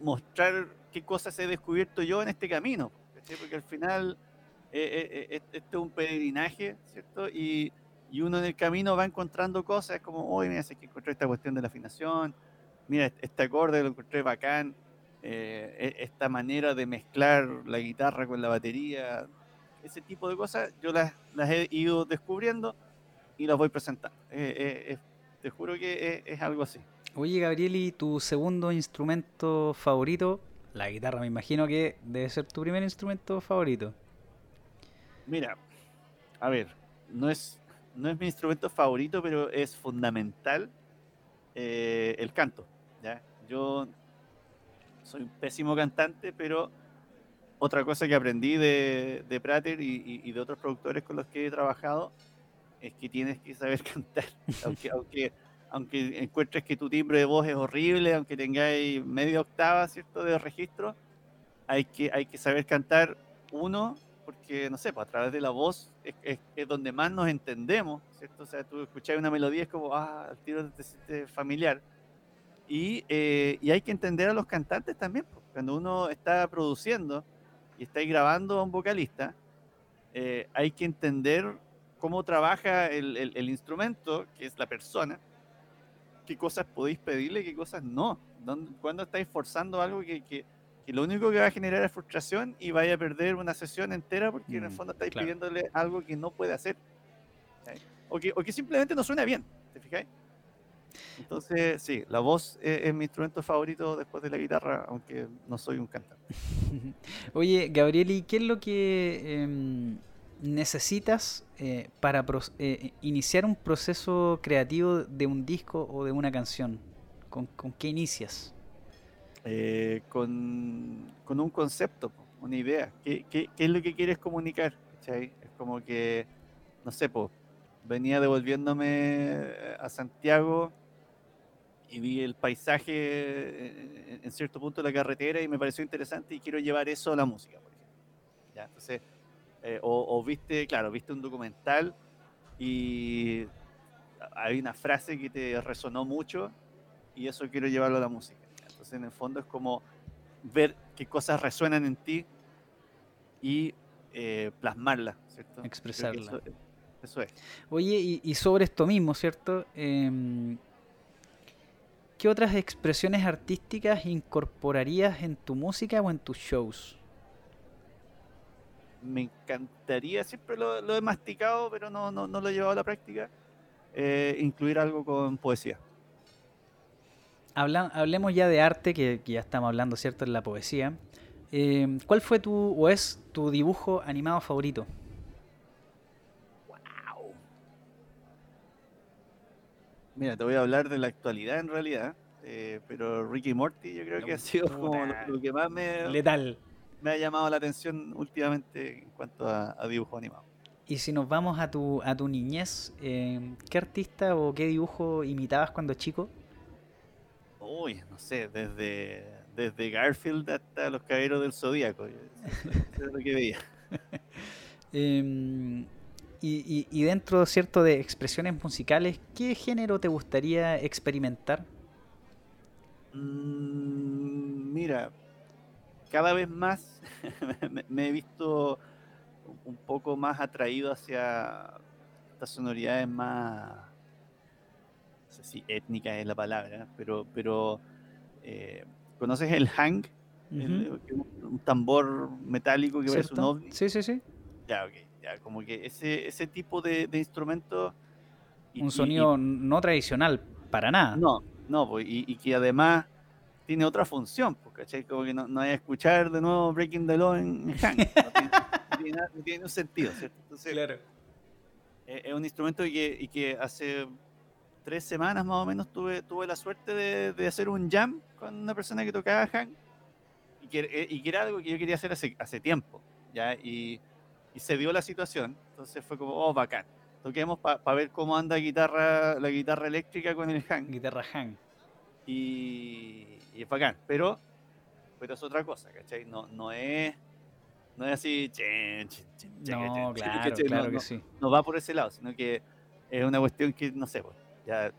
mostrar qué cosas he descubierto yo en este camino, porque al final eh, eh, este es un peregrinaje, ¿cierto? Y, y, uno en el camino va encontrando cosas como, oye, mira, sé que encontré esta cuestión de la afinación, mira, este acorde lo encontré bacán, e, esta manera de mezclar la guitarra con la batería, ese tipo de cosas, yo las, las he ido descubriendo y las voy presentando. te juro que es algo así. Oye, Gabriel, ¿y tu segundo instrumento favorito? La guitarra, me imagino que debe ser tu primer instrumento favorito. Mira, a ver, no es, no es mi instrumento favorito, pero es fundamental eh, el canto. ¿Ya? Yo soy un pésimo cantante, pero otra cosa que aprendí de, Prater y, de otros productores con los que he trabajado es que tienes que saber cantar. aunque, aunque encuentres que tu timbre de voz es horrible, aunque tengáis media octava, ¿cierto?, de registro, hay que, hay que saber cantar uno, porque, no sé, pues, a través de la voz es, es, donde más nos entendemos, ¿cierto? O sea, tú escuchas una melodía, es como, ah, el tiro te siente familiar. Y, eh, y, hay que entender a los cantantes también, cuando uno está produciendo y está grabando a un vocalista, eh, hay que entender cómo trabaja el, el, el instrumento, que es la persona, qué cosas podéis pedirle qué cosas no. Cuando estáis forzando algo que, que, lo único que va a generar es frustración y vaya a perder una sesión entera porque en el mm, fondo estáis pidiéndole algo que no puede hacer. O que, o que, simplemente no suena bien, ¿te fijáis? Entonces, sí, la voz es, mi instrumento favorito después de la guitarra, aunque no soy un cantante. Oye, Gabriel, ¿y qué es lo que... Em, necesitas eh, para eh, iniciar un proceso creativo de un disco o de una canción? ¿Con, qué inicias? Eh, con, un concepto, una idea. ¿Qué, es lo que quieres comunicar? Es como que, no sé, pues, venía devolviéndome a Santiago y vi el paisaje en cierto punto de la carretera y me pareció interesante y quiero llevar eso a la música, por ejemplo. ¿Ya? Entonces, eh, o, viste, claro, viste un documental y hay una frase que te resonó mucho y eso quiero llevarlo a la música. Entonces, en el fondo es como ver qué cosas resuenan en ti y eh, plasmarlas, ¿cierto? Expresarla. Eso, es. Oye, y, sobre esto mismo, ¿cierto? Em, ¿Qué otras expresiones artísticas incorporarías en tu música o en tus shows? me encantaría, siempre lo, he masticado, pero no, no, no, lo he llevado a la práctica, eh, incluir algo con poesía. hablemos ya de arte, que, ya estamos hablando, ¿cierto?, en la poesía. Eh, ¿Cuál fue tu, o es tu dibujo animado favorito? Mira, te voy a hablar de la actualidad en realidad, eh, pero Ricky Morty yo creo que ha sido como lo que más me... Letal me ha llamado la atención últimamente en cuanto a, dibujo animado. Y si nos vamos a tu, a tu niñez, eh, ¿qué artista o qué dibujo imitabas cuando chico? Uy, no sé, desde, desde Garfield hasta los caballeros del Zodíaco. Eso es lo que veía. Em, y, y, dentro, ¿cierto?, de expresiones musicales, ¿qué género te gustaría experimentar? Mm, mira, cada vez más me, he visto un poco más atraído hacia estas sonoridades más, no sé si étnica es la palabra, pero, pero eh, ¿conoces el hang? un tambor metálico que parece un ovni. Sí, sí, sí. Ya, ok. Ya, como que ese, ese tipo de, instrumento... un sonido no tradicional, para nada. No, no, pues, y, que además tiene otra función, pues, ¿cachai? Como que no, no hay a escuchar de nuevo Breaking the Law en Hank. No tiene, un sentido, ¿cierto? Entonces, claro. Eh, es un instrumento y que, y que hace tres semanas más o menos tuve, tuve la suerte de, de hacer un jam con una persona que tocaba Hank y que, eh, y que era algo que yo quería hacer hace, hace tiempo, ¿ya? Y, y se dio la situación, entonces fue como, oh, bacán. Toquemos para ver cómo anda guitarra, la guitarra eléctrica con el Hank. Guitarra Hank. Y, y es bacán, pero, pero es otra cosa, ¿cachai? No, no es no es así, no, claro, claro que sí. No va por ese lado, sino que es una cuestión que, no sé, pues, ya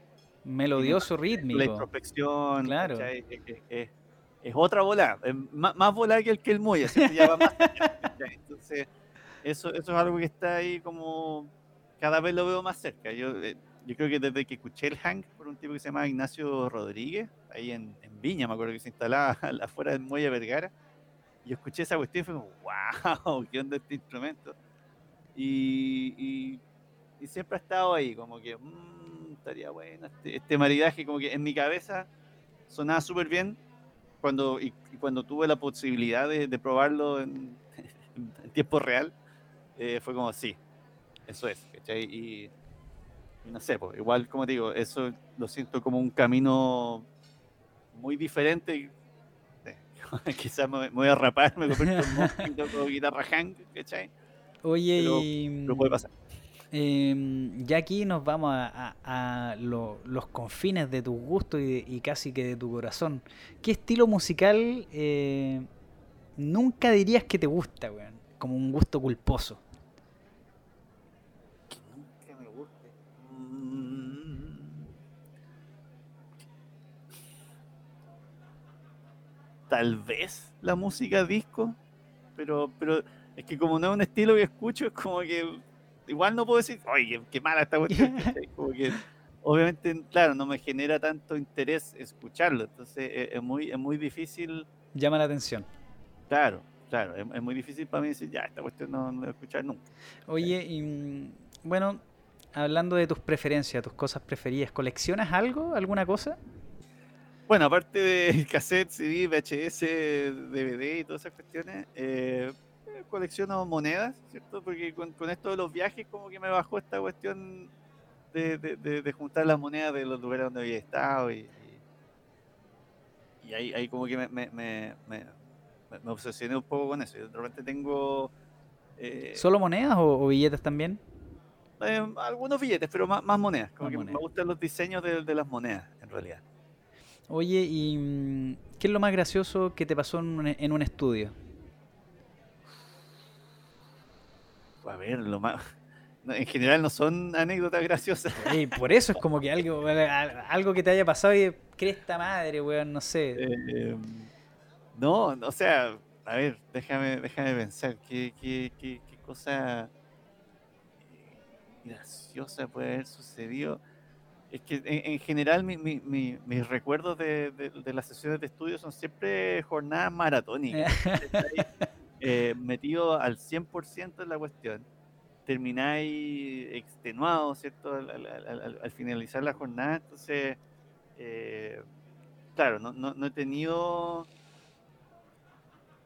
Melodioso, rítmico. La introspección, Claro. Es, es- es- es otra bola, más, más bola que el que el ¿cierto? Ya va más. Entonces, eso, eso es algo que está ahí como cada vez lo veo más cerca. Yo, eh, yo creo que desde que escuché el Hank por un tipo que se llama Ignacio Rodríguez, ahí en, en Viña, me acuerdo que se instalaba afuera del Muelle Vergara, yo escuché esa cuestión y fue como, wow, ¿qué onda este instrumento? Y, y, y siempre ha estado ahí, como que, "Mm, estaría bueno este, este maridaje, como que en mi cabeza sonaba súper bien cuando, y, y cuando tuve la posibilidad de, de probarlo en, en tiempo real, eh, fue como, sí, eso es, ¿cachai? Y, y no sé, pues, igual, como te digo, eso lo siento como un camino muy diferente. Quizás me, me voy a rapar, me convierto en monje y toco guitarra hang, ¿cachai? Oye, Pero- y, Pero puede pasar. em, ya aquí nos vamos a, a- a lo- los confines de tu gusto y, y casi que de tu corazón. ¿Qué estilo musical eh, nunca dirías que te gusta, weón? Como un gusto culposo. Que nunca me guste. Mm. Tal vez la música disco, pero, pero es que como no es un estilo que escucho, es como que igual no puedo decir, oye, qué, mala esta cuestión. Como que obviamente, claro, no me genera tanto interés escucharlo, entonces es, es muy, es muy difícil, Llama la atención. claro, claro, es, es muy difícil para mí decir, ya, esta cuestión no, no la voy a escuchar nunca. Oye, y mm, bueno, hablando de tus preferencias, tus cosas preferidas, ¿coleccionas algo? ¿Alguna cosa? Bueno, aparte de cassette, CD, VHS, DVD y todas esas cuestiones, eh, colecciono monedas, ¿cierto? Porque con, con esto de los viajes como que me bajó esta cuestión de, de- de- de juntar las monedas de los lugares donde había estado y, y, y ahí, ahí como que me, me, me, me- obsesioné un poco con eso. Yo de repente tengo eh, ¿Solo monedas o, o billetes también? eh, algunos billetes, pero más, más monedas. Como Más que monedas. me gustan los diseños de las monedas, en realidad. Oye, ¿y mm, qué es lo más gracioso que te pasó en un, en un estudio? A ver, lo más... en general no son anécdotas graciosas. Ey, por eso es como que algo, algo que te haya pasado y cresta madre, weón, no sé. Eh, no, no, o sea, a ver, déjame, déjame pensar, ¿qué, qué, qué, qué cosa eh, graciosa puede haber sucedido? Es que en, en general mi- mi- mi- mis recuerdos de, de- de las sesiones de estudio son siempre jornadas maratónicas. ¿cachai? Eh, metido al 100% en la cuestión. Termináis extenuado, ¿cierto? Al, al- al- al- al finalizar la jornada. Entonces, eh, claro, no, no, no he tenido.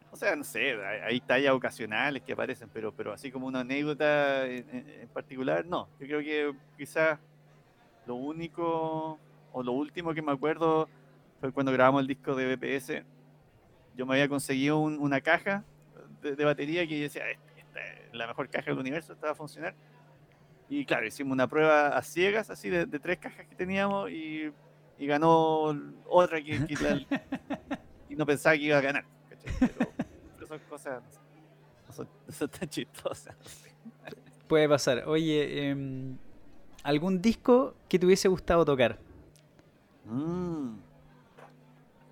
O sea, no sé, hay, tallas ocasionales que aparecen, pero, pero así como una anécdota en particular, no. Yo creo que quizás lo único o lo último que me acuerdo fue cuando grabamos el disco de BPS. Yo me había conseguido un- una caja de, de batería que yo decía, "Esta- esta es la mejor caja del universo, esta va a funcionar. Y claro, hicimos una prueba a ciegas, así, de, de tres cajas que teníamos y, y ganó otra que, que la- y no pensaba que iba a ganar. Pero, pero son cosas, no, son, no son tan chistosas. Puede pasar. Oye, em, ¿algún disco que te hubiese gustado tocar? Mm.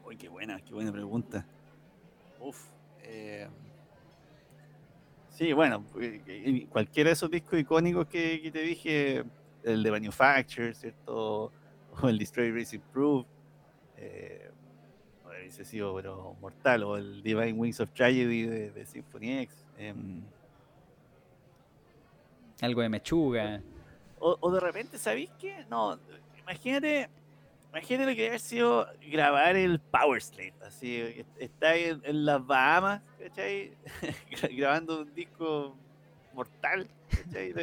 Uy, qué buena, qué buena pregunta. Uf. eh, Sí, bueno, eh, eh, cualquiera de esos discos icónicos que, que te dije, el de Manufacture, ¿cierto? O el Destroy Racing Proof, eh, hubiese sido pero mortal, o el Divine Wings of Tragedy de, de Symphony X. em, Algo de mechuga. O, o de repente, ¿sabéis qué? No, imagínate, imagínate lo que haber sido grabar el Power Slave. Así, est- está en, en las Bahamas, ¿cachai? Gra- Grabando un disco mortal, ¿cachai?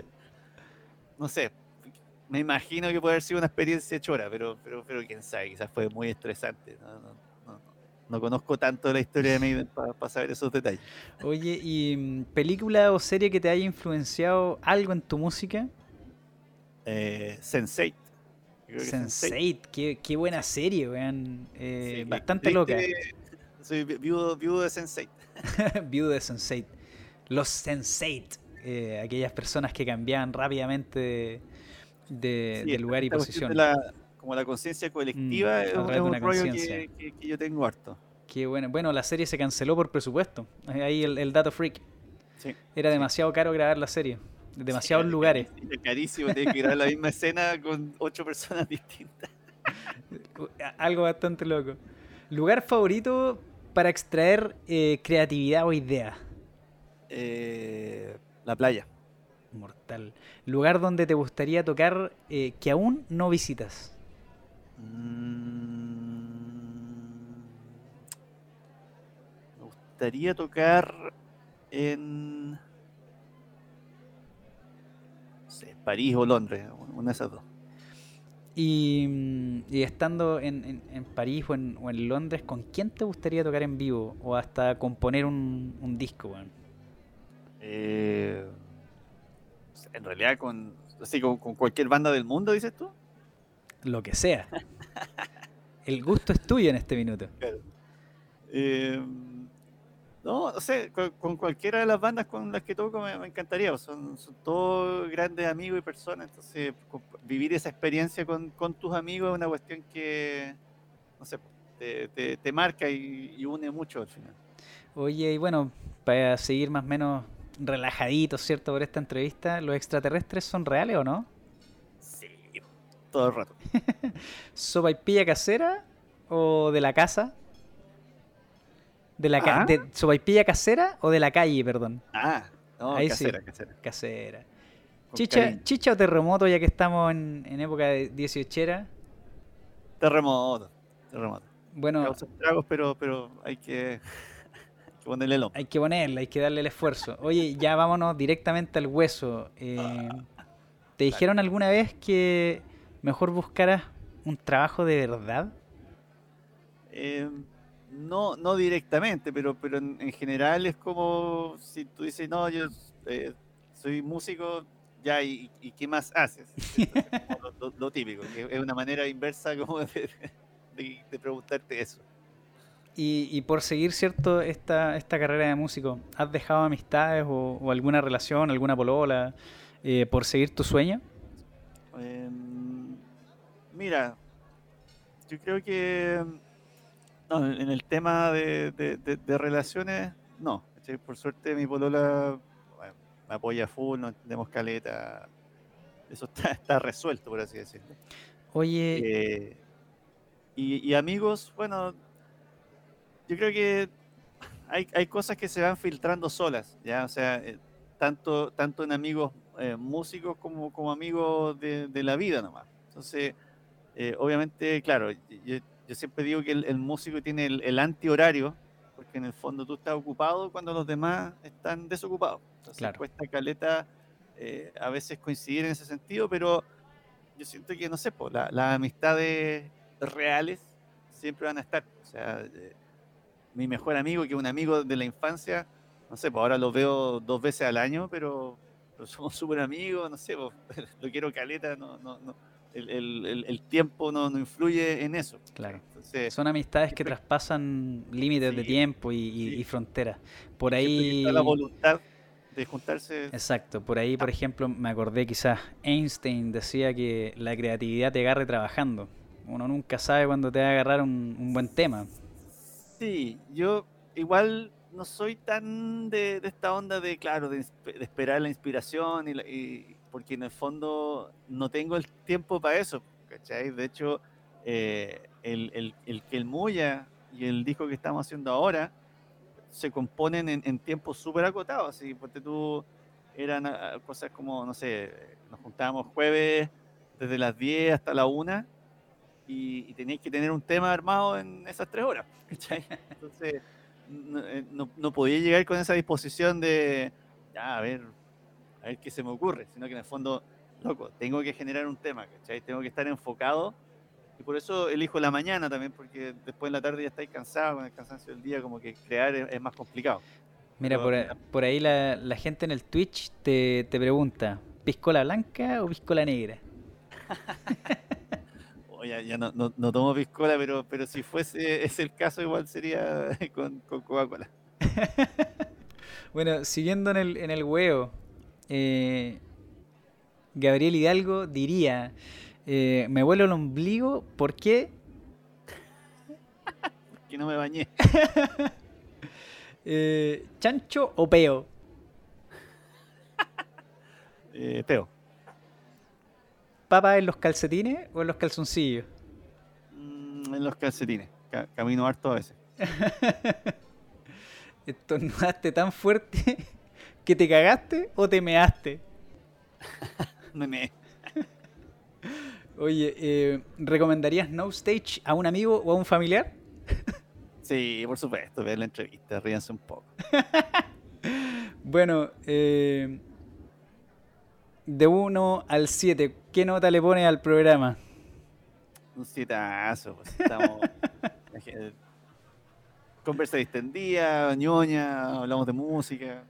No sé, me imagino que puede haber sido una experiencia chora, pero, pero, pero quién sabe, quizás fue muy estresante. No, no, no, no- no conozco tanto la historia de Maiden para saber esos detalles. Oye, ¿y mm, película o serie que te haya influenciado algo en tu música? Eh, Sense8. Yo creo que Sense8 Sense8, qué, qué buena serie, weón. Eh, Sí, bastante loca. Soy vi- viudo, viudo de Sense8. Viudo de Sense8. Los Sense8, eh, aquellas personas que cambiaban rápidamente de, de- Sí, de lugar y posición. la- como la conciencia colectiva mm, es, un rollo que, que, yo tengo harto. Qué bueno. Bueno, la serie se canceló por presupuesto. Ahí el, dato freak. Sí, Era demasiado caro grabar la serie. Demasiados lugares. Es carísimo, tienes que grabar la misma escena con ocho personas distintas. Algo bastante loco. ¿Lugar favorito para extraer eh, creatividad o idea? Eh, la playa. Mortal. ¿Lugar donde te gustaría tocar eh, que aún no visitas? Mm, me gustaría tocar en París o Londres, una de esas dos. Y, estando en, París o en, Londres, ¿con quién te gustaría tocar en vivo? O hasta componer un, disco, eh, en realidad, con, así, con, cualquier banda del mundo, dices tú. Lo que sea. El gusto es tuyo en este minuto. Eh, no, no sé, con, cualquiera de las bandas con las que toco me, encantaría. Son, son, todos grandes amigos y personas. Entonces, vivir esa experiencia con, tus amigos es una cuestión que, no sé, te, te, marca y, une mucho al final. Oye, y bueno, para seguir más o menos relajaditos, ¿cierto? Por esta entrevista, ¿los extraterrestres son reales o no? Sí, todo el rato. ¿Sopa y pilla casera o de la casa? ¿De la ah. de casera o de la calle, perdón? Ah, no, casera, casera. Casera. Chicha, chicha o terremoto, ya que estamos en, época de 18 Terremoto, terremoto. Bueno, tragos, pero, pero hay que, ponerle el Hay que ponerle, hay que darle el esfuerzo. Oye, ya vámonos directamente al hueso. Eh, ¿Te dijeron alguna vez que mejor buscaras un trabajo de verdad? Eh, no, no directamente, pero, pero en, general es como si tú dices, no, yo eh, soy músico, ya, ¿y, qué más haces? lo, típico, que es una manera inversa como de, preguntarte eso. Y, por seguir, ¿cierto? Esta, esta carrera de músico, ¿has dejado amistades o, alguna relación, alguna polola, eh, por seguir tu sueño? Em, mira, yo creo que en el tema de, relaciones, no. Por suerte mi polola me apoya full, no tenemos caleta. Eso está, resuelto, por así decirlo. Oye. Eh, y, amigos, bueno, yo creo que hay, cosas que se van filtrando solas, ¿ya? O sea, eh, tanto, tanto en amigos eh, músicos como, como amigos de, la vida nomás. Entonces, obviamente, claro, yo, yo siempre digo que el, músico tiene el, anti-horario, porque en el fondo tú estás ocupado cuando los demás están desocupados. Entonces cuesta caleta eh, a veces coincidir en ese sentido, pero yo siento que, no sé, pues, las amistades reales siempre van a estar. O sea, eh, mi mejor amigo, que es un amigo de la infancia, no sé, pues ahora lo veo dos veces al año, pero, somos súper amigos, no sé, pues, lo quiero caleta, no, no, no el, tiempo no, influye en eso. Claro. Son amistades que traspasan límites de tiempo y, fronteras. Por ahí... La voluntad de juntarse. Exacto. Por ahí, por ejemplo, me acordé quizás Einstein decía que la creatividad te agarre trabajando. Uno nunca sabe cuándo te va a agarrar un, buen tema. Sí, yo igual no soy tan de, esta onda de, claro, de, esperar la inspiración y porque en el fondo no tengo el tiempo para eso, ¿cachai? De hecho, eh, el, el, el, que el Muya y el disco que estamos haciendo ahora se componen en, en tiempos súper acotados, así, porque tú eran ah, cosas como, no sé, nos juntábamos jueves desde las 10 hasta la 1 y, y teníais que tener un tema armado en esas tres horas, ¿cachai? Entonces, no, eh, no, no podía llegar con esa disposición de, ya, a ver, a ver qué se me ocurre, sino que en el fondo, loco, tengo que generar un tema, ¿cachai? Tengo que estar enfocado y por eso elijo la mañana también, porque después en la tarde ya estáis cansado con el cansancio del día, como que crear es, más complicado. Mira, por, ahí la, gente en el Twitch te, pregunta, ¿piscola blanca o piscola negra? Oye, ya no, no, tomo piscola, pero, pero si fuese ese el caso, igual sería con, Coca-Cola. bueno, siguiendo en el, en el huevo, eh, Gabriel Hidalgo diría, Eh, me vuelo el ombligo, ¿por qué? Porque no me bañé. Eh, ¿Chancho o peo? Peo. ¿Papa en los calcetines o en los calzoncillos? Mm, en los calcetines. Ca- camino harto a veces. ¿Estornudaste tan fuerte que te cagaste o te measte? Me meé. Oye, eh, ¿recomendarías No Stage a un amigo o a un familiar? Sí, por supuesto, ver la entrevista, ríanse un poco. Bueno, eh, de 1 al 7, ¿qué nota le pones al programa? Un sietazo, pues estamos. Conversa distendida, ñoña, hablamos de música.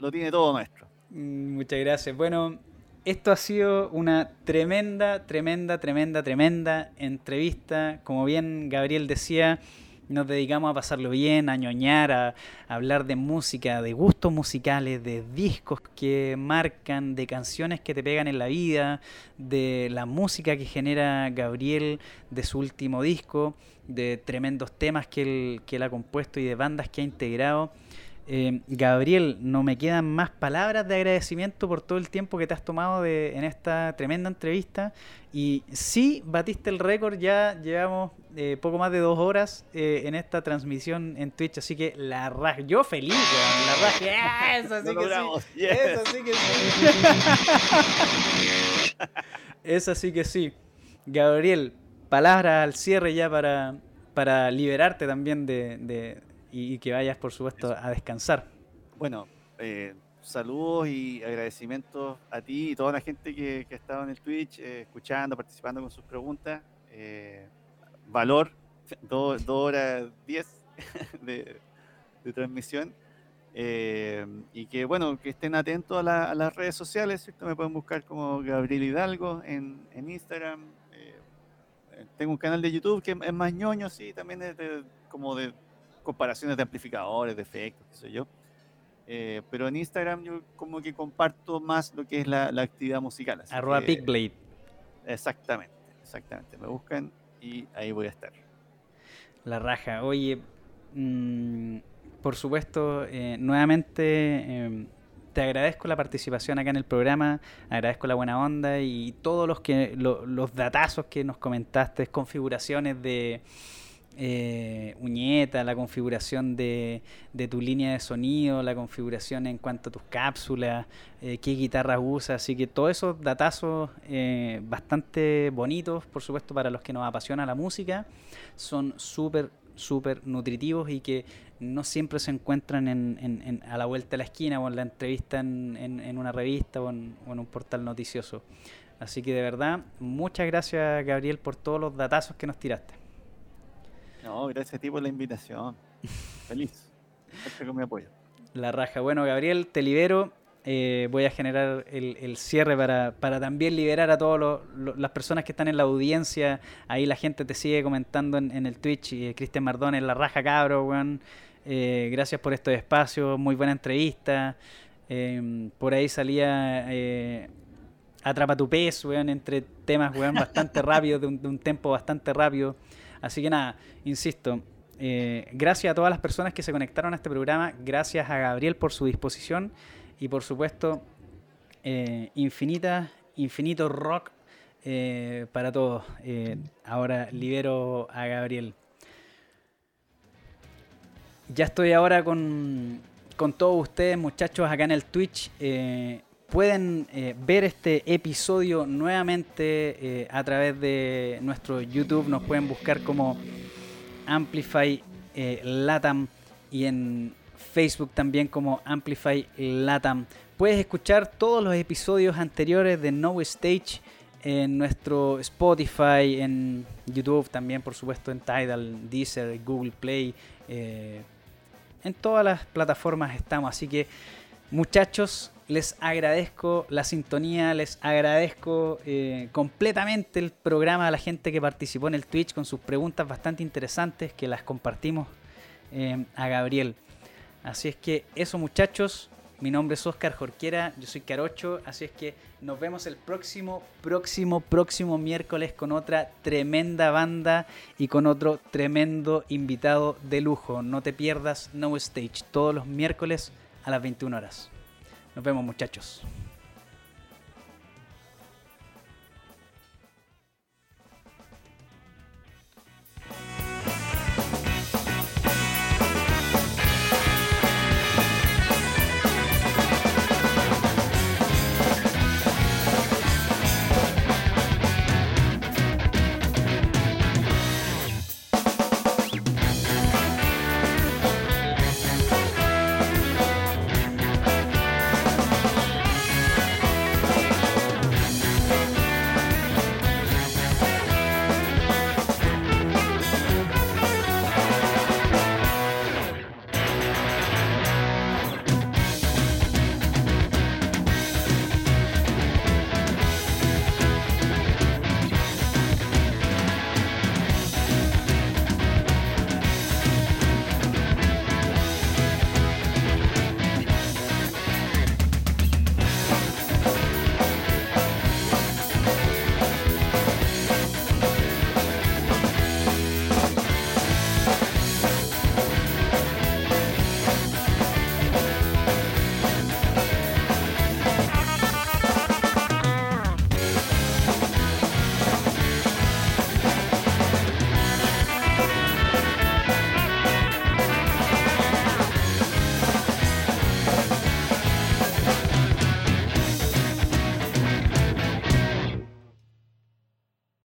Lo, tiene todo nuestro. Mm, Muchas gracias. Bueno, esto ha sido una tremenda, tremenda, tremenda, tremenda entrevista. Como bien Gabriel decía, nos dedicamos a pasarlo bien, a ñoñar, a, a hablar de música, de gustos musicales, de discos que marcan, de canciones que te pegan en la vida, de la música que genera Gabriel, de su último disco, de tremendos temas que él, que él ha compuesto y de bandas que ha integrado. Eh, Gabriel, no me quedan más palabras de agradecimiento por todo el tiempo que te has tomado de, en esta tremenda entrevista. Y sí, batiste el récord, ya llevamos eh, poco más de dos horas eh, en esta transmisión en Twitch, así que la raja, yo feliz, la raja, eso sí que logramos, sí, eso sí que sí. Eso sí que sí. Gabriel, palabras al cierre ya para, para liberarte también de, de- y, y que vayas, por supuesto, a descansar. Bueno, eh, saludos y agradecimientos a ti y toda la gente que, que ha estado en el Twitch, eh, escuchando, participando con sus preguntas. Eh, valor, dos dos horas diez de, de transmisión. Eh, y que bueno, que estén atentos a, la- a las redes sociales, ¿cierto? Me pueden buscar como Gabriel Hidalgo en, en Instagram. eh, tengo un canal de YouTube que es más ñoño, sí, también es de, como de comparaciones de amplificadores, de efectos, qué sé yo. Eh, pero en Instagram yo como que comparto más lo que es la, la actividad musical. Arroba que-. Exactamente, exactamente. Me buscan y ahí voy a estar. La raja. Oye, mm, por supuesto, eh, nuevamente eh, te agradezco la participación acá en el programa, agradezco la buena onda y todos los que lo- los datazos que nos comentaste, configuraciones de eh, uñeta, la configuración de, de tu línea de sonido, la configuración en cuanto a tus cápsulas, eh, qué guitarras usas, así que todos esos datazos eh, bastante bonitos, por supuesto, para los que nos apasiona la música, son súper, súper nutritivos y que no siempre se encuentran en, en- en- a la vuelta de la esquina o en la entrevista en, en- una revista o en un portal noticioso. Así que de verdad, muchas gracias Gabriel por todos los datazos que nos tiraste. No, gracias a ti por la invitación. Feliz. Gracias con mi apoyo. La raja. Bueno, Gabriel, te libero. Eh, voy a generar el, el cierre para, para también liberar a todas las personas que están en la audiencia. Ahí la gente te sigue comentando en, en el Twitch. Y Cristian Mardones, la raja cabro, weón. Eh, gracias por estos espacios. Muy buena entrevista. Eh, por ahí salía eh, Atrapa tu pez, weón, entre temas, weón, bastante rápidos, de un, de un tempo bastante rápido. Así que nada, insisto, eh, gracias a todas las personas que se conectaron a este programa, gracias a Gabriel por su disposición y por supuesto, eh, infinita, infinito rock eh, para todos. Ahora libero a Gabriel. Ya estoy ahora con, con todos ustedes, muchachos, acá en el Twitch. Pueden eh, ver este episodio nuevamente eh, a través de nuestro YouTube. Nos pueden buscar como Amplify eh, Latam y en Facebook también como Amplify Latam. Puedes escuchar todos los episodios anteriores de No Stage en nuestro Spotify, en YouTube también, por supuesto, en Tidal, Deezer, Google Play. en todas las plataformas estamos, así que muchachos, les agradezco la sintonía, les agradezco eh, completamente el programa a la gente que participó en el Twitch con sus preguntas bastante interesantes que las compartimos eh, a Gabriel. Así es que eso muchachos, Mi nombre es Oscar Jorquera, yo soy Carocho, así es que nos vemos el próximo, próximo, próximo miércoles con otra tremenda banda y con otro tremendo invitado de lujo. No te pierdas No Stage todos los miércoles a las 21 horas. Nos vemos muchachos.